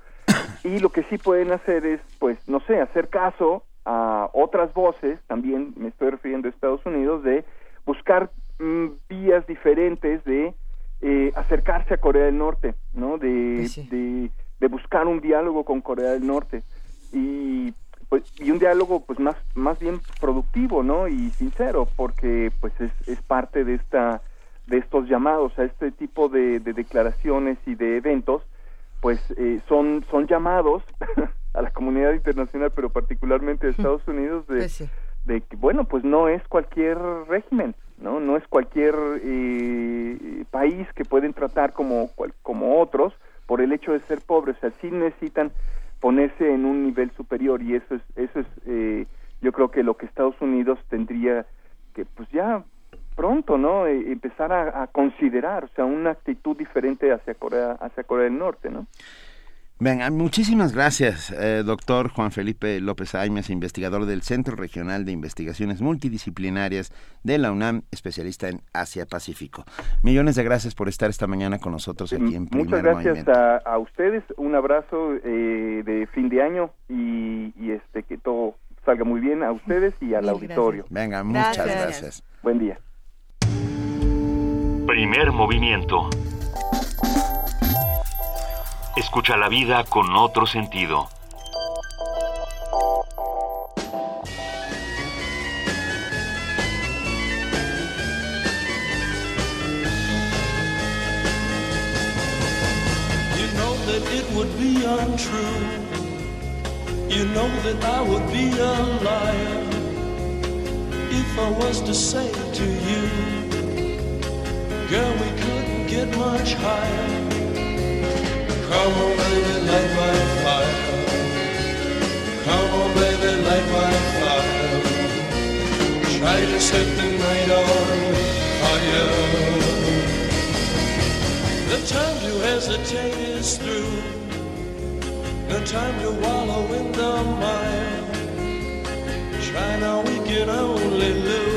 Y lo que sí pueden hacer es pues no sé hacer caso a otras voces también me estoy refiriendo a Estados Unidos de buscar mm, vías diferentes de eh, acercarse a Corea del Norte no de, de de buscar un diálogo con Corea del Norte. Y pues y un diálogo pues más más bien productivo no y sincero porque pues es, es parte de esta de estos llamados a este tipo de, de declaraciones y de eventos pues eh, son son llamados (laughs) a la comunidad internacional pero particularmente a Estados Unidos de, de que bueno pues no es cualquier régimen no no es cualquier eh, país que pueden tratar como cual- como otros por el hecho de ser pobres. O sea sí necesitan ponerse en un nivel superior y eso es eso es eh, yo creo que lo que Estados Unidos tendría que pues ya pronto no Eh, empezar a, a considerar o sea una actitud diferente hacia Corea hacia Corea del Norte no Venga, muchísimas gracias, eh, doctor Juan Felipe López Aimes, investigador del Centro Regional de Investigaciones Multidisciplinarias de la UNAM, especialista en Asia-Pacífico. Millones de gracias por estar esta mañana con nosotros aquí en Primer Muchas gracias Movimiento. a, a ustedes, un abrazo eh, de fin de año y, y, este que todo salga muy bien a ustedes y al Mil auditorio. Venga, muchas Gracias. gracias. Buen día. Primer movimiento. Escucha la vida con otro sentido. You know that it would be untrue. You know that I would be a liar if I was to say to you, girl, we couldn't get much higher. Come on, baby, light my fire. Come on, baby, light my fire. Try to set the night on fire. The time to hesitate is through. The time to wallow in the mire. Try now, we can only lose.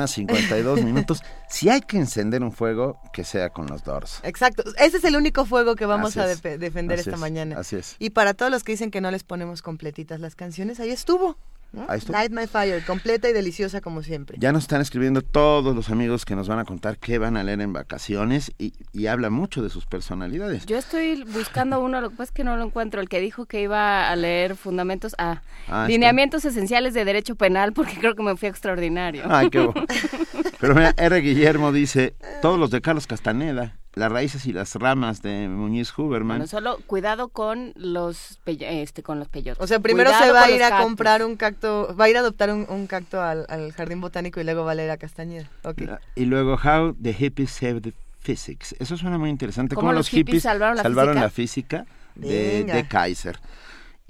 Mañana, 52 (laughs) minutos. Si hay que encender un fuego, que sea con los Doors. Exacto. Ese es el único fuego que vamos Así a defender Así esta es. mañana. Así es. Y para todos los que dicen que no les ponemos completitas las canciones, ahí estuvo. Estuvo. Light My Fire, completa y deliciosa como siempre. Ya nos están escribiendo todos los amigos que nos van a contar qué van a leer en vacaciones y, y habla mucho de sus personalidades. Yo estoy buscando uno, lo que pasa es que no lo encuentro, el que dijo que iba a leer fundamentos, ah, Ah, está. lineamientos esenciales de derecho penal, porque creo que me fui a extraordinario. Ay, qué bueno. (laughs) Pero mira, R. Guillermo dice, todos los de Carlos Castaneda, las raíces y las ramas de Muñiz Huberman. Bueno, solo cuidado con los este con los peyotes. O sea, primero Cuidado se va a ir a cactus. comprar un cacto, va a ir a adoptar un, un cacto al, al jardín botánico y luego va a leer a Castañeda. Ok. Y luego, How the Hippies Saved Physics. Eso suena muy interesante. ¿Cómo Cómo los hippies hippies salvaron la la física? física de, de Kaiser.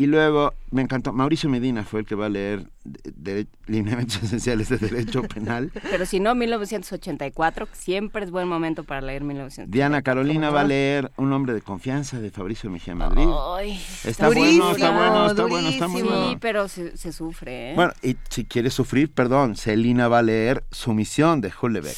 Y luego, me encantó, Mauricio Medina fue el que va a leer de- de- Lineamientos (laughs) Esenciales de Derecho Penal. Pero si no, 1984, siempre es buen momento para leer 1984. Diana Carolina va a leer Un hombre de confianza de Fabricio Mejía Madrid. Ay, está bueno, está bueno, está bueno, está muy Sí, bueno. pero se, se sufre, ¿eh? Bueno, y si quieres sufrir, perdón, Celina va a leer Sumisión de Hullebeck,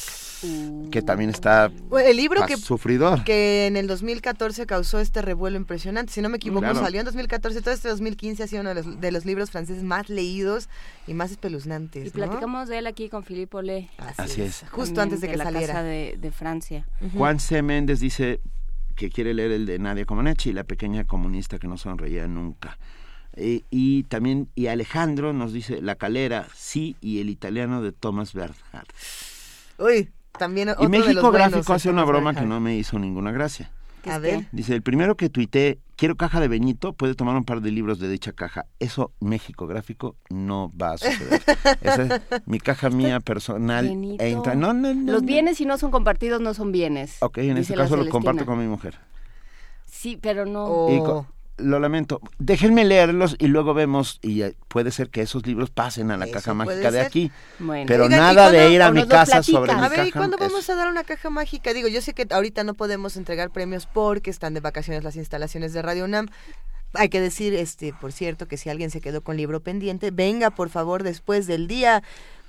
que también está el libro que, sufridor. que en el 2014 causó este revuelo impresionante. Si no me equivoco, Claro. salió en 2014. Todo este 2015 ha sido uno de los, de los libros franceses más leídos y más espeluznantes. y ¿no? platicamos de él aquí con Philippe Olé. Así es. Justo antes de que la saliera. Casa de, de Francia. Juan C. Méndez dice que quiere leer el de Nadia Comaneci y la pequeña comunista que no sonreía nunca. Eh, y también, y Alejandro nos dice La Calera, sí, y el italiano de Thomas Bernhard. Uy, también otro Y de los México buenos, Gráfico hace una broma que no me hizo ninguna gracia. A ver. Dice, el primero que tuité, quiero caja de Beñito, puede tomar un par de libros de dicha caja. Eso, México Gráfico, no va a suceder. (laughs) Esa es mi caja mía personal. Benito. E intra- no, no, no, Los no. bienes, si no son compartidos, no son bienes. Ok, en este caso lo comparto con mi mujer. Sí, pero no. Y co- lo lamento. Déjenme leerlos y luego vemos, y eh, puede ser que esos libros pasen a la Eso caja mágica de ser. aquí. Bueno. Pero Oigan, ¿y nada de cuándo- ir a mi casa platican? sobre mi A ver, ¿y caja. cuándo es- vamos a dar una caja mágica? Digo, yo sé que ahorita no podemos entregar premios porque están de vacaciones las instalaciones de Radio UNAM. Hay que decir, este, por cierto, que si alguien se quedó con libro pendiente, venga por favor después del día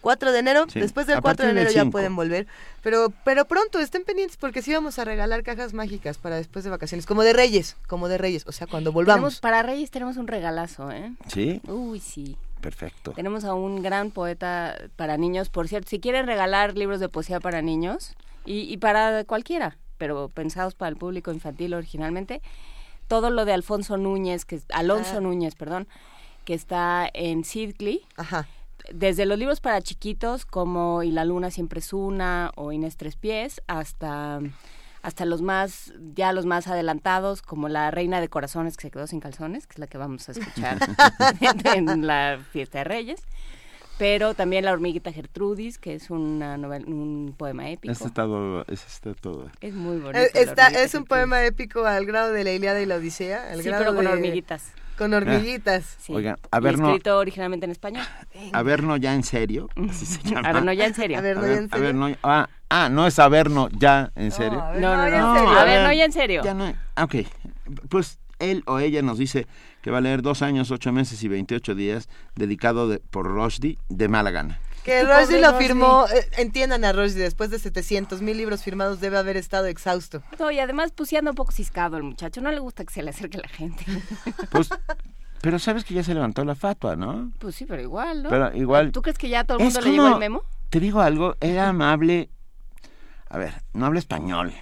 4 de enero. Sí, Después del a 4 de enero ya 5. pueden volver. Pero, pero pronto estén pendientes porque sí vamos a regalar cajas mágicas para después de vacaciones. Como de Reyes, como de Reyes. O sea, cuando Tenemos, volvamos. para Reyes tenemos un regalazo, ¿eh? Sí, Uy, sí. perfecto. Tenemos a un gran poeta para niños. Por cierto, si quieren regalar libros de poesía para niños y, y para cualquiera, pero pensados para el público infantil originalmente, todo lo de Alfonso Núñez, que es- Alonso Ah. Núñez, perdón, que está en Sidley. Ajá. Desde los libros para chiquitos como Y la luna siempre es una o Inés Tres Pies hasta hasta los más ya los más adelantados como La reina de corazones que se quedó sin calzones, que es la que vamos a escuchar (laughs) en la fiesta de Reyes. Pero también La hormiguita Gertrudis, que es una novela, un poema épico. Ese está está todo. Es muy bonito. Eh, La Está, es un poema épico al grado de la Ilíada y la Odisea. al Sí, grado pero con de- hormiguitas. Con hormiguitas. Sí. Oigan, Averno, escrito originalmente en español. Averno ya en serio. así se (laughs) llama. Averno ya en serio. Averno A ya ver, en a serio. ver, no, ah, ah, no es Averno ya en serio. a ver, No, no, ya en no. ver, no, ya en serio. Ya no, ah, ok, pues él o ella nos dice que va a leer dos años, ocho meses y 28 días dedicado de- por Rushdie de mala gana. Que Rushdie lo firmó, eh, entiendan a Rushdie, después de 700 mil libros firmados debe haber estado exhausto. No, y además pues anda un poco ciscado el muchacho. No le gusta que se le acerque la gente. (laughs) Pues, pero sabes que ya se levantó la fatua, ¿no? Pues sí, pero igual, ¿no? Pero igual- ¿Tú crees que ya todo el mundo le llegó el memo? Te digo algo, era amable. A ver, no habla español.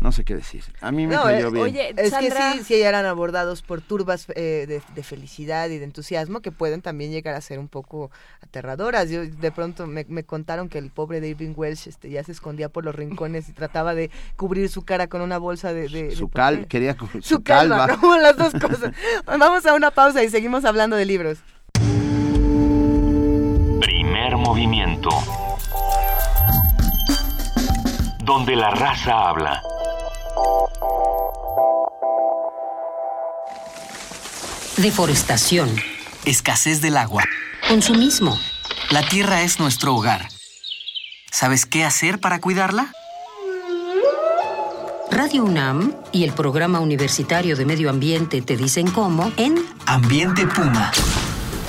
No sé qué decir. A mí me No, cayó eh, bien. Oye, Es Sandra- que sí, sí eran abordados por turbas eh, de, de felicidad y de entusiasmo que pueden también llegar a ser un poco aterradoras. Yo de pronto me, me contaron que el pobre de Irving Welsh este, ya se escondía por los rincones y trataba de cubrir su cara con una bolsa de... de- de su papel. cal, quería cu- su, Su calva, calva. ¿no? las dos cosas. (laughs) Vamos a una pausa y seguimos hablando de libros. Primer movimiento. Donde la raza habla. Deforestación. Escasez del agua. Consumismo. La tierra es nuestro hogar. ¿Sabes qué hacer para cuidarla? Radio UNAM y el Programa Universitario de Medio Ambiente te dicen cómo en Ambiente Puma.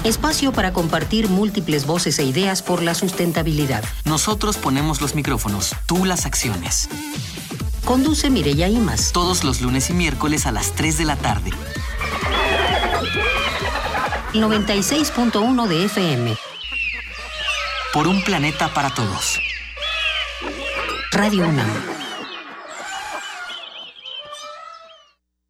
Espacio para compartir múltiples voces e ideas por la sustentabilidad. Nosotros ponemos los micrófonos, tú las acciones. Conduce Mireya Imas. Todos los lunes y miércoles a las 3 de la tarde. 96.1 de FM. Por un planeta para todos. Radio UNAM.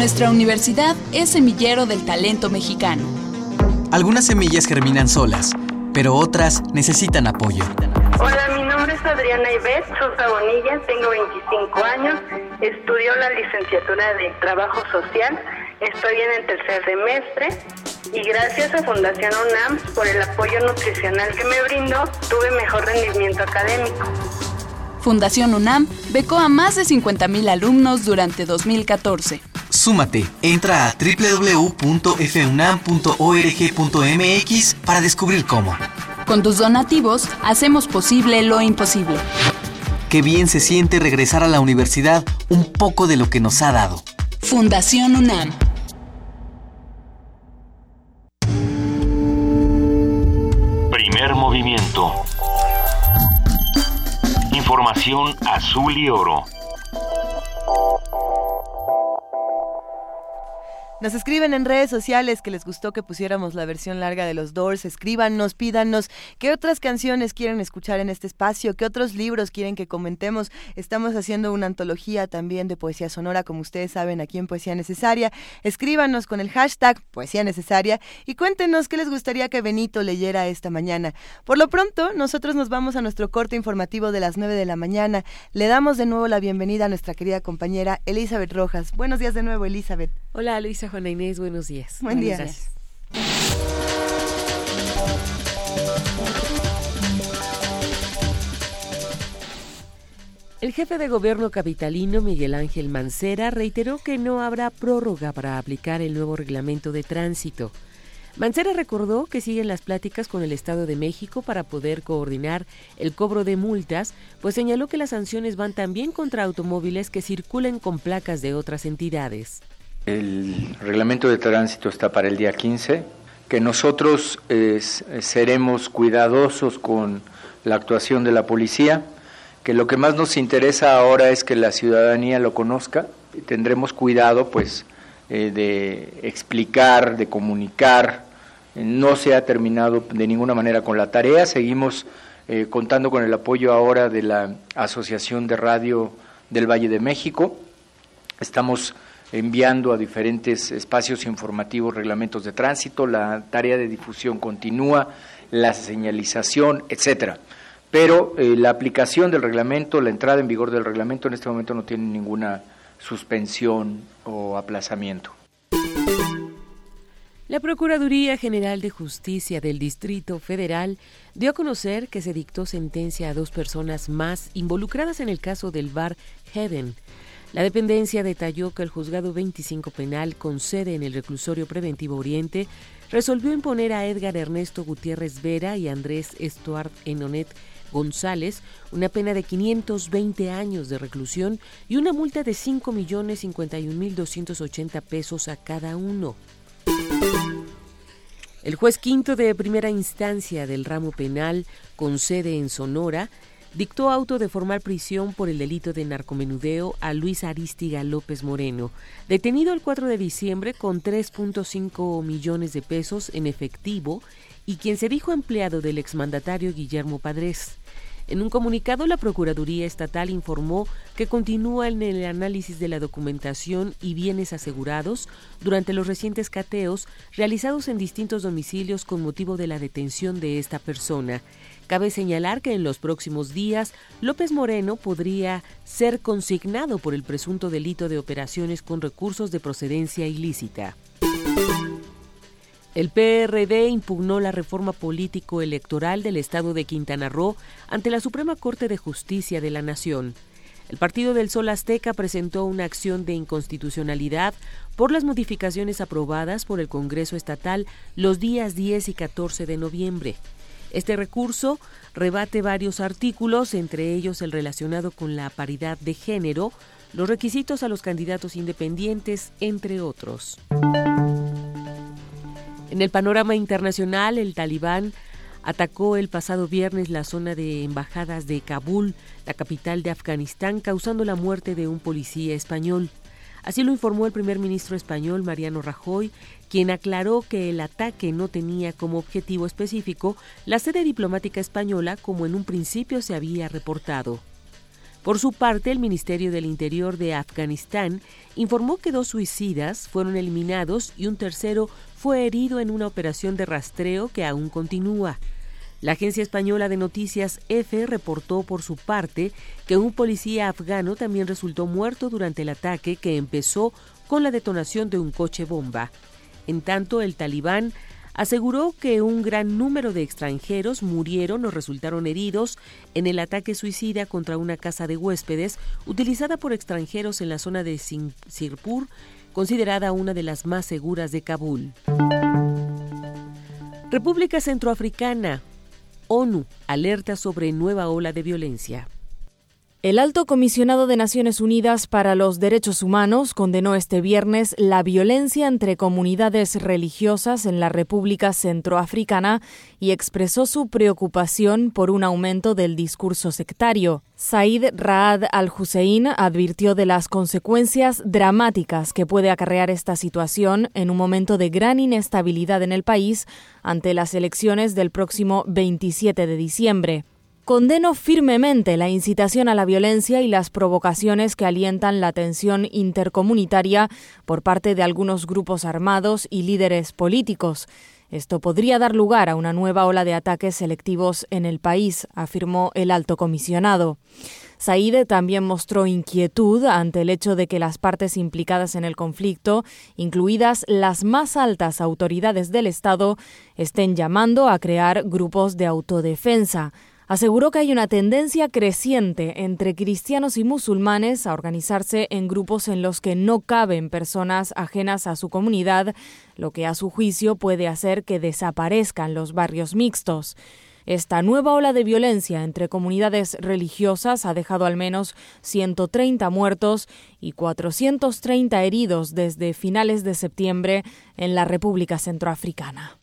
Nuestra universidad es semillero del talento mexicano. Algunas semillas germinan solas, pero otras necesitan apoyo. Hola, mi nombre es Adriana Ivette Sosa Bonilla, tengo 25 años, estudio la licenciatura de Trabajo Social, estoy en el tercer semestre y gracias a Fundación UNAM por el apoyo nutricional que me brindó, tuve mejor rendimiento académico. Fundación UNAM becó a más de 50.000 alumnos durante 2014. Súmate, entra a www.funam.org.mx para descubrir cómo. Con tus donativos hacemos posible lo imposible. Qué bien se siente regresar a la universidad un poco de lo que nos ha dado. Fundación UNAM. Azul y oro. Nos escriben en redes sociales que les gustó que pusiéramos la versión larga de los Doors. Escríbanos, pídanos qué otras canciones quieren escuchar en este espacio, qué otros libros quieren que comentemos. Estamos haciendo una antología también de poesía sonora, como ustedes saben, aquí en Poesía Necesaria. Escríbanos con el hashtag Poesía Necesaria y cuéntenos qué les gustaría que Benito leyera esta mañana. Por lo pronto, nosotros nos vamos a nuestro corte informativo de las 9 de la mañana. Le damos de nuevo la bienvenida a nuestra querida compañera Elizabeth Rojas. Buenos días de nuevo, Elizabeth. Hola Luisa Juana Inés, buenos días. Buen día. El jefe de gobierno capitalino, Miguel Ángel Mancera, reiteró que no habrá prórroga para aplicar el nuevo reglamento de tránsito. Mancera recordó que siguen las pláticas con el Estado de México para poder coordinar el cobro de multas, pues señaló que las sanciones van también contra automóviles que circulen con placas de otras entidades. El reglamento de tránsito está para el día 15, que nosotros eh, seremos cuidadosos con la actuación de la policía, que lo que más nos interesa ahora es que la ciudadanía lo conozca tendremos cuidado pues eh, de explicar, de comunicar. No se ha terminado de ninguna manera con la tarea, seguimos eh, contando con el apoyo ahora de la Asociación de Radio del Valle de México. Estamos enviando a diferentes espacios informativos reglamentos de tránsito, la tarea de difusión continúa, la señalización, etcétera. Pero eh, la aplicación del reglamento, la entrada en vigor del reglamento en este momento no tiene ninguna suspensión o aplazamiento. La Procuraduría General de Justicia del Distrito Federal dio a conocer que se dictó sentencia a dos personas más involucradas en el caso del bar Heaven. La dependencia detalló que el juzgado 25 penal con sede en el reclusorio preventivo Oriente resolvió imponer a Edgar Ernesto Gutiérrez Vera y Andrés Estuart Enonet González una pena de 520 años de reclusión y una multa de 5.051.280 pesos a cada uno. El juez quinto de primera instancia del ramo penal, con sede en Sonora, dictó auto de formal prisión por el delito de narcomenudeo a Luis Aristiga López Moreno, detenido el 4 de diciembre con 3.5 millones de pesos en efectivo y quien se dijo empleado del exmandatario Guillermo Padres. En un comunicado, la Procuraduría Estatal informó que continúa en el análisis de la documentación y bienes asegurados durante los recientes cateos realizados en distintos domicilios con motivo de la detención de esta persona. Cabe señalar que en los próximos días López Moreno podría ser consignado por el presunto delito de operaciones con recursos de procedencia ilícita. El PRD impugnó la reforma político-electoral del Estado de Quintana Roo ante la Suprema Corte de Justicia de la Nación. El Partido del Sol Azteca presentó una acción de inconstitucionalidad por las modificaciones aprobadas por el Congreso Estatal los días 10 y 14 de noviembre. Este recurso rebate varios artículos, entre ellos el relacionado con la paridad de género, los requisitos a los candidatos independientes, entre otros. En el panorama internacional, el talibán atacó el pasado viernes la zona de embajadas de Kabul, la capital de Afganistán, causando la muerte de un policía español. Así lo informó el primer ministro español Mariano Rajoy, quien aclaró que el ataque no tenía como objetivo específico la sede diplomática española como en un principio se había reportado. Por su parte, el Ministerio del Interior de Afganistán informó que dos suicidas fueron eliminados y un tercero fue herido en una operación de rastreo que aún continúa. La agencia española de noticias EFE reportó por su parte que un policía afgano también resultó muerto durante el ataque que empezó con la detonación de un coche bomba. En tanto, el talibán aseguró que un gran número de extranjeros murieron o resultaron heridos en el ataque suicida contra una casa de huéspedes utilizada por extranjeros en la zona de Sirpur, considerada una de las más seguras de Kabul. República Centroafricana. ONU alerta sobre nueva ola de violencia. El alto comisionado de Naciones Unidas para los Derechos Humanos condenó este viernes la violencia entre comunidades religiosas en la República Centroafricana y expresó su preocupación por un aumento del discurso sectario. Said Raad al-Hussein advirtió de las consecuencias dramáticas que puede acarrear esta situación en un momento de gran inestabilidad en el país ante las elecciones del próximo 27 de diciembre. Condeno firmemente la incitación a la violencia y las provocaciones que alientan la tensión intercomunitaria por parte de algunos grupos armados y líderes políticos. Esto podría dar lugar a una nueva ola de ataques selectivos en el país, afirmó el alto comisionado. Saide también mostró inquietud ante el hecho de que las partes implicadas en el conflicto, incluidas las más altas autoridades del Estado, estén llamando a crear grupos de autodefensa aseguró que hay una tendencia creciente entre cristianos y musulmanes a organizarse en grupos en los que no caben personas ajenas a su comunidad, lo que a su juicio puede hacer que desaparezcan los barrios mixtos. Esta nueva ola de violencia entre comunidades religiosas ha dejado al menos 130 muertos y 430 heridos desde finales de septiembre en la República Centroafricana.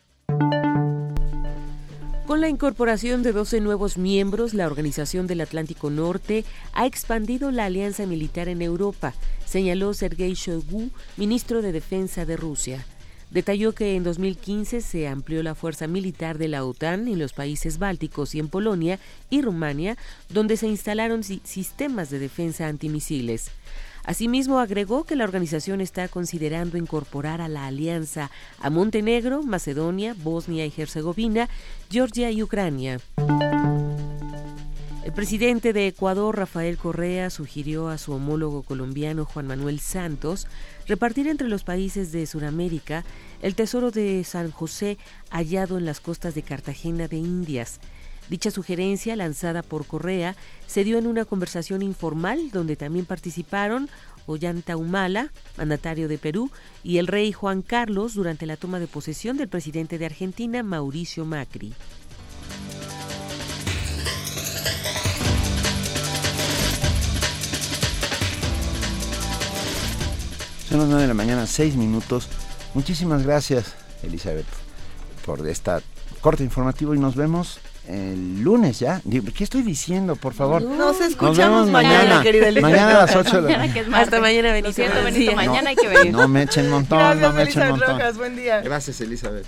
Con la incorporación de 12 nuevos miembros, la Organización del Atlántico Norte ha expandido la alianza militar en Europa, señaló Sergei Shoigu, ministro de Defensa de Rusia. Detalló que en 2015 se amplió la fuerza militar de la OTAN en los países bálticos y en Polonia y Rumania, donde se instalaron sistemas de defensa antimisiles. Asimismo, agregó que la organización está considerando incorporar a la alianza a Montenegro, Macedonia, Bosnia y Herzegovina, Georgia y Ucrania. El presidente de Ecuador, Rafael Correa, sugirió a su homólogo colombiano Juan Manuel Santos repartir entre los países de Sudamérica el tesoro de San José hallado en las costas de Cartagena de Indias. Dicha sugerencia, lanzada por Correa, se dio en una conversación informal donde también participaron Ollanta Humala, mandatario de Perú, y el rey Juan Carlos durante la toma de posesión del presidente de Argentina, Mauricio Macri. Son las 9 de la mañana, 6 minutos. Muchísimas gracias, Elizabeth, por esta corte informativo y nos vemos el lunes ya. ¿Qué estoy diciendo, por favor? Nos escuchamos mañana, querida Elizabeth. Mañana a las 8 de la mañana. Hasta mañana, Benito. Siento, Benito, mañana hay que venir. No me echen (laughs) montón, Gracias, no me echen Elizabeth montón. Rojas, buen día. Gracias, Elizabeth.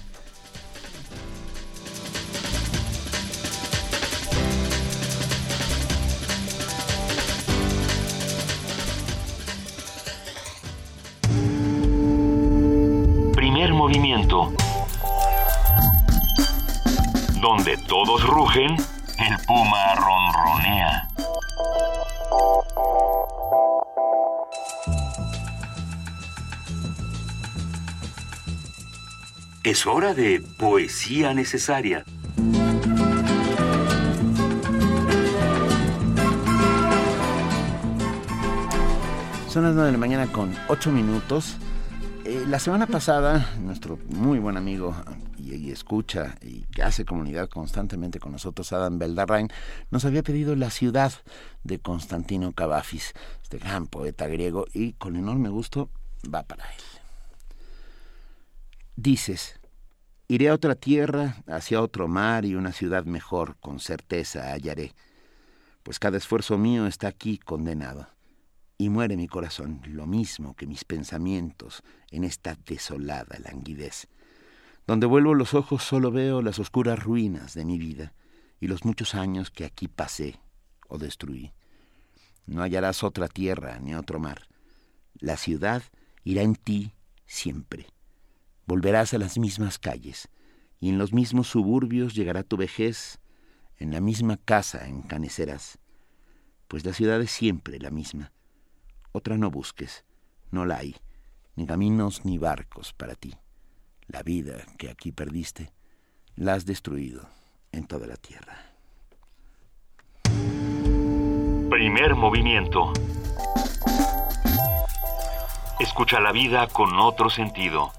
Primer movimiento. Donde todos rugen, el puma ronronea. Es hora de poesía necesaria. Son las 9 de la mañana con 8 minutos. Eh, la semana pasada, nuestro muy buen amigo y, escucha y que hace comunidad constantemente con nosotros, Adam Beldarrain, nos había pedido la ciudad de Constantino Cavafis, este gran poeta griego, y con enorme gusto va para él. Dices, iré a otra tierra, hacia otro mar y una ciudad mejor, con certeza hallaré, pues cada esfuerzo mío está aquí condenado y muere mi corazón, lo mismo que mis pensamientos en esta desolada languidez. Donde vuelvo los ojos solo veo las oscuras ruinas de mi vida y los muchos años que aquí pasé o destruí. No hallarás otra tierra ni otro mar. La ciudad irá en ti siempre. Volverás a las mismas calles y en los mismos suburbios llegará tu vejez. En la misma casa encanecerás, pues la ciudad es siempre la misma otra no busques, no la hay, ni caminos ni barcos para ti. La vida que aquí perdiste, la has destruido en toda la tierra. Primer movimiento. Escucha la vida con otro sentido.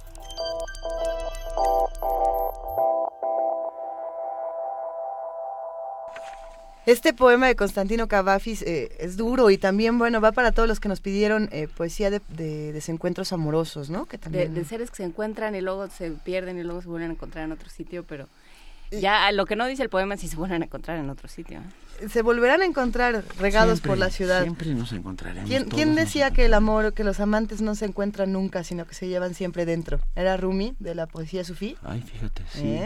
Este poema de Constantino Cavafis eh, es duro y también, bueno, va para todos los que nos pidieron eh, poesía de, de desencuentros amorosos, ¿no? Que De, también... de seres que se encuentran y luego se pierden y luego se vuelven a encontrar en otro sitio, pero ya lo que no dice el poema es si se vuelven a encontrar en otro sitio. ¿eh? Se volverán a encontrar regados Siempre, por la ciudad. Siempre nos encontraremos. ¿Quién, todos quién decía que el amor, que los amantes no se encuentran nunca, sino que se llevan siempre dentro? ¿Era Rumi, de la poesía sufí? Ay, fíjate, sí.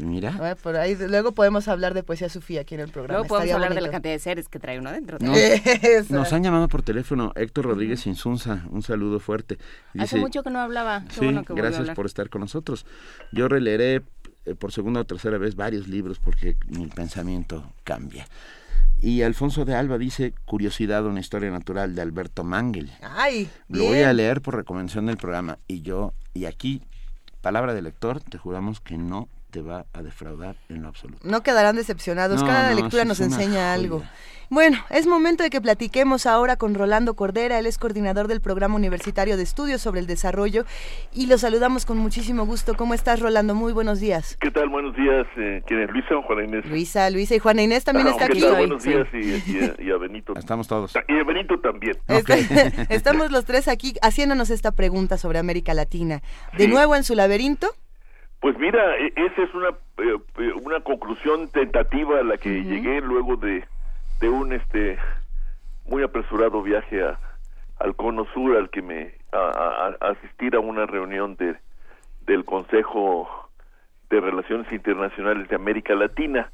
Mira. Bueno, por ahí, luego podemos hablar de poesía sufí aquí en el programa. Luego podemos Estaría hablar de la cantidad de seres que trae uno dentro. (laughs) Nos, han llamado por teléfono Héctor Rodríguez Insunza, un saludo fuerte. Hace mucho que no hablaba. Qué sí, bueno que gracias por estar con nosotros. Yo releeré eh, por segunda o tercera vez varios libros porque mi pensamiento cambia. Y Alfonso de Alba dice Curiosidad, una historia natural de Alberto Mangel. Ay, Lo voy a leer por recomendación del programa. Y yo, y aquí, palabra del lector, te juramos que no te va a defraudar en lo absoluto. No quedarán decepcionados. No, Cada no, lectura nos enseña joya. algo. Bueno, es momento de que platiquemos ahora con Rolando Cordera. Él es coordinador del Programa Universitario de Estudios sobre el Desarrollo y lo saludamos con muchísimo gusto. ¿Cómo estás, Rolando? Muy buenos días. ¿Qué tal? Buenos días. Eh, ¿Quién es Luisa o Juana Inés? Luisa, Luisa y Juana Inés también Ah, está ¿qué aquí. tal? hoy. Buenos Sí. días y, y a, y a Benito. Estamos todos. Y a Benito también. Está- (laughs) Estamos los tres aquí haciéndonos esta pregunta sobre América Latina. De Sí. nuevo en su laberinto. Pues mira, e- esa es una eh, eh, una conclusión tentativa a la que llegué luego de, de un este muy apresurado viaje a, al Cono Sur al que me a, a- asistir a una reunión de del Consejo de Relaciones Internacionales de América Latina.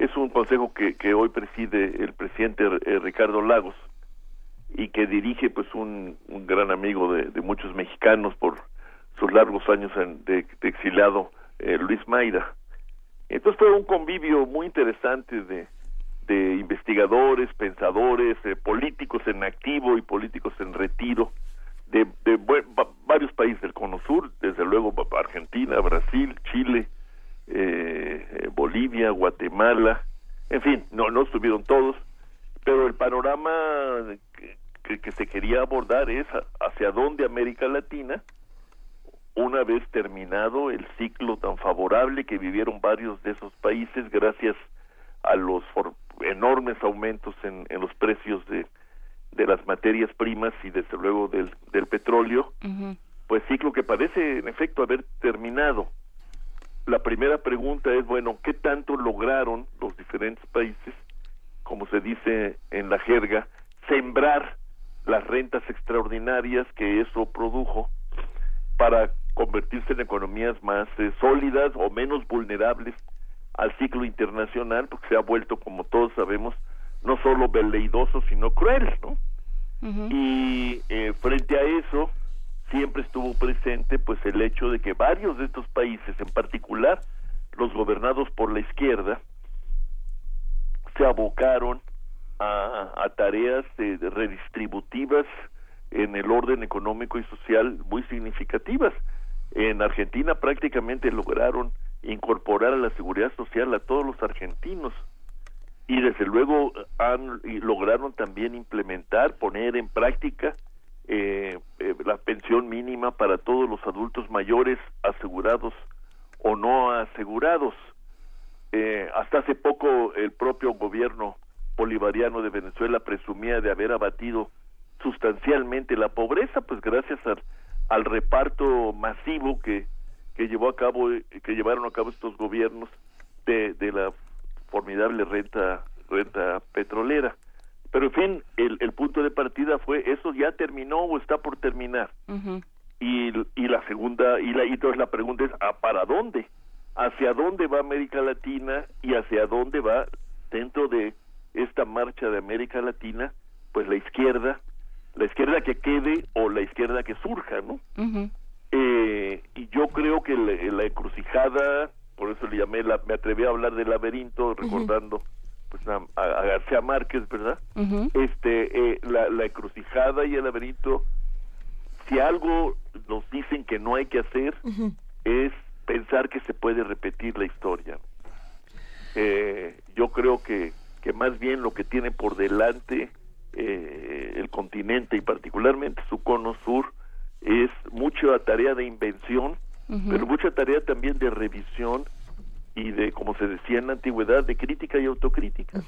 Es un consejo que, que hoy preside el presidente eh, Ricardo Lagos. y que dirige pues un, un gran amigo de, de muchos mexicanos por sus largos años en- de, de exiliado, eh, Luis Mayra. Entonces fue un convivio muy interesante de, investigadores, pensadores, eh, políticos en activo y políticos en retiro de, de varios países del Cono Sur, desde luego Argentina, Brasil, Chile, eh, eh, Bolivia, Guatemala, en fin, no, no estuvieron todos, pero el panorama que, que- que se quería abordar es hacia dónde América Latina, una vez terminado el ciclo tan favorable que vivieron varios de esos países gracias a los for- enormes aumentos en, en los precios de, de las materias primas y desde luego del, del petróleo, pues ciclo que parece en efecto haber terminado. La primera pregunta es, bueno, ¿qué tanto lograron los diferentes países, como se dice en la jerga, sembrar las rentas extraordinarias que eso produjo para convertirse en economías más eh, sólidas o menos vulnerables al ciclo internacional, porque se ha vuelto, como todos sabemos, no solo veleidoso, sino cruel, ¿no? Y eh, frente a eso, siempre estuvo presente pues el hecho de que varios de estos países, en particular los gobernados por la izquierda, se abocaron a, a tareas eh, redistributivas en el orden económico y social muy significativas. En Argentina prácticamente lograron incorporar a la seguridad social a todos los argentinos y desde luego han y lograron también implementar, poner en práctica eh, eh, la pensión mínima para todos los adultos mayores asegurados o no asegurados. Eh, hasta hace poco el propio gobierno bolivariano de Venezuela presumía de haber abatido sustancialmente la pobreza, pues gracias al, al reparto masivo que, que llevó a cabo, que llevaron a cabo estos gobiernos de, de la formidable renta, renta petrolera. Pero en fin, el, el punto de partida fue eso ya terminó o está por terminar. Y, y la segunda, y, la, y entonces la pregunta es, ¿a para dónde? ¿Hacia dónde va América Latina y hacia dónde va dentro de esta marcha de América Latina, pues la izquierda, la izquierda que quede o la izquierda que surja, ¿no? Eh, y yo creo que la, la encrucijada, por eso le llamé, la, me atreví a hablar de laberinto, recordando pues a, a García Márquez, ¿verdad? Este, eh, la, la encrucijada y el laberinto, si algo nos dicen que no hay que hacer, es pensar que se puede repetir la historia. Eh, yo creo que, que más bien lo que tiene por delante eh, el continente y particularmente su cono sur es mucha tarea de invención, pero mucha tarea también de revisión y de, como se decía en la antigüedad, de crítica y autocrítica.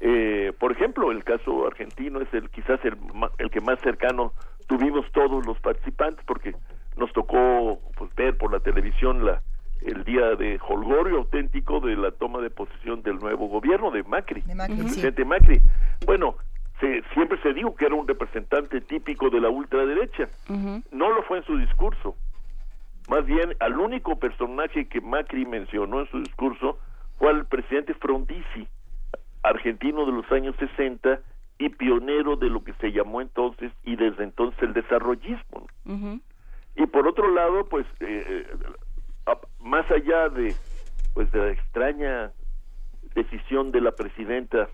Eh, por ejemplo, el caso argentino es el quizás el, el que más cercano tuvimos todos los participantes, porque nos tocó pues, ver por la televisión la el día de holgorio auténtico de la toma de posesión del nuevo gobierno de Macri, Macri, el sí. presidente Macri. Bueno, se, siempre se dijo que era un representante típico de la ultraderecha. No lo fue en su discurso. Más bien, al único personaje que Macri mencionó en su discurso fue al presidente Frondizi, argentino de los años 60 y pionero de lo que se llamó entonces y desde entonces el desarrollismo. Y por otro lado, pues, eh, a- más allá de, pues, de la extraña decisión de la presidenta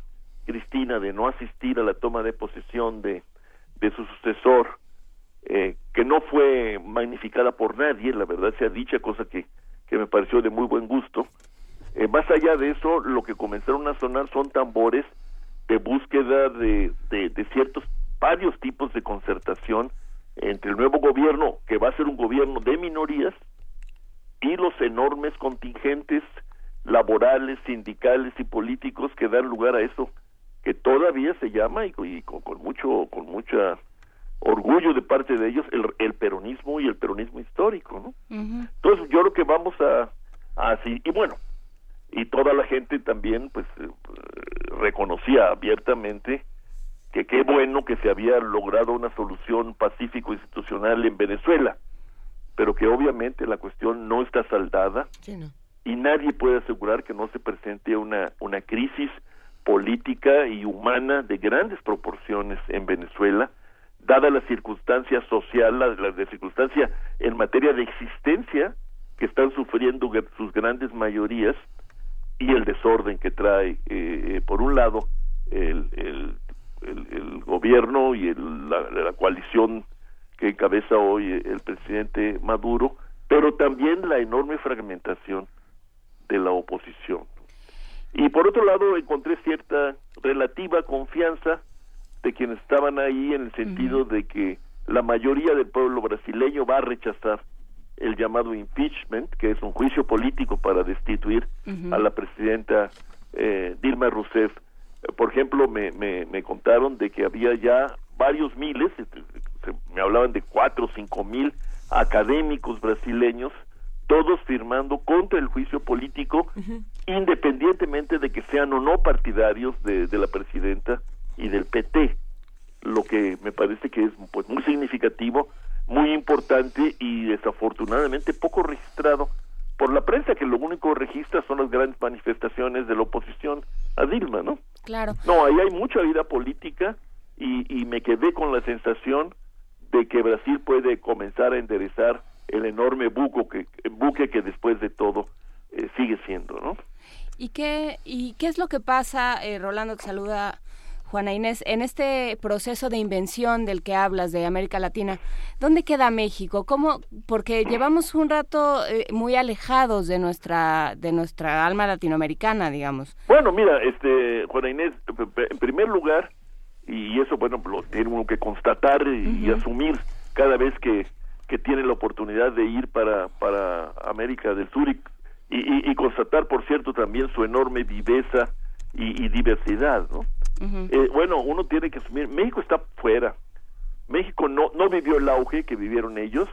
Cristina de no asistir a la toma de posesión de, de su sucesor, eh, que no fue magnificada por nadie, la verdad sea dicha, cosa que, que me pareció de muy buen gusto. Eh, más allá de eso, lo que comenzaron a sonar son tambores de búsqueda de, de, de ciertos, varios tipos de concertación entre el nuevo gobierno, que va a ser un gobierno de minorías, y los enormes contingentes laborales, sindicales y políticos que dan lugar a eso que todavía se llama y, y con, con mucho con mucha orgullo de parte de ellos el, el peronismo y el peronismo histórico, ¿no? Entonces yo creo que vamos a, a así y bueno y toda la gente también pues eh, reconocía abiertamente que qué bueno que se había logrado una solución pacífico institucional en Venezuela, pero que obviamente la cuestión no está saldada y nadie puede asegurar que no se presente una una crisis política y humana de grandes proporciones en Venezuela, dada la circunstancia social, la, la, circunstancia en materia de existencia que están sufriendo sus grandes mayorías y el desorden que trae, eh, por un lado, el, el, el- gobierno y la, la coalición que encabeza hoy el presidente Maduro, pero también la enorme fragmentación de la oposición. Y por otro lado, encontré cierta relativa confianza de quienes estaban ahí en el sentido de que la mayoría del pueblo brasileño va a rechazar el llamado impeachment, que es un juicio político para destituir a la presidenta eh, Dilma Rousseff. Por ejemplo, me, me, me contaron de que había ya varios miles, eh, se- me hablaban de cuatro o cinco mil académicos brasileños, todos firmando contra el juicio político, independientemente de que sean o no partidarios de, de la presidenta y del PT, lo que me parece que es pues muy significativo, muy importante y desafortunadamente poco registrado por la prensa, que lo único que registra son las grandes manifestaciones de la oposición a Dilma, ¿no? Claro. No, ahí hay mucha vida política y, y me quedé con la sensación de que Brasil puede comenzar a enderezar el enorme buco que, buque que después de todo eh, sigue siendo, ¿no? ¿Y qué, ¿Y qué es lo que pasa, eh, Rolando, te saluda Juana Inés, en este proceso de invención del que hablas de América Latina? ¿Dónde queda México? ¿Cómo? Porque llevamos un rato eh, muy alejados de nuestra, de nuestra alma latinoamericana, digamos. Bueno, mira, este, Juana Inés, en primer lugar, y eso, bueno, lo tiene uno que constatar y, y asumir cada vez que, que tiene la oportunidad de ir para, para América del Sur y, y, y- y constatar, por cierto, también su enorme viveza y, y diversidad, ¿no? Eh, bueno, uno tiene que asumir, México está fuera. México no, no vivió el auge que vivieron ellos,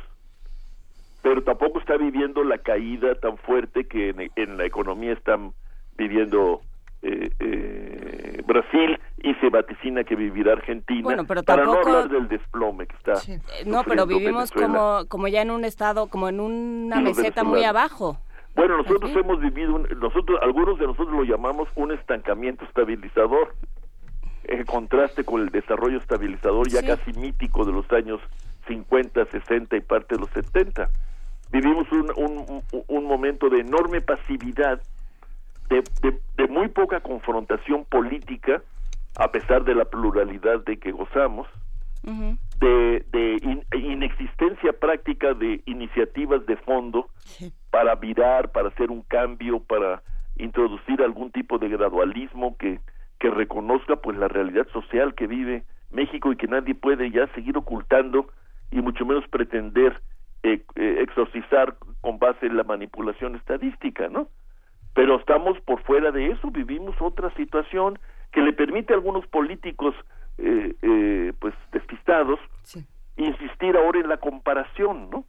pero tampoco está viviendo la caída tan fuerte que en, en la economía están viviendo eh, eh, Brasil y se vaticina que vivirá Argentina. Bueno, pero para no hablar del desplome que está. Eh, No, pero vivimos Venezuela. como, como ya en un estado, como en una meseta muy abajo. Bueno, nosotros hemos vivido, un- nosotros, algunos de nosotros lo llamamos un estancamiento estabilizador, en contraste con el desarrollo estabilizador ya Sí. casi mítico de los años 50, 60 y parte de los 70. Vivimos un, un, un- un momento de enorme pasividad, de, de, de muy poca confrontación política, a pesar de la pluralidad de que gozamos, de, de in- inexistencia práctica de iniciativas de fondo para virar, para hacer un cambio, para introducir algún tipo de gradualismo que, que reconozca pues la realidad social que vive México y que nadie puede ya seguir ocultando y mucho menos pretender eh, eh, exorcizar con base en la manipulación estadística, ¿no? Pero estamos por fuera de eso, vivimos otra situación que le permite a algunos políticos eh, eh, pues despistados insistir ahora en la comparación, ¿no?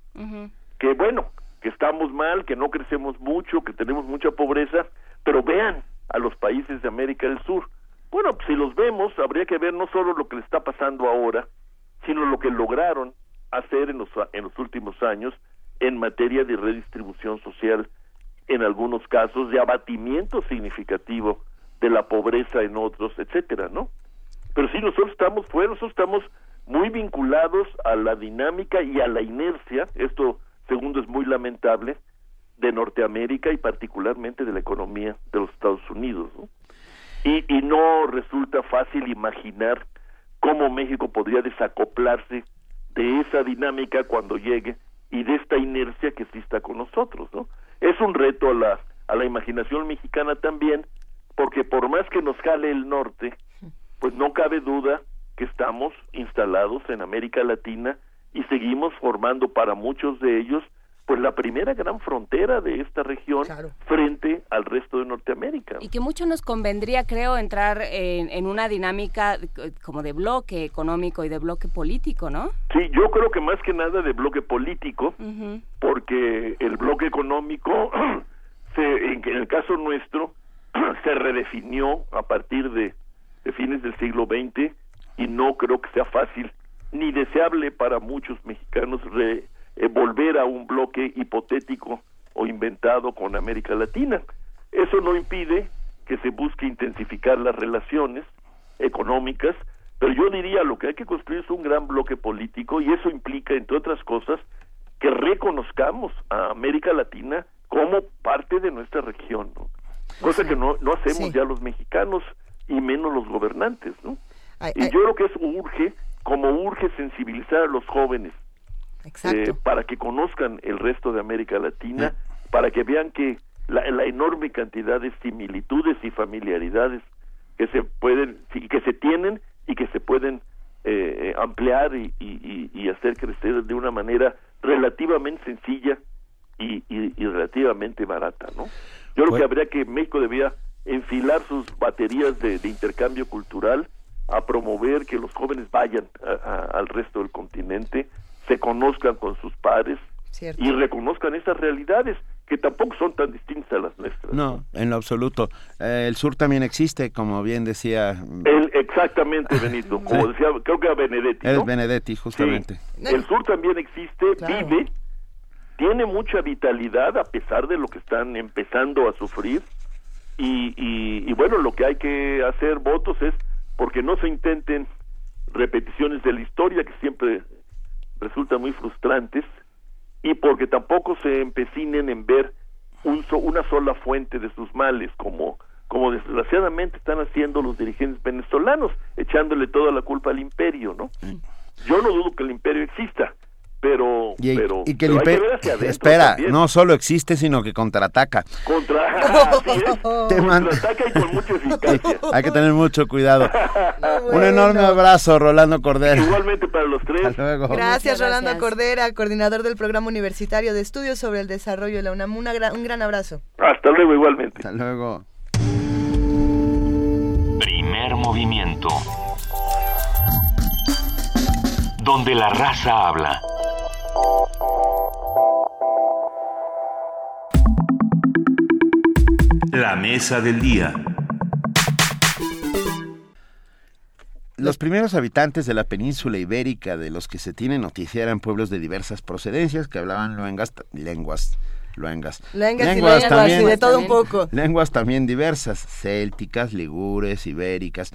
que bueno, que estamos mal, que no crecemos mucho, que tenemos mucha pobreza, pero vean a los países de América del Sur. Bueno, pues, si los vemos, habría que ver no solo lo que le está pasando ahora, sino lo que lograron hacer en los, en los últimos años en materia de redistribución social, en algunos casos de abatimiento significativo de la pobreza en otros, etcétera, ¿no? Pero sí, nosotros estamos fuera, nosotros estamos muy vinculados a la dinámica y a la inercia, esto segundo es muy lamentable, de Norteamérica y particularmente de la economía de los Estados Unidos. ¿no? Y, y no resulta fácil imaginar cómo México podría desacoplarse de esa dinámica cuando llegue y de esta inercia que está con nosotros. ¿no? Es un reto a la, a la imaginación mexicana también, porque por más que nos jale el norte, pues no cabe duda que estamos instalados en América Latina y seguimos formando para muchos de ellos pues la primera gran frontera de esta región frente al resto de Norteamérica. Y que mucho nos convendría, creo, entrar en, en una dinámica como de bloque económico y de bloque político, ¿no? Sí, yo creo que más que nada de bloque político, porque el bloque económico, (clears throat) se, en, en el caso nuestro, (clears throat) se redefinió a partir de, de fines del siglo XX y no creo que sea fácil ni deseable para muchos mexicanos re- eh, volver a un bloque hipotético o inventado con América Latina. Eso no impide que se busque intensificar las relaciones económicas, pero yo diría lo que hay que construir es un gran bloque político y eso implica, entre otras cosas, que reconozcamos a América Latina como parte de nuestra región, ¿no? cosa que no, no hacemos ya los mexicanos y menos los gobernantes, ¿no? y yo creo que es urge, como urge sensibilizar a los jóvenes eh, para que conozcan el resto de América Latina, para que vean que la, la enorme cantidad de similitudes y familiaridades que se pueden, que se tienen y que se pueden eh, ampliar y, y, y, hacer crecer de una manera relativamente sencilla y, y relativamente barata, ¿no? Yo creo que habría que México debía enfilar sus baterías de, intercambio cultural a promover que los jóvenes vayan al resto del continente, se conozcan con sus padres y reconozcan esas realidades que tampoco son tan distintas a las nuestras. No, en lo absoluto. Eh, el sur también existe, como bien decía. El, exactamente, (laughs) Benito. Como decía, creo que era Benedetti. Es Benedetti, justamente. El sur también existe, vive, tiene mucha vitalidad a pesar de lo que están empezando a sufrir. Y, y, y bueno, lo que hay que hacer votos es porque no se intenten repeticiones de la historia que siempre resultan muy frustrantes y porque tampoco se empecinen en ver un una sola fuente de sus males, como, como desgraciadamente están haciendo los dirigentes venezolanos, echándole toda la culpa al imperio, ¿no? Yo no dudo que el imperio exista, pero, y, pero, que el imperio espera no solo existe sino que contraataca. Contra... (laughs) contraataca y con mucha eficacia. hay que tener mucho cuidado. (laughs) Un enorme abrazo Rolando Cordera. Igualmente para los tres. Gracias Rolando Cordera coordinador del programa universitario de estudios sobre el desarrollo de la UNAM. Un gran abrazo. Hasta luego igualmente. Hasta luego. Primer movimiento. Donde la raza habla. La mesa del día. Los primeros habitantes de la península ibérica de los que se tiene noticia eran pueblos de diversas procedencias que hablaban lenguas, lenguas luengas. lenguas, también, de todo un poco. Lenguas también diversas, célticas, ligures, ibéricas,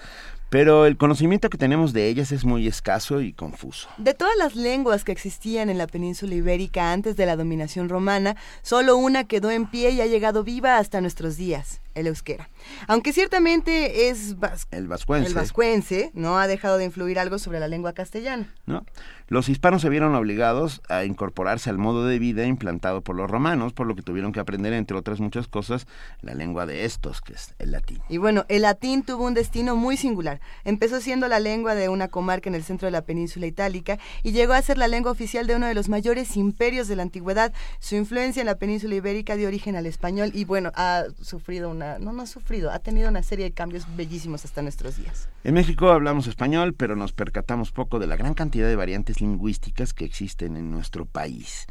pero el conocimiento que tenemos de ellas es muy escaso y confuso. De todas las lenguas que existían en la península ibérica antes de la dominación romana, solo una quedó en pie y ha llegado viva hasta nuestros días, el euskera. Aunque ciertamente es el vascuense. el vascuense, no ha dejado de influir algo sobre la lengua castellana. ¿No? Los hispanos se vieron obligados a incorporarse al modo de vida implantado por los romanos, por lo que tuvieron que aprender, entre otras muchas cosas, la lengua de estos, que es el latín. Y bueno, el latín tuvo un destino muy singular. Empezó siendo la lengua de una comarca en el centro de la península itálica y llegó a ser la lengua oficial de uno de los mayores imperios de la antigüedad. Su influencia en la península ibérica dio origen al español y bueno, ha sufrido una, no, no ha sufrido, ha tenido una serie de cambios bellísimos hasta nuestros días. En México hablamos español, pero nos percatamos poco de la gran cantidad de variantes lingüísticas que existen en nuestro país.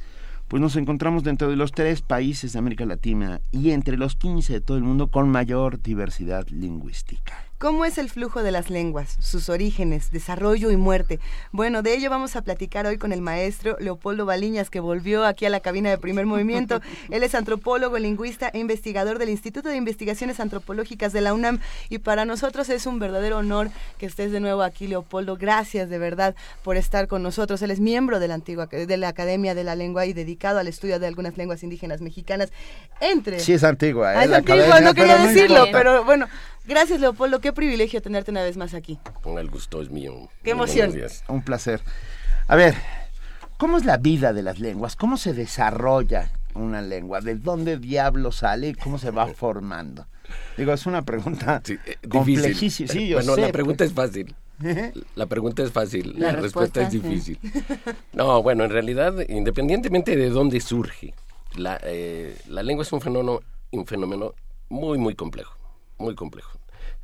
Pues nos encontramos dentro de los tres países de América Latina y entre los 15 de todo el mundo con mayor diversidad lingüística. ¿Cómo es el flujo de las lenguas, sus orígenes, desarrollo y muerte? Bueno, de ello vamos a platicar hoy con el maestro Leopoldo Baliñas, que volvió aquí a la cabina de primer movimiento. (laughs) Él es antropólogo, lingüista e investigador del Instituto de Investigaciones Antropológicas de la UNAM. Y para nosotros es un verdadero honor que estés de nuevo aquí, Leopoldo. Gracias de verdad por estar con nosotros. Él es miembro de la, antigua, de la Academia de la Lengua y dedicado al estudio de algunas lenguas indígenas mexicanas. Entre. Sí, es antigua. ¿eh? es antigua, no quería decirlo, pero bueno. Gracias, Leopoldo. Qué privilegio tenerte una vez más aquí. Con el gusto es mío. Qué emoción. Un placer. A ver, ¿cómo es la vida de las lenguas? ¿Cómo se desarrolla una lengua? ¿De dónde diablo sale y cómo se va (laughs) formando? Digo, es una pregunta sí, eh, complejísima. Sí, yo bueno, la pregunta es fácil. La pregunta es fácil, la, respuesta, es difícil. (laughs) No, bueno, en realidad, independientemente de dónde surge, la, eh, la lengua es un fenómeno, un fenómeno muy, muy complejo muy complejo.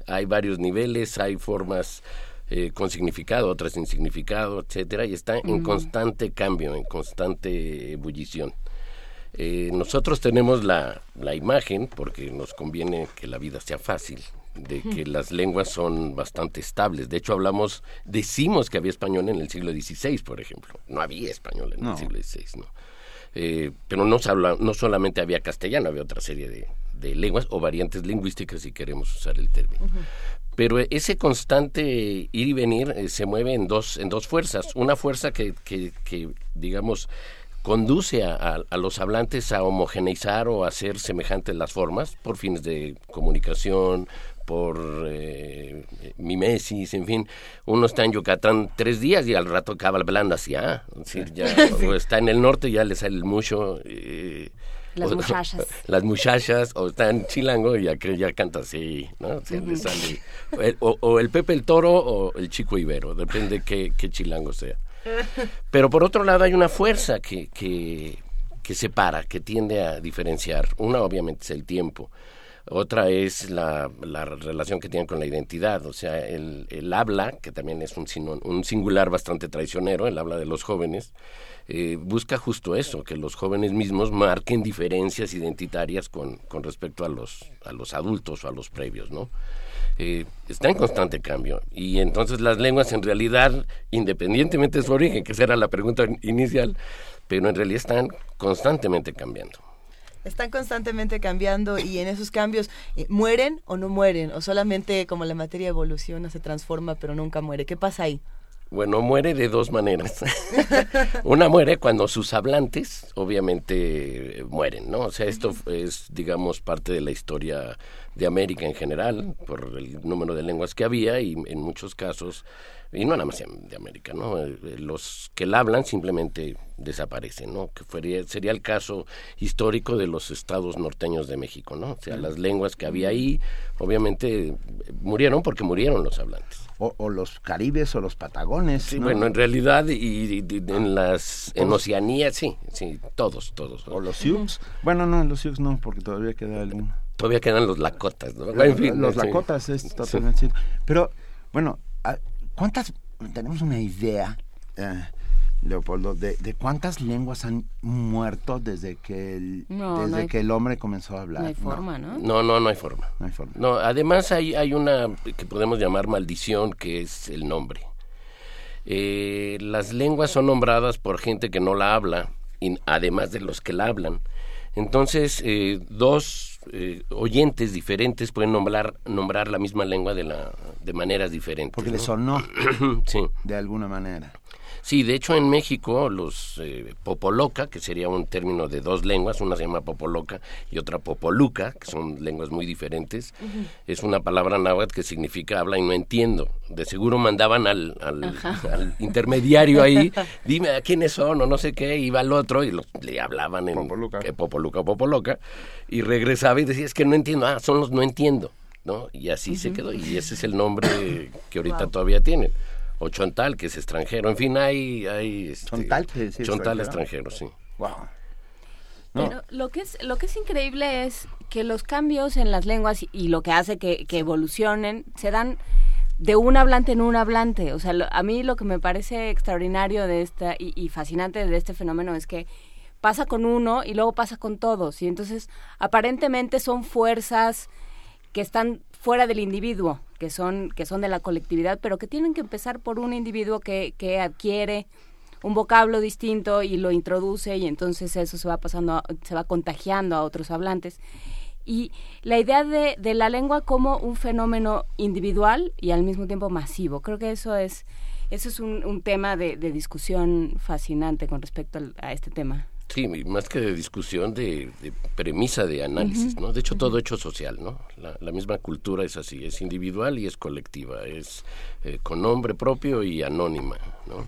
Hay varios niveles, hay formas eh, con significado, otras sin significado, etcétera, y está en constante cambio, en constante ebullición. Eh, nosotros tenemos la, la, imagen, porque nos conviene que la vida sea fácil, de que las lenguas son bastante estables. De hecho, hablamos, decimos que había español en el siglo XVI, por ejemplo. No había español en el siglo XVI, ¿no? Eh, pero no, no solamente había castellano, había otra serie de, de lenguas o variantes lingüísticas si queremos usar el término. Pero ese constante ir y venir eh, se mueve en dos, en dos fuerzas. Una fuerza que, que, que digamos, conduce a, a, los hablantes a homogeneizar o a hacer semejantes las formas por fines de comunicación, por eh, mimesis, en fin. Uno está en Yucatán tres días y al rato acaba hablando así, ah, ya, (laughs) o está en el norte ya le sale mucho... Eh, las muchachas. (laughs) Las muchachas, o está en Chilango y aquel ya canta así, ¿no? le sale, o, o, el Pepe el Toro o el Chico Ibero, depende qué, qué Chilango sea. Pero por otro lado hay una fuerza que, que, que separa, que tiende a diferenciar. Una obviamente es el tiempo. Otra es la, la, relación que tienen con la identidad, o sea, el, el habla, que también es un, un, singular bastante traicionero, el habla de los jóvenes, eh, busca justo eso, que los jóvenes mismos marquen diferencias identitarias con, con respecto a los, a los adultos o a los previos, ¿no? Eh, está en constante cambio. Y entonces las lenguas en realidad, independientemente de su origen, que esa era la pregunta inicial, pero en realidad están constantemente cambiando. Están constantemente cambiando y en esos cambios eh, mueren o no mueren, o solamente como la materia evoluciona, se transforma pero nunca muere. ¿Qué pasa ahí? Bueno, muere de dos maneras. (laughs) Una muere cuando sus hablantes, obviamente, mueren, ¿no? O sea, esto es, digamos, parte de la historia de América en general, por el número de lenguas que había y en muchos casos y no nada más de América, ¿no? Eh, los que la hablan simplemente desaparecen, ¿no? Que sería el caso histórico de los estados norteños de México, ¿no? O sea, las lenguas que había ahí, obviamente, murieron porque murieron los hablantes. O, los caribes o los patagones. Sí, bueno, en realidad, y, en las, en Oceanía, sí, sí, todos, todos. O los Sioux. Bueno, no, los Sioux no, porque todavía queda alguno. Todavía quedan los Lakotas, ¿no? En fin, los Lakotas es totalmente Pero, bueno, ¿Cuántas, tenemos una idea, eh, Leopoldo, de, de, cuántas lenguas han muerto desde que el, desde que el hombre comenzó a hablar? No hay forma, ¿no? No, no, no hay forma. No hay forma. No, además hay, hay una que podemos llamar maldición, que es el nombre. Eh, las lenguas son nombradas por gente que no la habla, y, además de los que la hablan. Entonces, eh, dos eh, oyentes diferentes pueden nombrar, nombrar la misma lengua de, la, de maneras diferentes. Porque ¿no? le sonó (clears throat) sí. de alguna manera. Sí, de hecho en México los eh, popoloca, que sería un término de dos lenguas, una se llama popoloca y otra popoluca, que son lenguas muy diferentes, uh -huh. es una palabra náhuatl que significa habla y no entiendo. De seguro mandaban al, al, al intermediario ahí, (laughs) dime a quiénes son o no sé qué, iba al otro y los, le hablaban en popoluca. Eh, popoluca, popoloca, y regresaba y decía, es que no entiendo, ah, son los no entiendo. ¿no? Y así uh -huh. se quedó, y ese es el nombre que ahorita wow. todavía tienen o Chontal, que es extranjero. En fin, hay... hay este, Chontal, que es Chontal extranjero, sí. Wow. No. Pero lo que, es, lo que es increíble es que los cambios en las lenguas y, y lo que hace que, que, evolucionen se dan de un hablante en un hablante. O sea, lo, a mí lo que me parece extraordinario de esta y, y fascinante de este fenómeno es que pasa con uno y luego pasa con todos. Y entonces, aparentemente son fuerzas que están fuera del individuo, que son, que son de la colectividad, pero que tienen que empezar por un individuo que, que adquiere un vocablo distinto y lo introduce y entonces eso se va pasando, se va contagiando a otros hablantes. Y la idea de, de, la lengua como un fenómeno individual y al mismo tiempo masivo, creo que eso es, eso es un, un tema de, de, discusión fascinante con respecto a este tema. Sí, más que de discusión, de, de premisa de análisis, uh -huh. ¿no? De hecho, uh -huh. todo hecho social, ¿no? La, la, misma cultura es así, es individual y es colectiva, es eh, con nombre propio y anónima, ¿no?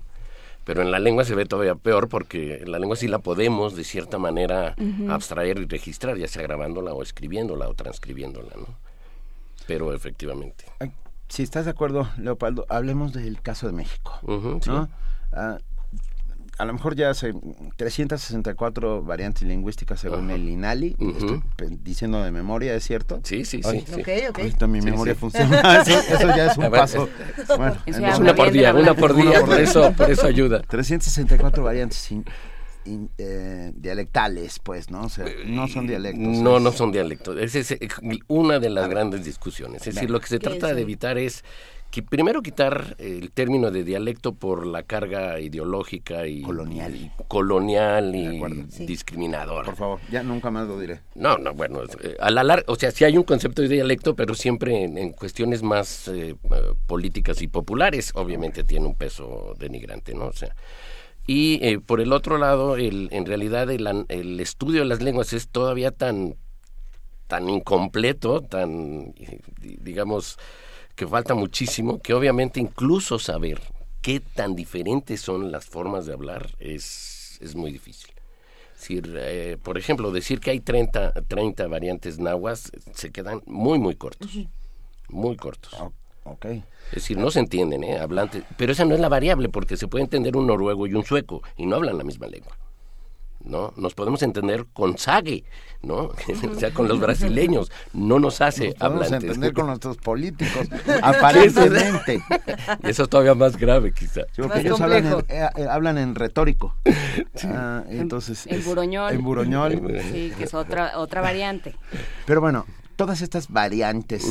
Pero en la lengua se ve todavía peor porque en la lengua sí la podemos, de cierta manera, uh -huh. abstraer y registrar, ya sea grabándola o escribiéndola o transcribiéndola, ¿no? Pero efectivamente. Si estás de acuerdo, Leopoldo, hablemos del caso de México, -huh, sí. ¿no? A lo mejor ya hace 364 variantes lingüísticas según el INALI, uh -huh. estoy diciendo de memoria, ¿es cierto? Sí, sí, sí. Ok, ok. Ahorita mi memoria sí, sí. funciona, (laughs) eso, eso, ya es un paso. Bueno, es una por día, una por día, por eso, por eso ayuda. 364 variantes sin, in, eh, dialectales, pues, ¿no? O sea, no son dialectos. No, es... no son dialectos. Esa es una de las grandes discusiones. Es decir, lo que se trata de evitar es que primero quitar el término de dialecto por la carga ideológica y colonial y, colonial y discriminador. Por favor, ya nunca más lo diré. No, no, bueno, eh, a la larga, o sea, sí hay un concepto de dialecto, pero siempre en, cuestiones más eh, políticas y populares, obviamente tiene un peso denigrante, ¿no? O sea, y eh, por el otro lado, el, en realidad el, el, estudio de las lenguas es todavía tan, tan incompleto, tan, digamos, que falta muchísimo, que obviamente incluso saber qué tan diferentes son las formas de hablar es, es muy difícil. Decir, eh, por ejemplo, decir que hay 30, 30 variantes nahuas se quedan muy, muy cortos. Muy cortos. Okay. Es decir, no se entienden, ¿eh? Hablantes. Pero esa no es la variable, porque se puede entender un noruego y un sueco, y no hablan la misma lengua. ¿No? Nos podemos entender con Sague, ¿no? (laughs) (laughs) o sea, con los brasileños, no nos hace nos podemos entender con nuestros políticos, (laughs) aparentemente. Eso es todavía más grave, quizá. porque ellos hablan en, eh, eh, hablan en, retórico. Ah, entonces, en, buroñol. En buroñol. Sí, que es otra, otra variante. Pero bueno, todas estas variantes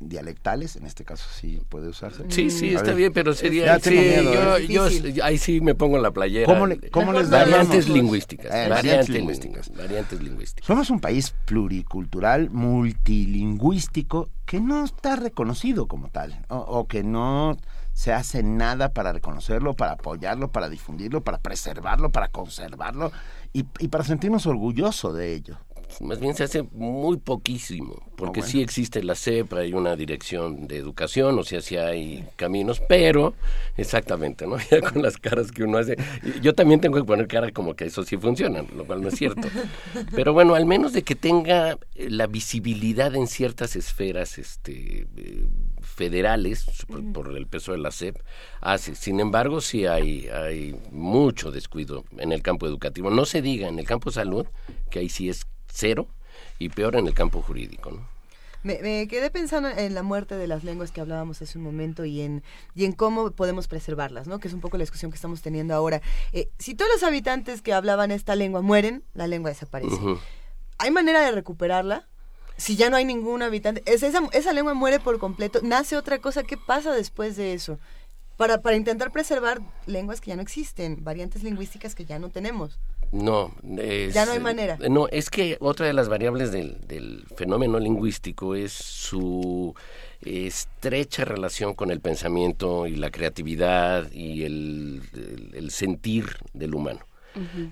dialectales, en este caso sí puede usarse. Sí, sí, está bien, pero sería... Sí, yo, ¿eh? yo, ahí sí me pongo en la playera. ¿Cómo, cómo les variantes lingüísticas, eh, variantes lingüísticas, variantes lingüísticas. Somos un país pluricultural, multilingüístico, que no está reconocido como tal, o, o que no se hace nada para reconocerlo, para apoyarlo, para difundirlo, para preservarlo, para conservarlo y, y para sentirnos orgullosos de ello más bien se hace muy poquísimo, porque sí existe la CEP, hay una dirección de educación, o sea, sí hay caminos, pero exactamente, ¿no? (laughs) Ya con las caras que uno hace. Yo también tengo que poner cara como que eso sí funciona, lo cual no es cierto. (laughs) Pero bueno, al menos de que tenga la visibilidad en ciertas esferas este, eh, federales, por, el peso de la CEP, hace. Sin embargo, sí hay, hay mucho descuido en el campo educativo. No se diga en el campo salud, que ahí sí es cero y peor en el campo jurídico. ¿no? Me, quedé pensando en la muerte de las lenguas que hablábamos hace un momento y en, y en cómo podemos preservarlas, ¿no? que es un poco la discusión que estamos teniendo ahora. Eh, si todos los habitantes que hablaban esta lengua mueren, la lengua desaparece. ¿Hay manera de recuperarla? Si ya no hay ningún habitante, esa, esa lengua muere por completo, nace otra cosa, ¿qué pasa después de eso? Para, para intentar preservar lenguas que ya no existen, variantes lingüísticas que ya no tenemos. No, ya no hay manera. Eh, no, es que otra de las variables del, del fenómeno lingüístico es su estrecha relación con el pensamiento y la creatividad y el sentir del humano.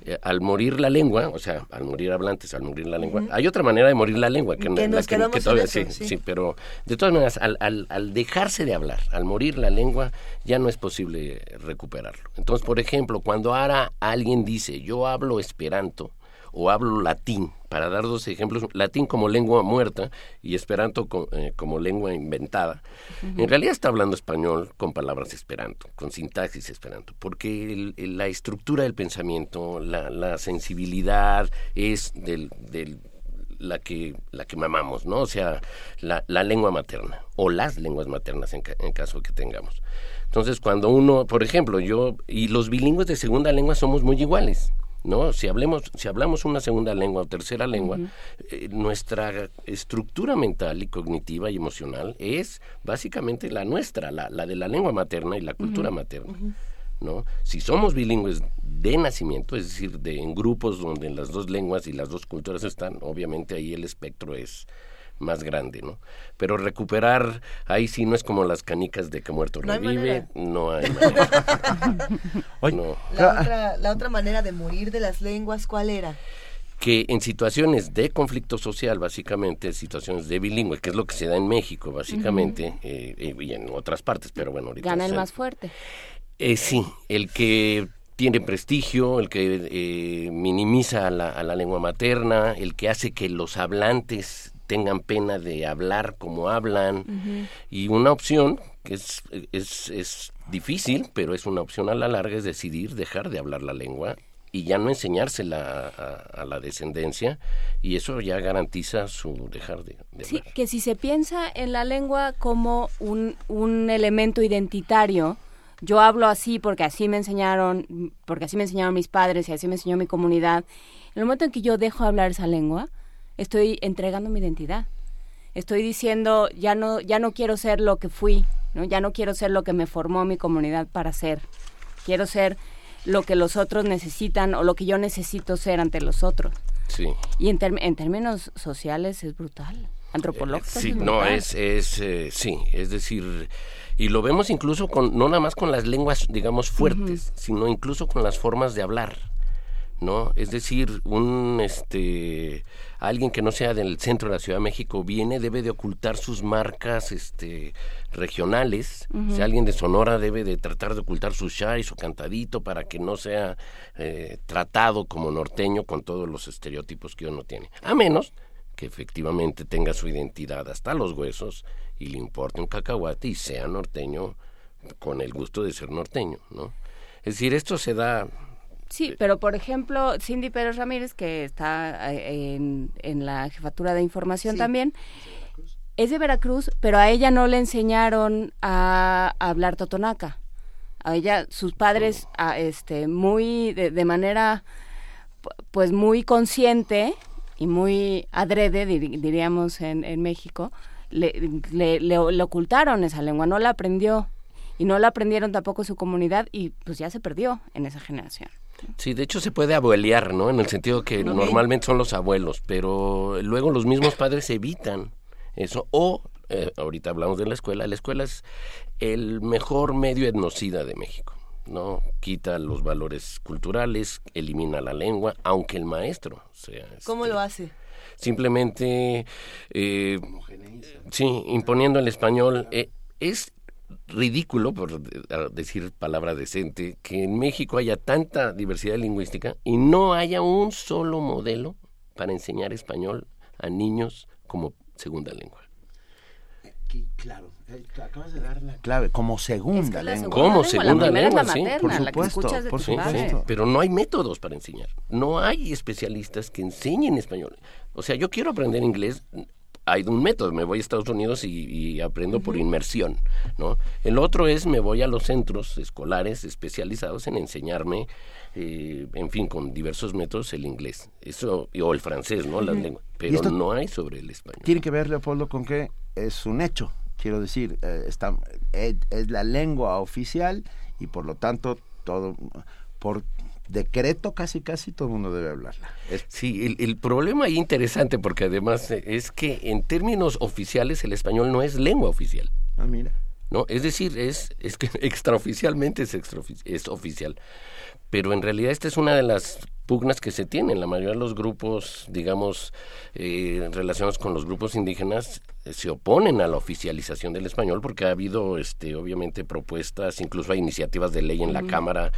Eh, al morir la lengua, o sea, al morir hablantes, al morir la lengua, hay otra manera de morir la lengua que, todavía sí, sí, pero de todas maneras, al, al, al, dejarse de hablar, al morir la lengua, ya no es posible recuperarlo. Entonces, por ejemplo, cuando ahora alguien dice, yo hablo esperanto, o hablo latín, para dar dos ejemplos, latín como lengua muerta y esperanto eh, como lengua inventada. En realidad está hablando español con palabras esperanto, con sintaxis esperanto, porque la estructura del pensamiento, la, sensibilidad es del, la que la que mamamos, ¿no? O sea, la, lengua materna o las lenguas maternas en, en caso que tengamos. Entonces, cuando uno, por ejemplo, yo y los bilingües de segunda lengua somos muy iguales. ¿No? Si, hablemos, si hablamos una segunda lengua o tercera lengua, eh, nuestra estructura mental y cognitiva y emocional es básicamente la nuestra, la, la de la lengua materna y la cultura materna. ¿no? Si somos bilingües de nacimiento, es decir, de, en grupos donde las dos lenguas y las dos culturas están, obviamente ahí el espectro es, más grande, ¿no? Pero recuperar, ahí sí no es como las canicas de que muerto revive, no hay manera. (laughs) La, otra, la otra manera de morir de las lenguas, ¿cuál era? que en situaciones de conflicto social, básicamente, situaciones de bilingüe, que es lo que se da en México, básicamente, eh, eh, y en otras partes, pero bueno, ahorita... Gana el más fuerte. Eh, sí, el que tiene prestigio, el que minimiza a la, a la, lengua materna, el que hace que los hablantes tengan pena de hablar como hablan. Y una opción que es, es, es difícil, pero es una opción a la larga, es decidir dejar de hablar la lengua y ya no enseñársela a, la descendencia y eso ya garantiza su dejar de, sí, que si se piensa en la lengua como un, un elemento identitario, yo hablo así porque así me enseñaron, porque así me enseñaron mis padres y así me enseñó mi comunidad. En el momento en que yo dejo de hablar esa lengua, estoy entregando mi identidad. Estoy diciendo, ya no, ya no quiero ser lo que fui ¿no? Ya no quiero ser lo que me formó mi comunidad para ser. Quiero ser lo que los otros necesitan o lo que yo necesito ser ante los otros. Sí. Y en, en términos sociales es brutal. Antropológicos. sí, no, es, es eh, sí, es decir, y lo vemos incluso con, no nada más con las lenguas, digamos, fuertes, sino incluso con las formas de hablar. ¿no? Es decir, un este alguien que no sea del centro de la Ciudad de México viene debe de ocultar sus marcas este regionales. Si alguien de Sonora debe de tratar de ocultar su y su cantadito para que no sea eh, tratado como norteño con todos los estereotipos que uno tiene. A menos que efectivamente tenga su identidad hasta los huesos y le importe un cacahuate y sea norteño con el gusto de ser norteño, ¿no? Es decir, esto se da Sí, pero por ejemplo, Cindy Pérez Ramírez, que está eh, en, en la jefatura de información también, es de Veracruz, pero a ella no le enseñaron a, hablar totonaca. A ella, sus padres, a, este, muy, de, manera, pues muy consciente y muy adrede, diríamos en, en México, le, le, le, ocultaron esa lengua, no la aprendió. Y no la aprendieron tampoco su comunidad y pues ya se perdió en esa generación. Sí, de hecho se puede abuelear, ¿no? En el sentido que normalmente son los abuelos, pero luego los mismos padres evitan eso. O, eh, ahorita hablamos de la escuela, la escuela es el mejor medio etnocida de México. ¿no? Quita los valores culturales, elimina la lengua, aunque el maestro sea... ¿Cómo este, lo hace? Simplemente, eh, sí, imponiendo el español. Eh, es ridículo, por decir palabra decente, que en México haya tanta diversidad lingüística y no haya un solo modelo para enseñar español a niños como segunda lengua. claro, eh, acabas de dar la clave, como segunda lengua. Como segunda lengua, sí. por supuesto, por supuesto. Pero no hay métodos para enseñar. No hay especialistas que enseñen español. O sea, yo quiero aprender inglés, hay un método, me voy a Estados Unidos y, aprendo por inmersión, ¿no? El otro es me voy a los centros escolares especializados en enseñarme, eh, en fin, con diversos métodos el inglés, eso o el francés, ¿no? Las lenguas, pero no hay sobre el español. Tiene que ver, Leopoldo, con que es un hecho, quiero decir, eh, está, es, es la lengua oficial y por lo tanto todo por decreto casi casi todo el mundo debe hablarla. Sí, el, problema ahí interesante porque además eh, es que en términos oficiales el español no es lengua oficial. Ah, mira. No, es decir, es, es que (laughs) extraoficialmente es, es oficial. Pero en realidad esta es una de las pugnas que se tienen. La mayoría de los grupos, digamos, eh, relacionados con los grupos indígenas, eh, se oponen a la oficialización del español porque ha habido, este, obviamente, propuestas, incluso hay iniciativas de ley en la Cámara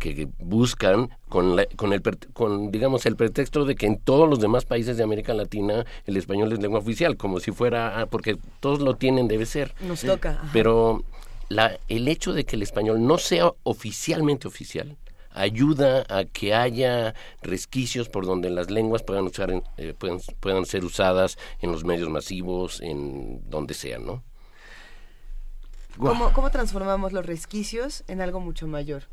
que buscan con, con, el, con, digamos, el pretexto de que en todos los demás países de América Latina el español es lengua oficial, como si fuera, ah, porque todos lo tienen, debe ser. Nos toca. Pero la, el hecho de que el español no sea oficialmente oficial, ayuda a que haya resquicios por donde las lenguas puedan, usar eh, puedan, puedan ser usadas en los medios masivos, en donde sea, ¿no? ¿Cómo, ¿Cómo transformamos los resquicios en algo mucho mayor?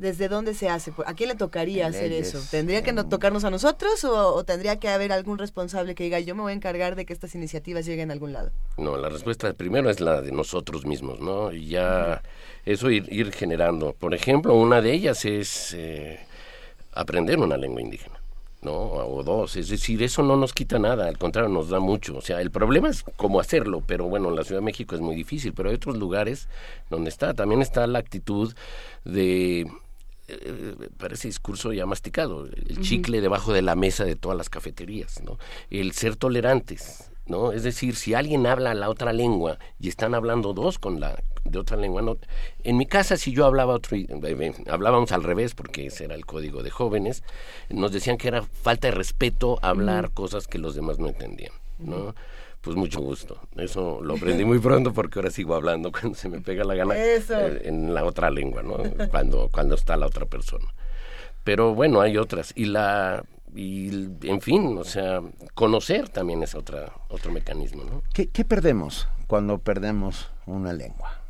¿Desde dónde se hace? ¿A quién le tocaría hacer eso? ¿Tendría que no tocarnos a nosotros o, tendría que haber algún responsable que diga yo me voy a encargar de que estas iniciativas lleguen a algún lado? No, la respuesta primero es la de nosotros mismos, ¿no? Y ya eso ir, ir generando. Por ejemplo, una de ellas es eh, aprender una lengua indígena. ¿no? O dos, es decir, eso no nos quita nada, al contrario, nos da mucho. O sea, el problema es cómo hacerlo, pero bueno, en la Ciudad de México es muy difícil, pero hay otros lugares donde está, también está la actitud de eh, parece discurso ya masticado, el chicle debajo de la mesa de todas las cafeterías, ¿no? El ser tolerantes, ¿no? Es decir, si alguien habla la otra lengua y están hablando dos con la de otra lengua, no. En mi casa si yo hablaba otro, eh, eh, hablábamos al revés porque ese era el código de jóvenes, nos decían que era falta de respeto hablar cosas que los demás no entendían, ¿no? Pues mucho gusto. Eso lo aprendí muy pronto porque ahora sigo hablando (laughs) cuando se me pega la gana eh, en la otra lengua, ¿no? Cuando, cuando está la otra persona. Pero bueno, hay otras. Y la y en fin, o sea, conocer también es otra, otro mecanismo, ¿no? ¿Qué, ¿Qué perdemos cuando perdemos una lengua?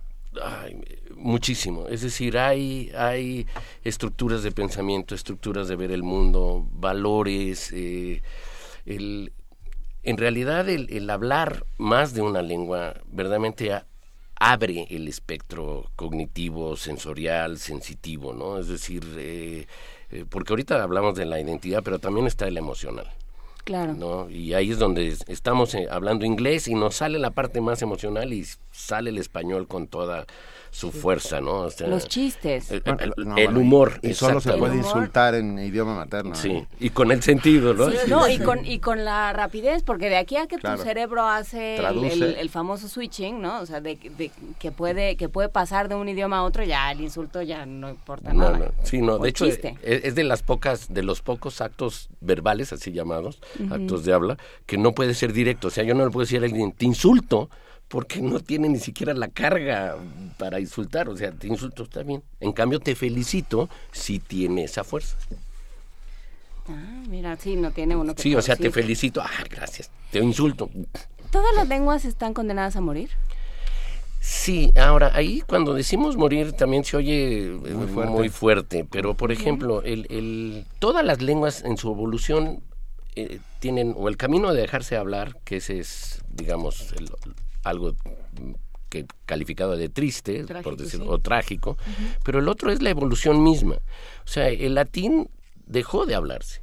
Ay, muchísimo. Es decir, hay, hay estructuras de pensamiento, estructuras de ver el mundo, valores, eh, el, en realidad el, hablar más de una lengua verdaderamente abre el espectro cognitivo, sensorial, sensitivo, ¿no? Es decir, eh, eh, porque ahorita hablamos de la identidad, pero también está el emocional. Claro. ¿no? Y ahí es donde estamos eh, hablando inglés y nos sale la parte más emocional y sale el español con toda su fuerza, ¿no? Los chistes. El, el humor. Y, solo se puede insultar en idioma materno. Sí, y con el sentido, ¿no? Sí, no, y con, y con la rapidez, porque de aquí a que tu cerebro hace el, el, famoso switching, ¿no? O sea, de, de, que, puede, que puede pasar de un idioma a otro, ya el insulto ya no importa nada. No, sí, no, de hecho es, es, de las pocas, de los pocos actos verbales, así llamados, actos de habla, que no puede ser directo. O sea, yo no le puedo decir a alguien, te insulto, porque no tiene ni siquiera la carga para insultar. O sea, te insulto, está bien. En cambio, te felicito si tiene esa fuerza. Ah, mira, sí, no tiene uno que Sí, o sea, te felicito. Ah, gracias. Te insulto. ¿Todas las lenguas están condenadas a morir? Sí, ahora ahí cuando decimos morir también se oye eh, muy fuerte, pero por ejemplo, el, el, todas las lenguas en su evolución eh, tienen o el camino de dejarse hablar, que ese es, digamos, el, algo que calificado de triste, por decirlo, o trágico, pero el otro es la evolución misma. O sea, el latín dejó de hablarse,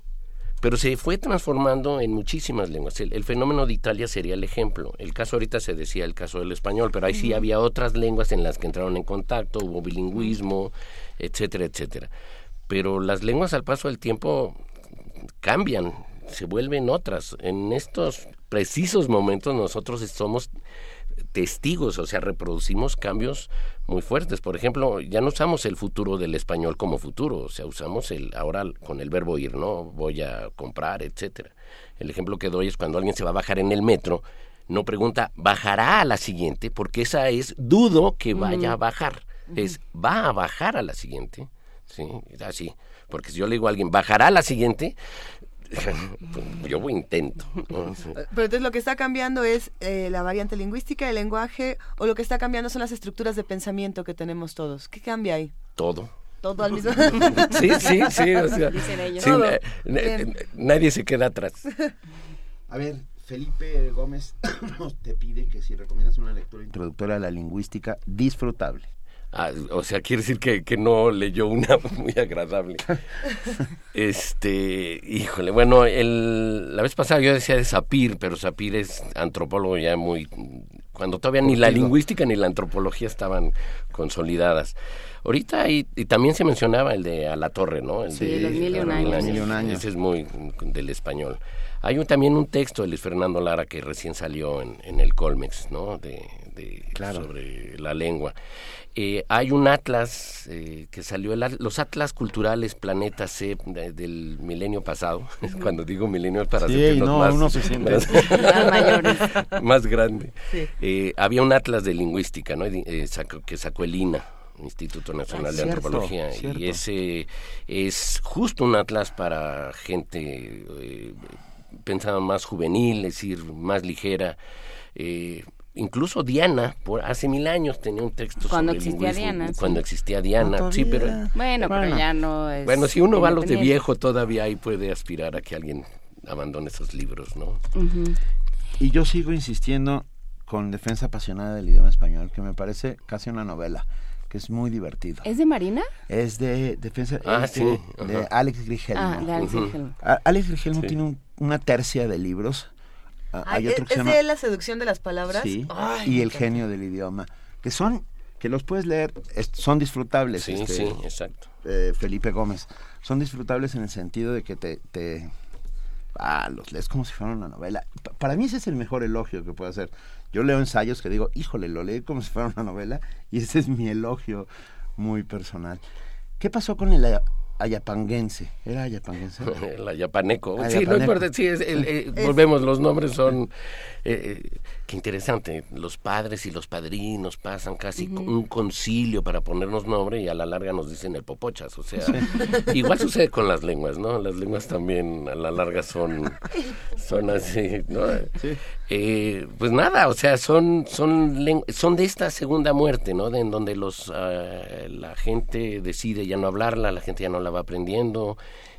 pero se fue transformando en muchísimas lenguas. El, fenómeno de Italia sería el ejemplo. El caso ahorita se decía el caso del español, pero ahí sí había otras lenguas en las que entraron en contacto, hubo bilingüismo, etcétera, etcétera. Pero las lenguas al paso del tiempo cambian, se vuelven otras. En estos precisos momentos nosotros somos testigos, o sea, reproducimos cambios muy fuertes. Por ejemplo, ya no usamos el futuro del español como futuro, o sea, usamos el ahora con el verbo ir, ¿no? Voy a comprar, etcétera. El ejemplo que doy es cuando alguien se va a bajar en el metro, no pregunta bajará a la siguiente, porque esa es dudo que vaya a bajar. Es va a bajar a la siguiente. Sí, así. Porque si yo le digo a alguien bajará a la siguiente, yo intento. (laughs) Pero entonces lo que está cambiando es eh, la variante lingüística, el lenguaje, o lo que está cambiando son las estructuras de pensamiento que tenemos todos. ¿Qué cambia ahí? Todo. Todo al mismo (laughs) Sí, sí, sí. O sea, nadie se queda atrás. A ver, Felipe Gómez (coughs) te pide que si recomiendas una lectura introductoria a la lingüística disfrutable. Ah, o sea, quiere decir que, que, no leyó una (laughs) muy agradable. Este, híjole, bueno, el, la vez pasada yo decía de Sapir, pero Sapir es antropólogo ya muy... Cuando todavía ni la lingüística ni la antropología estaban consolidadas. Ahorita y, y también se mencionaba el de A la Torre, ¿no? El sí, de los mil y un años. Ese es muy del español. Hay un, también un texto de Luis Fernando Lara que recién salió en, en el Colmex, ¿no? De, de claro. sobre la lengua. Eh, hay un atlas eh, que salió, el, los atlas culturales Planeta C de, del milenio pasado. (laughs) Cuando digo milenio es para sí, sentirnos no, más, uno se siente más, (laughs) (laughs) más grande. Sí. Eh, había un atlas de lingüística ¿no? Eh, que sacó el INA, Instituto Nacional Ah, de cierto, Antropología, cierto. y ese es justo un atlas para gente eh, pensada más juvenil, es decir, más ligera. Eh, incluso Diana, por hace mil años tenía un texto Cuando sobre existía Diana, sí. Cuando existía Diana, No, sí, pero... Bueno, pero ya no es. Bueno, si uno va a los de viejo, todavía ahí puede aspirar a que alguien abandone esos libros, ¿no? Y yo sigo insistiendo con Defensa Apasionada del Idioma Español, que me parece casi una novela, que es muy divertido. ¿Es de Marina? Es de Defensa Ah, es sí, de, Alex Grigelmo. Ah, de Alex Ujú. Rigelmo. A- Alex Grigelmo Sí. tiene un- una tercia de libros. Ah, Ay, Hay otro ¿Es que se llama... de la seducción de las palabras? Sí, Ay, y El encanta. genio del idioma, que son, que los puedes leer, es- son disfrutables. Sí, este, sí, exacto. eh, Felipe Gómez, son disfrutables en el sentido de que te, te ah, los lees como si fuera una novela. Pa- para mí ese es el mejor elogio que puedo hacer. Yo leo ensayos que digo, híjole, lo leí como si fuera una novela y ese es mi elogio muy personal. ¿Qué pasó con el ayapanguense? ¿Era ayapanguense? (laughs) La Yapaneco. Ah, sí, no importa, sí, es el- eh, volvemos, los nombres son... eh, eh, qué interesante, los padres y los padrinos pasan casi un concilio para ponernos nombre y a la larga nos dicen el popochas, o sea, (laughs) igual sucede con las lenguas, ¿no? Las lenguas también a la larga son, son así, ¿no? Eh, pues nada, o sea, son, son, son de esta segunda muerte, ¿no? De en donde los, ah, la gente decide ya no hablarla, la gente ya no la va aprendiendo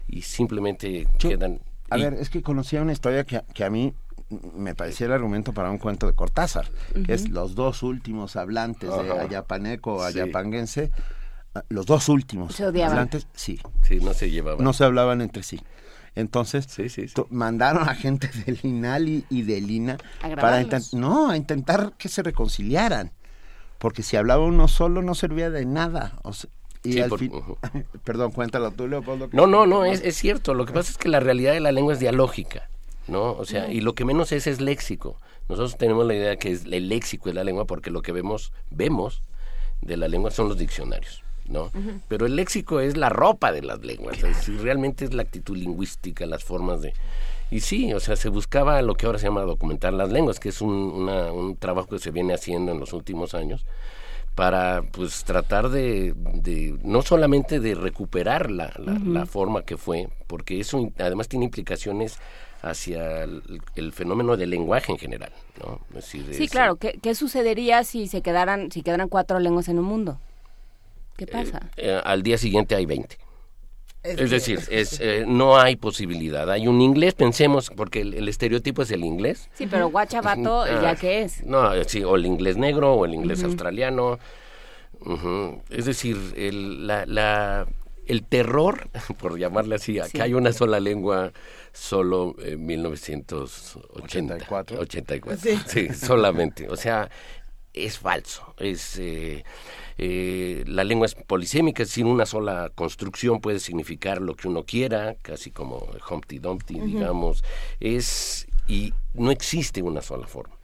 y simplemente quedan... A y- ver, es que conocía una historia que, que a mí me parecía el argumento para un cuento de Cortázar, que es los dos últimos hablantes de ayapaneco o ayapanguense, ah, los dos últimos hablantes, sí. Sí, no se llevaban. No se hablaban entre sí. Entonces, mandaron a gente del INAL y, del INA para no, a intentar que se reconciliaran. Porque si hablaba uno solo no servía de nada. y al fin... (laughs) Perdón, cuéntalo tú, Leopoldo. No, no, no, es, es cierto. Lo que pasa es que la realidad de la lengua es dialógica. ¿No? O sea, y lo que menos es es léxico. Nosotros tenemos la idea que es, el léxico es la lengua porque lo que vemos, vemos de la lengua son los diccionarios, ¿no? Pero el léxico es la ropa de las lenguas, realmente es la actitud lingüística, las formas de... Y sí, o sea, se buscaba lo que ahora se llama documentar las lenguas, que es un, un trabajo que se viene haciendo en los últimos años para pues tratar de, de no solamente de recuperar la, la forma que fue, porque eso además tiene implicaciones hacia el, fenómeno del lenguaje en general, ¿no? sí, claro. ¿Qué, ¿Qué, sucedería si se quedaran, si quedaran cuatro lenguas en un mundo? ¿Qué eh, pasa? Eh, al día siguiente hay 20. Es, decir, es, eh, no hay posibilidad. Hay un inglés, pensemos, porque el, estereotipo es el inglés. Sí, pero guachabato, ah, ¿ya qué es? No, sí, o el inglés negro o el inglés australiano. Es decir, el, la, la, el terror, (laughs) por llamarle así, que hay una sola lengua solo en 1984. 84. Sí. solamente. O sea, es falso. Es eh, eh, la lengua es polisémica, sin una sola construcción puede significar lo que uno quiera, casi como Humpty Dumpty, digamos. Es y no existe una sola forma.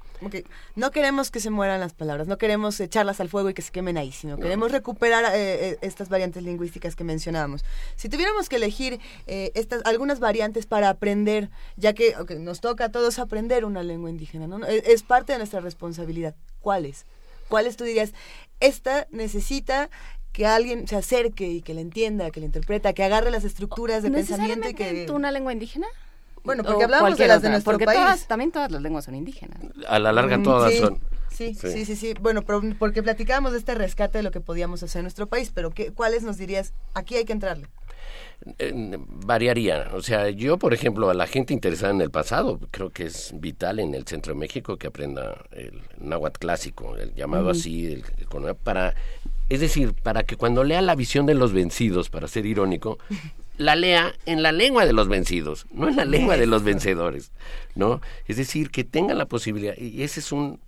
No queremos que se mueran las palabras, no queremos echarlas al fuego y que se quemen ahí, sino queremos recuperar eh, eh, estas variantes lingüísticas que mencionábamos. Si tuviéramos que elegir eh, estas algunas variantes para aprender, ya que nos toca a todos aprender una lengua indígena, ¿no? Es, es, parte de nuestra responsabilidad. ¿Cuáles? ¿Cuáles tú dirías? Esta necesita que alguien se acerque y que la entienda, que la interpreta, que agarre las estructuras de pensamiento y que... una lengua indígena? Bueno, porque hablamos de las de nuestro porque país. Todas, también todas las lenguas son indígenas. A la larga todas son. Sí, sí, sí, sí, Bueno, porque platicábamos de este rescate de lo que podíamos hacer en nuestro país, pero ¿qué, ¿cuáles nos dirías? Aquí hay que entrarle. variaría. O sea, yo, por ejemplo, a la gente interesada en el pasado, creo que es vital en el centro de México que aprenda el náhuatl clásico, el llamado así, el, para, es decir, para que cuando lea la visión de los vencidos, para ser irónico, la lea en la lengua de los vencidos, no en la lengua de los vencedores, ¿no? Es decir, que tenga la posibilidad, y ese es un,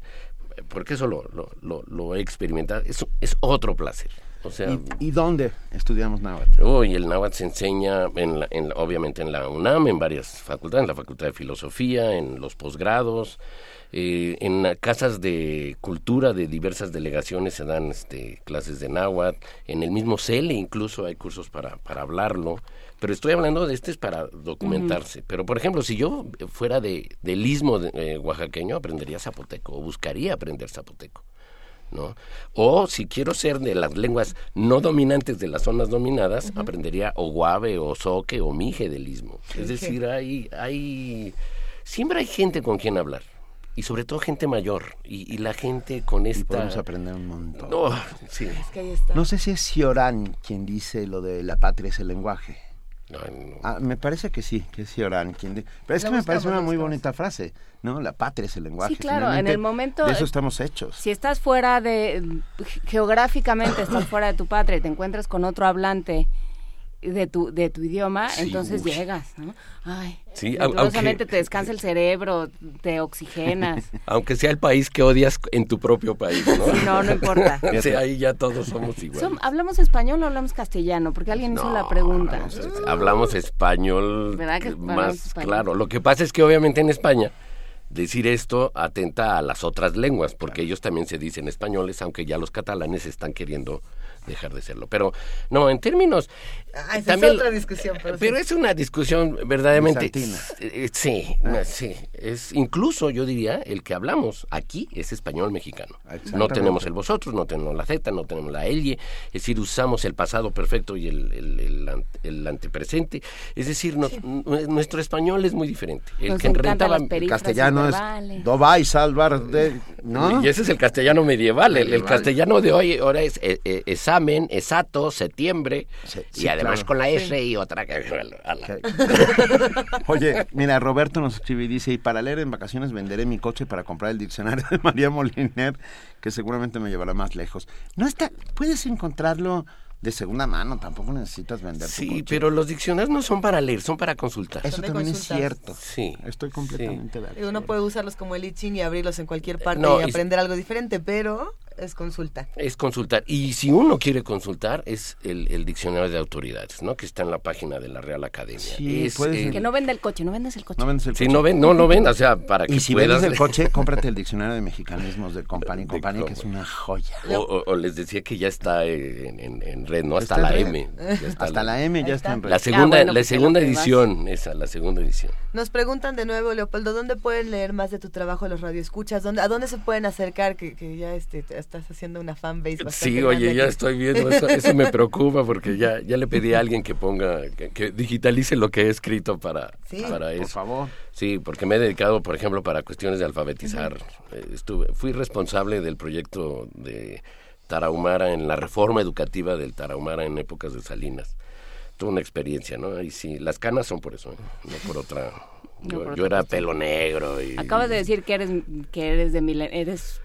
porque eso lo, lo, lo, he experimentado, es, es otro placer. O sea, ¿Y, dónde estudiamos náhuatl? Uy, el náhuatl se enseña, en, en obviamente en la UNAM, en varias facultades, en la Facultad de Filosofía, en los posgrados, eh, en casas de cultura de diversas delegaciones se dan este, clases de náhuatl, en el mismo CELE incluso hay cursos para, para hablarlo, pero estoy hablando de este es para documentarse. Pero por ejemplo, si yo fuera de, del istmo eh, oaxaqueño, aprendería zapoteco o buscaría aprender zapoteco. ¿no? O si quiero ser de las lenguas no dominantes de las zonas dominadas, aprendería o guave o soque o mije del istmo. Es decir, hay, hay, siempre hay gente con quien hablar y sobre todo gente mayor y, la gente con esta... Y podemos aprender un montón. No, sí. no sé si es Ciorán quien dice lo de la patria es el lenguaje. Ah, me parece que sí, que es Ciorán quien dice... Pero es que me parece una muy bonita frase, ¿no? La patria es el lenguaje. Sí, claro, en el momento... De eso estamos hechos. Si estás fuera de... geográficamente estás fuera de tu patria y te encuentras con otro hablante de tu, de tu idioma, entonces llegas, ¿no? Ay, sí, te descansa el cerebro, te oxigenas. (laughs) Aunque sea el país que odias en tu propio país, ¿no? no, no importa. (laughs) ahí ya todos somos iguales. ¿Hablamos español o hablamos castellano? Porque alguien hizo la pregunta. Hablamos, español más claro. Lo que pasa es que obviamente en España decir esto atenta a las otras lenguas, porque ellos también se dicen españoles, aunque ya los catalanes están queriendo dejar de serlo. Pero no, en términos... Ah, también, es otra discusión. Pero, es una discusión verdaderamente... Eh, sí, ah. sí. Es, incluso yo diría, el que hablamos aquí es español mexicano. No tenemos el vosotros, no tenemos la Z, no tenemos la elle, es decir, usamos el pasado perfecto y el, el, el, antepresente. Es decir, nuestro español es muy diferente. El que en castellano es do vais salvar de... ¿no? Y ese es el castellano medieval. El, castellano de hoy ahora es, es, es examen, exacto, septiembre, y además con la S y otra que... (laughs) (laughs) Oye, mira, Roberto nos escribe y dice, y para leer en vacaciones venderé mi coche para comprar el diccionario de María Moliner, que seguramente me llevará más lejos. No está, puedes encontrarlo de segunda mano, tampoco necesitas vender. Sí, pero los diccionarios no son para leer, son para consultar. Eso también es cierto. Sí. Estoy completamente de acuerdo. Uno puede usarlos como el I Ching y abrirlos en cualquier parte No, y y- aprender algo diferente, pero es consulta. Es consultar. Y si uno quiere consultar, es el, el diccionario de autoridades, ¿no? Que está en la página de la Real Academia. Sí, Es, puedes- Que no venda el coche, no vendas el coche. No vendes el Sí, coche. no ven, no, no ven, o sea, para que Y si puedas... vendes el (laughs) coche, cómprate el diccionario de mexicanismos de Company (laughs) Company, que es una joya. O, o- o les decía que ya está en, en- en red, ¿no? Hasta la red. M. Hasta la M ya está en red. La segunda, Ah, bueno, la pues, segunda vas. edición, esa, la segunda edición. Nos preguntan de nuevo, Leopoldo, ¿dónde pueden leer más de tu trabajo los radioescuchas? ¿Dónde, ¿A dónde se pueden acercar? Que, que ya este, te estás haciendo una fanbase bastante Sí, oye, ya aquí. estoy viendo, eso, eso me (laughs) preocupa porque ya, ya le pedí a alguien que ponga, que, que digitalice lo que he escrito para, Sí. para Por eso. favor. Sí, porque me he dedicado, por ejemplo, para cuestiones de alfabetizar. Eh, estuve, fui responsable del proyecto de Tarahumara en la reforma educativa del Tarahumara en épocas de Salinas. Tuve una experiencia, ¿no? Y sí, las canas son por eso, ¿eh? no por otra. (laughs) Yo, por era pelo negro y... Acabas de decir que eres que eres de milen eres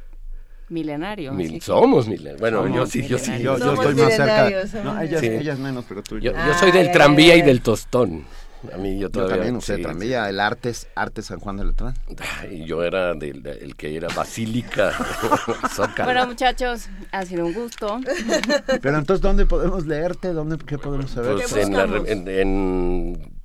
milenario. Mil- somos milen- Bueno, Somos yo sí, yo sí. Yo, yo estoy más cerca. milenarios, No, ellas, Sí. ellas menos, pero tú. Yo, yo soy del Ay, tranvía ay, y del tostón. A mí yo Yo todavía... también usé sí, tranvía, el Artes, Arte San Juan de Letrán. Y yo era del, el que era Basílica. (laughs) Bueno, muchachos, ha sido un gusto. Pero entonces, ¿dónde podemos leerte? ¿Dónde, ¿Qué podemos saber? Pues en, la en, en,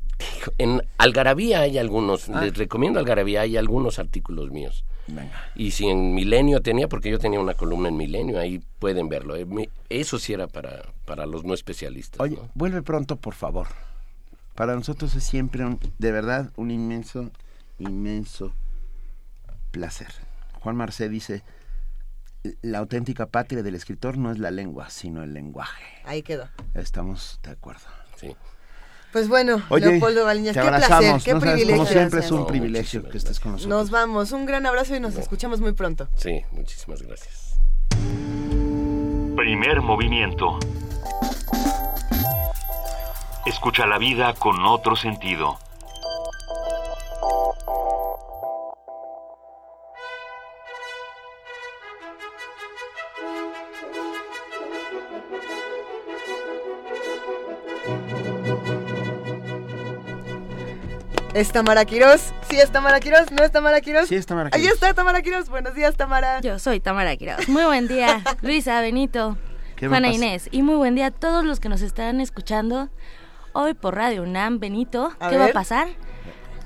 en Algarabía hay algunos, Ah. les recomiendo Algarabía, hay algunos artículos míos. Venga. Y si en Milenio tenía, porque yo tenía una columna en Milenio, ahí pueden verlo. Eh, Eso sí era para, para los no especialistas. Oye, ¿no? vuelve pronto, por favor. Para nosotros es siempre, un, de verdad, un inmenso, inmenso placer. Juan Marcé dice, la auténtica patria del escritor no es la lengua, sino el lenguaje. Ahí quedó. Estamos de acuerdo. Sí. Pues bueno, Oye, Leopoldo Baliñas, qué abrazamos. placer, qué no sabes, privilegio. como siempre es un privilegio que estés con nosotros. Nos vamos, un gran abrazo y nos escuchamos muy pronto. Sí, muchísimas gracias. Primer movimiento. Escucha la vida con otro sentido. ¿Es Tamara Quirós? ¿Sí es Tamara Quirós? ¿No es Tamara Quirós? Sí, es Tamara Ahí Quirós. está Tamara Quirós. Buenos días, Tamara. Yo soy Tamara Quiroz. Muy buen día, (laughs) Luisa, Benito, ¿Qué me Juana? Inés. Y muy buen día a todos los que nos están escuchando hoy por Radio UNAM. Benito, A ¿qué va a pasar?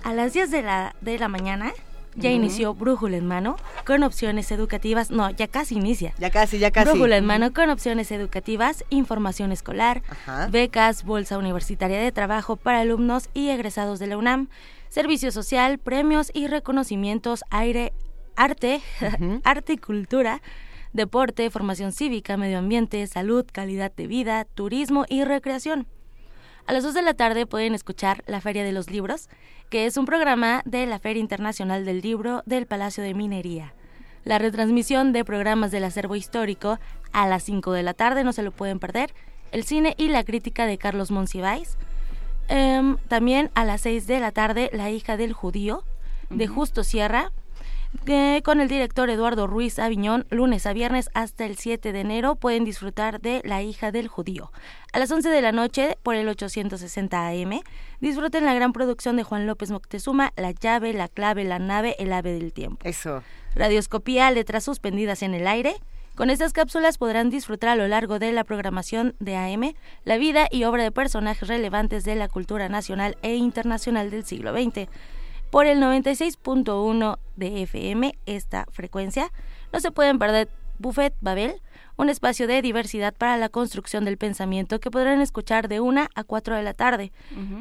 A las 10 de la, de la mañana ya inició Brújula en Mano con opciones educativas. No, ya casi inicia. Ya casi, ya casi. Brújula en. Mano con opciones educativas, información escolar, Ajá. becas, bolsa universitaria de trabajo para alumnos y egresados de la UNAM, servicio social, premios y reconocimientos, aire, arte, (laughs) arte y cultura, deporte, formación cívica, medio ambiente, salud, calidad de vida, turismo y recreación. A las 2 de la tarde pueden escuchar La Feria de los Libros, que es un programa de la Feria Internacional del Libro del Palacio de Minería. La retransmisión de programas del acervo histórico a las 5 de la tarde, no se lo pueden perder. El cine y la crítica de Carlos Monsiváis. Em, también a las 6 de la tarde, La hija del judío, de Justo Sierra, que con el director Eduardo Ruiz Aviñón, lunes a viernes hasta el 7 de enero pueden disfrutar de La hija del judío. A las 11 de la noche, por el 860 AM, disfruten la gran producción de Juan López Moctezuma, La llave, La clave, La nave, El ave del tiempo. Eso. Radioscopía, letras suspendidas en el aire. Con estas cápsulas podrán disfrutar a lo largo de la programación de AM la vida y obra de personajes relevantes de la cultura nacional e internacional del siglo XX. Por el 96.1 de FM, esta frecuencia, no se pueden perder Buffet Babel, un espacio de diversidad para la construcción del pensamiento que podrán escuchar de 1 a 4 de la tarde.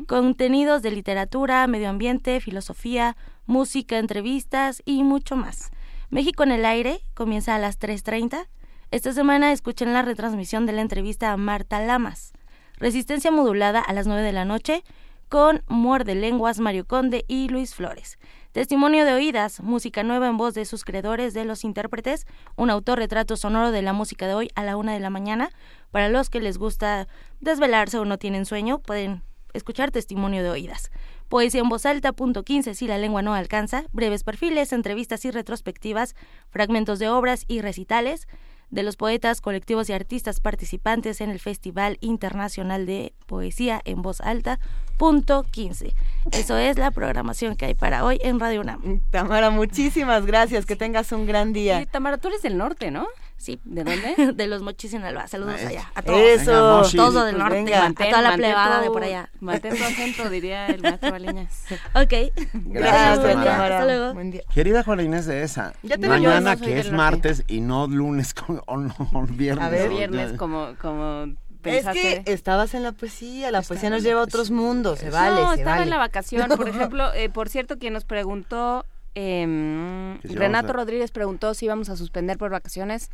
Contenidos de literatura, medio ambiente, filosofía, música, entrevistas y mucho más. México en el aire comienza a las 3.30. Esta semana escuchen la retransmisión de la entrevista a Marta Lamas. Resistencia modulada a las 9 de la noche con Muerde Lenguas, Mario Conde y Luis Flores. Testimonio de oídas, música nueva en voz de sus creadores, de los intérpretes, un autorretrato sonoro de la música de hoy a la una de la mañana, Para los que les gusta desvelarse o no tienen sueño, pueden escuchar testimonio de oídas. Poesía en voz alta, punto 15, si la lengua no alcanza, breves perfiles, entrevistas y retrospectivas, fragmentos de obras y recitales de los poetas, colectivos y artistas participantes en el Festival Internacional de Poesía en Voz Alta, punto 15. Eso es la programación que hay para hoy en Radio UNAM. Tamara, muchísimas gracias, que tengas un gran día. Y, Tamara, tú eres del norte, ¿no? Sí. ¿De dónde? (laughs) de los Mochis Sinaloa. Saludos Maestro. allá. A todos. Eso. Venga, todos del Pues norte. venga. a toda la plebada tu- de por allá. Mantén tu acento, diría el maestro Baliñas. (laughs) Ok. Gracias, Buen día. Tamara. Hasta luego. Buen día. Querida Juana Inés de esa, Ya te mañana yo, no soy que es norte. martes y no lunes (laughs) o no viernes. A ver, Viernes, como, como Es que estabas en la poesía, la poesía nos lleva a otros mundos, se vale, no, se estaba vale. en la vacación. (laughs) Por ejemplo, eh, por cierto, quien nos preguntó, si Renato a- Rodríguez preguntó si íbamos a suspender por vacaciones.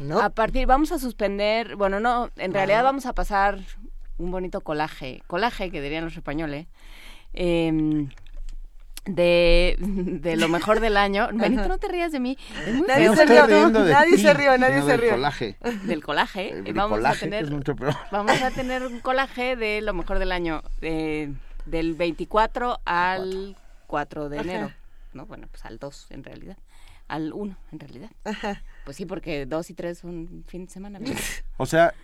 No. A partir, vamos a suspender, bueno, no, en realidad vamos a pasar un bonito colaje, colaje que dirían los españoles, em, de, de lo mejor del año. (laughs) Benito, no te rías de mí. Es muy Nadie se rió, riendo de nadie ti, se rió, nadie se del rió. colaje. Del colaje. El y vamos a tener es mucho peor. Vamos a tener un colaje de lo mejor del año, eh, del 24 al 4 de enero. No, bueno, pues al 2 en realidad. Al 1 en realidad. Pues sí, porque 2 y 3 son fin de semana. ¿verdad? O sea,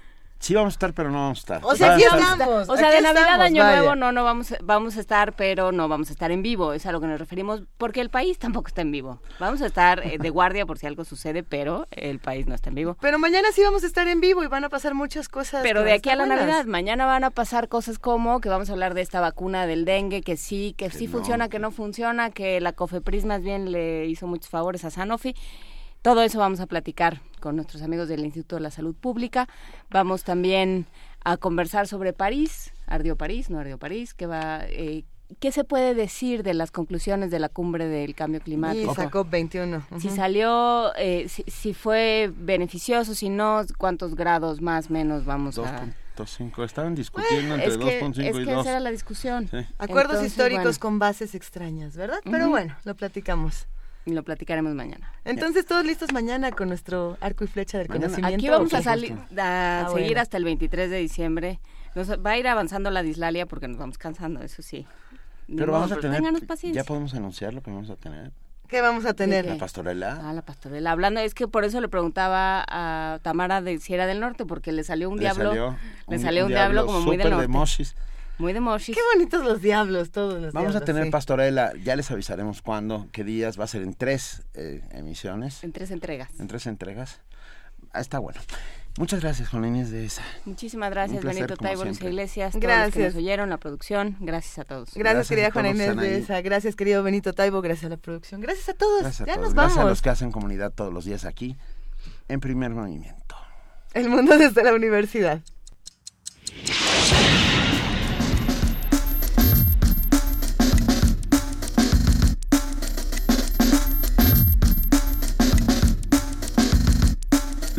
sí vamos a estar, pero no vamos a estar. O sea, estar- estamos. O sea, de Navidad estamos, Año vaya. Nuevo no, no vamos, vamos a estar, pero no vamos a estar en vivo. Es a lo que nos referimos, porque el país tampoco está en vivo. Vamos a estar eh, de guardia por si algo sucede, pero el país no está en vivo. Pero mañana sí vamos a estar en vivo y van a pasar muchas cosas. Pero que de aquí a la buenas. Navidad, mañana van a pasar cosas como que vamos a hablar de esta vacuna del dengue, que sí, que, sí no. funciona, que no funciona, que la COFEPRIS más bien le hizo muchos favores a Sanofi. Todo eso vamos a platicar con nuestros amigos del Instituto de la Salud Pública. Vamos también a conversar sobre París, ardió París, no ardió París, que va, eh, ¿qué se puede decir de las conclusiones de la cumbre del cambio climático? sacó 21. Si salió, eh, si, si fue beneficioso, si no, cuántos grados más, menos vamos a... 2.5. Estaban discutiendo Es entre que, 2.5 es y que 2. esa era la discusión. Sí. Acuerdos Entonces, históricos bueno, con bases extrañas, ¿verdad? Pero bueno, lo platicamos. Lo platicaremos mañana. Entonces, todos listos mañana con nuestro arco y flecha del Mañana. conocimiento. Aquí vamos ¿o a salir, a Ah, seguir bueno. hasta el 23 de diciembre. Nos va a ir avanzando la dislalia porque nos vamos cansando, eso sí. Pero vamos a tener. paciencia. Ya podemos anunciar lo que vamos a tener. ¿Qué vamos a tener? La pastorela. Ah, la pastorela. Hablando, es que por eso le preguntaba a Tamara de si era del norte, porque le salió un Le diablo. salió le salió un diablo, como muy del súper norte. de. Muy de mochis. Qué bonitos los diablos, todos los Vamos a tener sí. pastorela. Ya les avisaremos cuándo, qué días. Va a ser en tres eh, emisiones, En tres entregas. en tres entregas. Ah, está bueno. Muchas gracias, Juan Inés de esa. Muchísimas gracias, placer, Benito Taibo, Luis siempre. Iglesias, todos los que Gracias. nos oyeron, la producción. Gracias a todos. Gracias, Gracias querida que Inés de esa. Gracias, querido Benito Taibo. Gracias a la producción. Gracias a todos. Gracias a ya todos. nos Gracias vamos. a los que hacen comunidad todos los días aquí, en primer movimiento. El mundo desde la universidad.